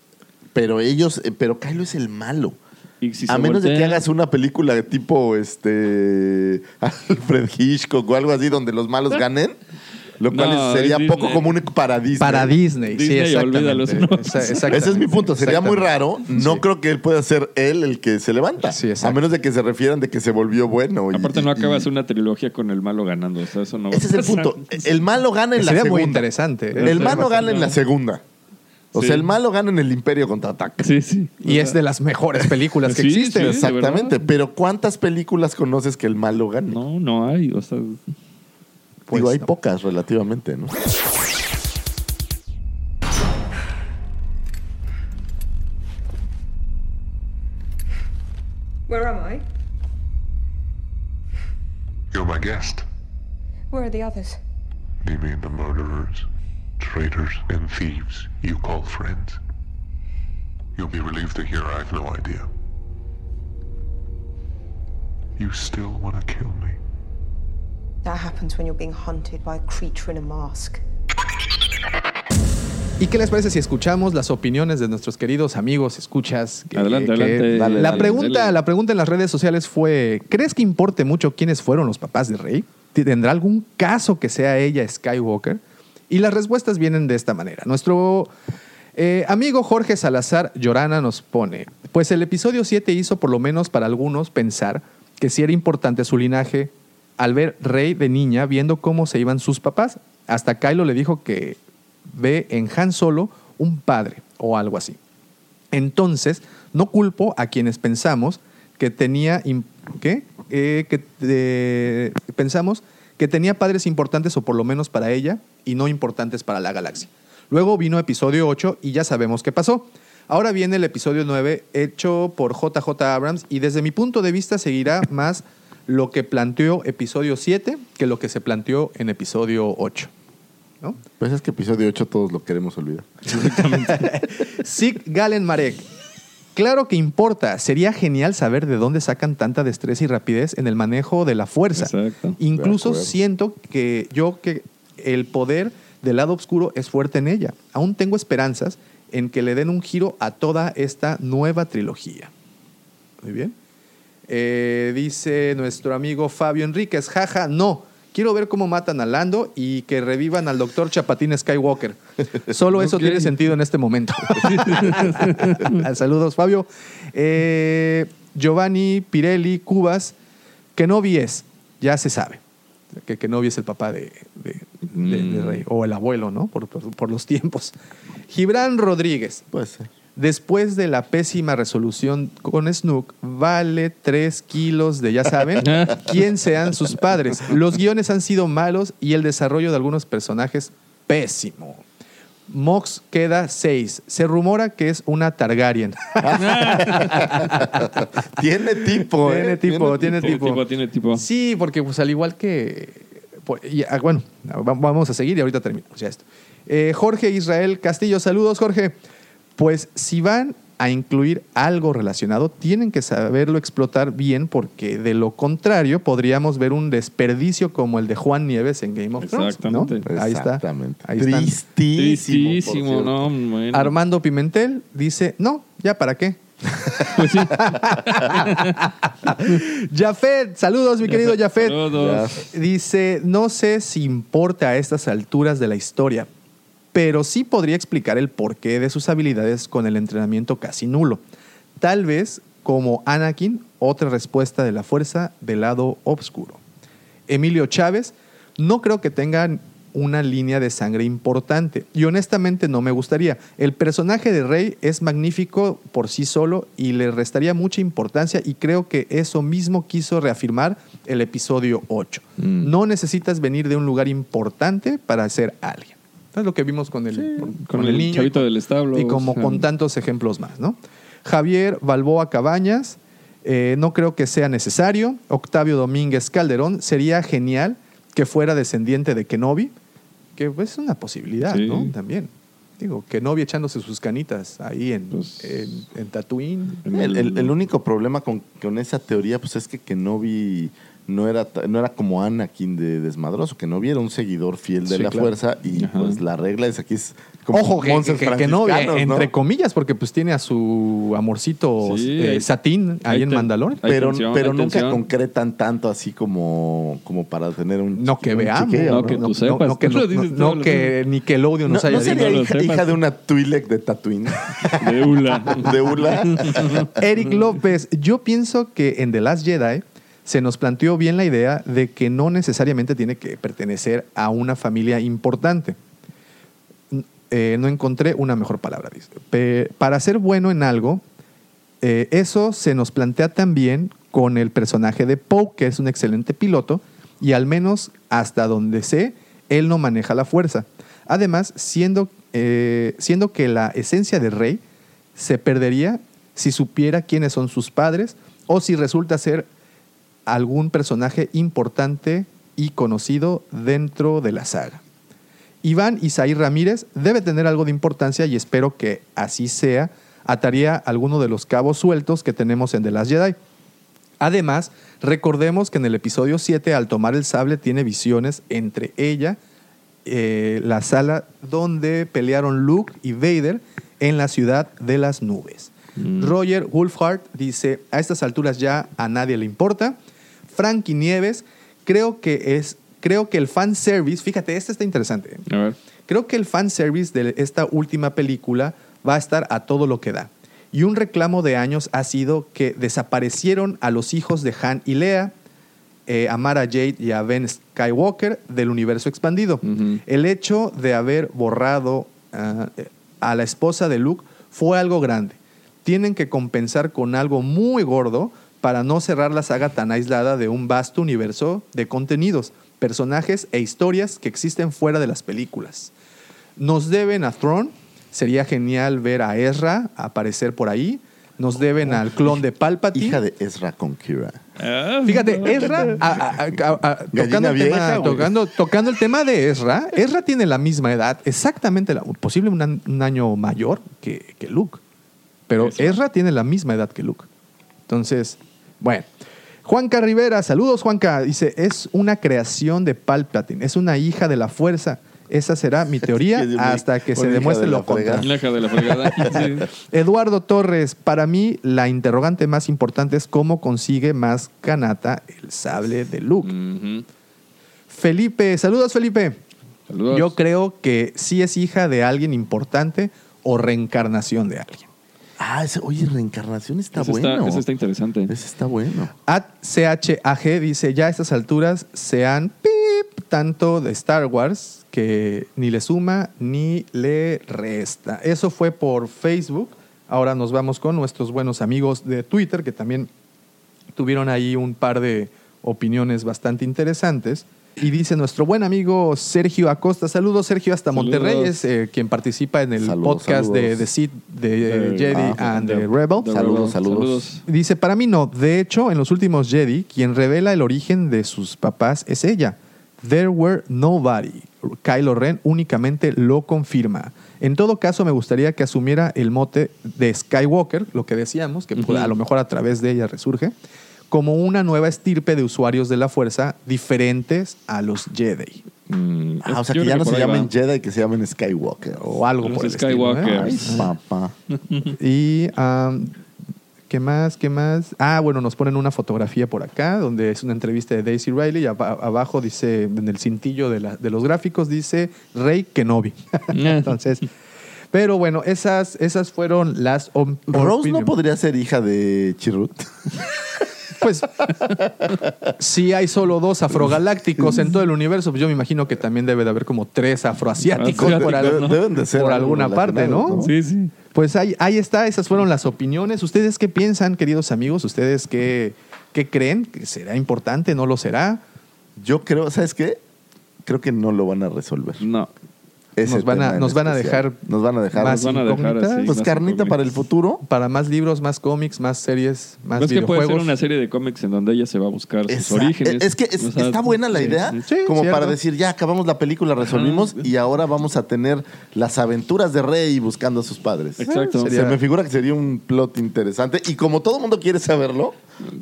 pero ellos, eh, pero Kylo es el malo. Y si a menos de que hagas una película de tipo este Alfred Hitchcock o algo así donde los malos ganen, lo cual No, sería poco común para Disney. Para Disney, sí, Disney, exactamente. olvídalo, eso no Esa- exactamente, Ese es mi punto. Sería muy exactamente. raro. No Sí. creo que él pueda ser él el que se levanta. Sí, exacto. a menos de que se refieran de que se volvió bueno. y- Aparte, no y- acabas una trilogía con el malo ganando. O sea, eso no va a Ese es el punto. El malo gana en la Sería segunda. muy interesante. ¿eh? El malo gana en la segunda. O Sí. sea, el malo gana en el Imperio contraataca. Sí, sí. Y es de las mejores películas que Sí, existen. sí. Exactamente. Pero ¿cuántas películas conoces que el malo gane? No, no hay. O sea, Pues Digo, hay no. pocas relativamente, ¿no? Where am I? You're my guest. Where are the others? You mean the murderers, traitors, and thieves you call friends? You'll be relieved to hear I've no idea. You still want to kill me? ¿Y qué les parece si escuchamos las opiniones de nuestros queridos amigos, escuchas? que- Adelante, que- adelante. Dale, la, dale, pregunta, dale. la pregunta en las redes sociales fue, ¿crees que importe mucho quiénes fueron los papás de Rey? ¿Tendrá algún caso que sea ella Skywalker? Y las respuestas vienen de esta manera. Nuestro eh, amigo Jorge Salazar Llorana nos pone, pues el episodio 7 hizo por lo menos para algunos pensar que sí era importante su linaje al ver Rey de niña viendo cómo se iban sus papás. Hasta Kylo le dijo que ve en Han Solo un padre o algo así. Entonces, no culpo a quienes pensamos que tenía ¿qué? Eh, que eh, pensamos que tenía padres importantes o por lo menos para ella y no importantes para la galaxia. Luego vino episodio 8 y ya sabemos qué pasó. Ahora viene el episodio 9 hecho por JJ Abrams y desde mi punto de vista seguirá más lo que planteó episodio 7 que lo que se planteó en episodio 8. ¿no? Pues es que episodio 8 todos lo queremos olvidar. Sig Galen Marek. Claro que importa. Sería genial saber de dónde sacan tanta destreza y rapidez en el manejo de la fuerza. Exacto. Incluso siento que yo que el poder del lado oscuro es fuerte en ella. Aún tengo esperanzas en que le den un giro a toda esta nueva trilogía. Muy bien. Eh, dice nuestro amigo Fabio Enríquez, jaja, no. Quiero ver cómo matan a Lando y que revivan al doctor Chapatín Skywalker. Solo eso tiene sentido en este momento. Saludos, Fabio. Eh, Giovanni Pirelli, Cubas, Kenobi es, ya se sabe. Que Kenobi es el papá de, de- de- de Mm. Rey, o el abuelo, ¿no? Por, por- por los tiempos. Gibran Rodríguez, Puede ser. Después de la pésima resolución con Snook, vale 3 kilos de, ya saben, quién sean sus padres. Los guiones han sido malos y el desarrollo de algunos personajes pésimo. Mox queda 6. Se rumora que es una Targaryen. Tiene tipo, ¿eh? tiene tipo, tiene Tiene tipo. tipo, tiene tipo. Sí, porque pues al igual que... pues, ah, bueno, va- vamos a seguir y ahorita terminamos ya esto. Eh, Jorge Israel Castillo, saludos Jorge. Pues si van a incluir algo relacionado, tienen que saberlo explotar bien porque de lo contrario podríamos ver un desperdicio como el de Juan Nieves en Game of Thrones. ¿no? Exactamente. Ahí está. Exactamente. Ahí. Tristísimo. no, bueno. Armando Pimentel dice, no, ya para qué. Pues sí. Jafet, saludos mi querido Jafet. Saludos. Dice, no sé si importa a estas alturas de la historia, pero sí podría explicar el porqué de sus habilidades con el entrenamiento casi nulo. Tal vez, como Anakin, otra respuesta de la fuerza del lado oscuro. Emilio Chávez, no creo que tengan una línea de sangre importante. Y honestamente no me gustaría. El personaje de Rey es magnífico por sí solo y le restaría mucha importancia y creo que eso mismo quiso reafirmar el episodio 8. Mm. No necesitas venir de un lugar importante para ser alguien. Es lo que vimos con el, con, con el niño chavito y del establo, Y como o sea. con tantos ejemplos más, ¿no? Javier Balboa Cabañas, eh, no creo que sea necesario. Octavio Domínguez Calderón, sería genial que fuera descendiente de Kenobi, que pues, es una posibilidad, Sí. ¿no? También. Digo, Kenobi echándose sus canitas ahí en, Pues, en, en Tatooine. El, el- el único problema con, con esa teoría pues es que Kenobi no era, ta- no era como Anakin de desmadroso. Kenobi era un seguidor fiel de Sí, la claro. fuerza y Ajá. pues la regla es aquí es como Ojo, que, que- que franciscanos, ¿no? entre comillas, porque pues tiene a su amorcito Sí, eh, hay- Satín ahí hay en Mandalor. pero tensión, pero nunca tensión. concretan tanto así como, como para tener un No que veamos. chiqueo, No, que tú no, sepas. no que, no- no que Nickelodeon No, nos ¿no haya sería hija de una Twi'lek de Tatooine? De Ula. de Ula. Eric López, yo pienso que en The Last Jedi se nos planteó bien la idea de que no necesariamente tiene que pertenecer a una familia importante. Eh, no encontré una mejor palabra. para ser bueno en algo, eh, eso se nos plantea también con el personaje de Poe, que es un excelente piloto, y al menos hasta donde sé, él no maneja la fuerza. Además, siendo, eh, siendo que la esencia de Rey se perdería si supiera quiénes son sus padres o si resulta ser algún personaje importante y conocido dentro de la saga. Iván Isaí Ramírez debe tener algo de importancia y espero que así sea. Ataría alguno de los cabos sueltos que tenemos en The Last Jedi. Además, recordemos que en el episodio 7, al tomar el sable, tiene visiones entre ella, eh, la sala donde pelearon Luke y Vader en la ciudad de las nubes. Roger Wolfhard dice, a estas alturas ya a nadie le importa. Frankie Nieves, creo que es, creo que el fanservice, fíjate, este está interesante. A ver. Creo que el fanservice de esta última película va a estar a todo lo que da. Y un reclamo de años ha sido que desaparecieron a los hijos de Han y Leia, eh, a Mara Jade y a Ben Skywalker del universo expandido. El hecho de haber borrado ah, eh, a la esposa de Luke fue algo grande. Tienen que compensar con algo muy gordo para no cerrar la saga tan aislada de un vasto universo de contenidos, personajes e historias que existen fuera de las películas. Nos deben a Thrawn, sería genial ver a Ezra aparecer por ahí. Nos deben al clon de Palpatine. Hija de Ezra con Kira. Fíjate, Ezra, a- a- a- a- Gallina tocando, el vieja, tema, güey. tocando, tocando el tema de Ezra, Ezra tiene la misma edad, exactamente, la, posible un, año mayor que, que Luke. Pero Ezra tiene la misma edad que Luke. Entonces, bueno. Juanca Rivera, saludos Juanca. Dice, es una creación de Palpatine, es una hija de la fuerza. Esa será mi teoría hasta que se demuestre de lo contrario. De. Eduardo Torres, para mí la interrogante más importante es cómo consigue más canata el sable de Luke. Felipe, saludos Felipe. Saludos. Yo creo que sí es hija de alguien importante o reencarnación de alguien. Ah, ese- oye, reencarnación está Ese bueno. Está, ese está interesante. Ese está bueno. At CHAG dice, ya a estas alturas se han pip tanto de Star Wars que ni le suma ni le resta. Eso fue por Facebook. Ahora nos vamos con nuestros buenos amigos de Twitter que también tuvieron ahí un par de opiniones bastante interesantes. Y dice nuestro buen amigo Sergio Acosta, saludos Sergio hasta Saludos. Monterrey, es eh, quien participa en el Saludos, podcast de. The Seed de De- Jedi ah, and de- the Rebel. Saludos, Rebel. saludos. Dice, para mí no. De hecho, en los últimos Jedi, quien revela el origen de sus papás es ella. There were nobody. Kylo Ren únicamente lo confirma. En todo caso, me gustaría que asumiera el mote de Skywalker, lo que decíamos, que Ujú. a lo mejor a través de ella resurge, como una nueva estirpe de usuarios de la fuerza diferentes a los Jedi. Mm, Ah, o sea, que ya no se llamen Jedi, que se llamen Skywalker. O algo Los por el estilo, ¿eh? Skywalkers. Ay, papá. Y, ¿qué más? ¿Qué más? Ah, bueno, nos ponen una fotografía por acá, donde es una entrevista de Daisy Riley. Y aba- abajo dice, en el cintillo de, la- de los gráficos, dice Rey Kenobi. Entonces, pero bueno, esas, esas fueron las. Rose no podría ser hija de Chirrut. Pues si hay solo dos afrogalácticos en todo el universo, pues yo me imagino que también debe de haber como tres afroasiáticos por, al- Deben- deben de ser por algunos alguna parte, ¿no? latinados, Sí, sí. Pues ahí, ahí está, esas fueron las opiniones. ¿Ustedes qué piensan, queridos amigos? ¿Ustedes qué, qué creen? ¿Que ¿Será importante? ¿No lo será? Yo creo, ¿sabes qué? Creo que no lo van a resolver. No. Ese Nos van a- nos van a dejar Nos van a dejar. más Nos van a dejar así. pues más carnita para el futuro. Para más libros, más cómics, más series, más Es que puede videojuegos. ser una serie de cómics en donde ella se va a buscar sus orígenes. Es que es- O sea, está buena la idea, sí. Sí, como cierto. para decir, ya acabamos la película, resolvimos y ahora vamos a tener las aventuras de Rey buscando a sus padres. Exacto. sería- Se me figura que sería un plot interesante y como todo el mundo quiere saberlo,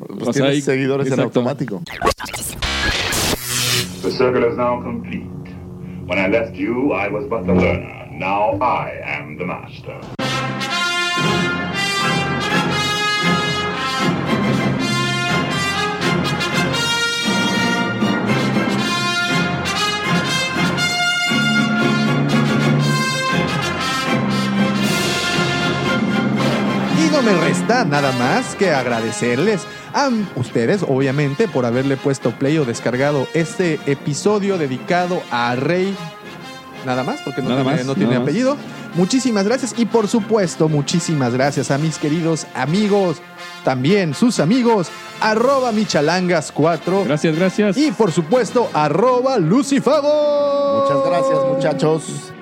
pues O tienes hay- seguidores en automático. The circle is now complete. When I left you, I was but the learner. Now I am the master. No me resta nada más que agradecerles a ustedes, obviamente, por haberle puesto play o descargado este episodio dedicado a Rey. Nada más, porque no Nada tiene, más, no tiene nada más. apellido. Muchísimas gracias y por supuesto, muchísimas gracias a mis queridos amigos, también sus amigos, arroba michalangas4 Gracias, gracias. y por supuesto, arroba lucifago. Muchas gracias, muchachos.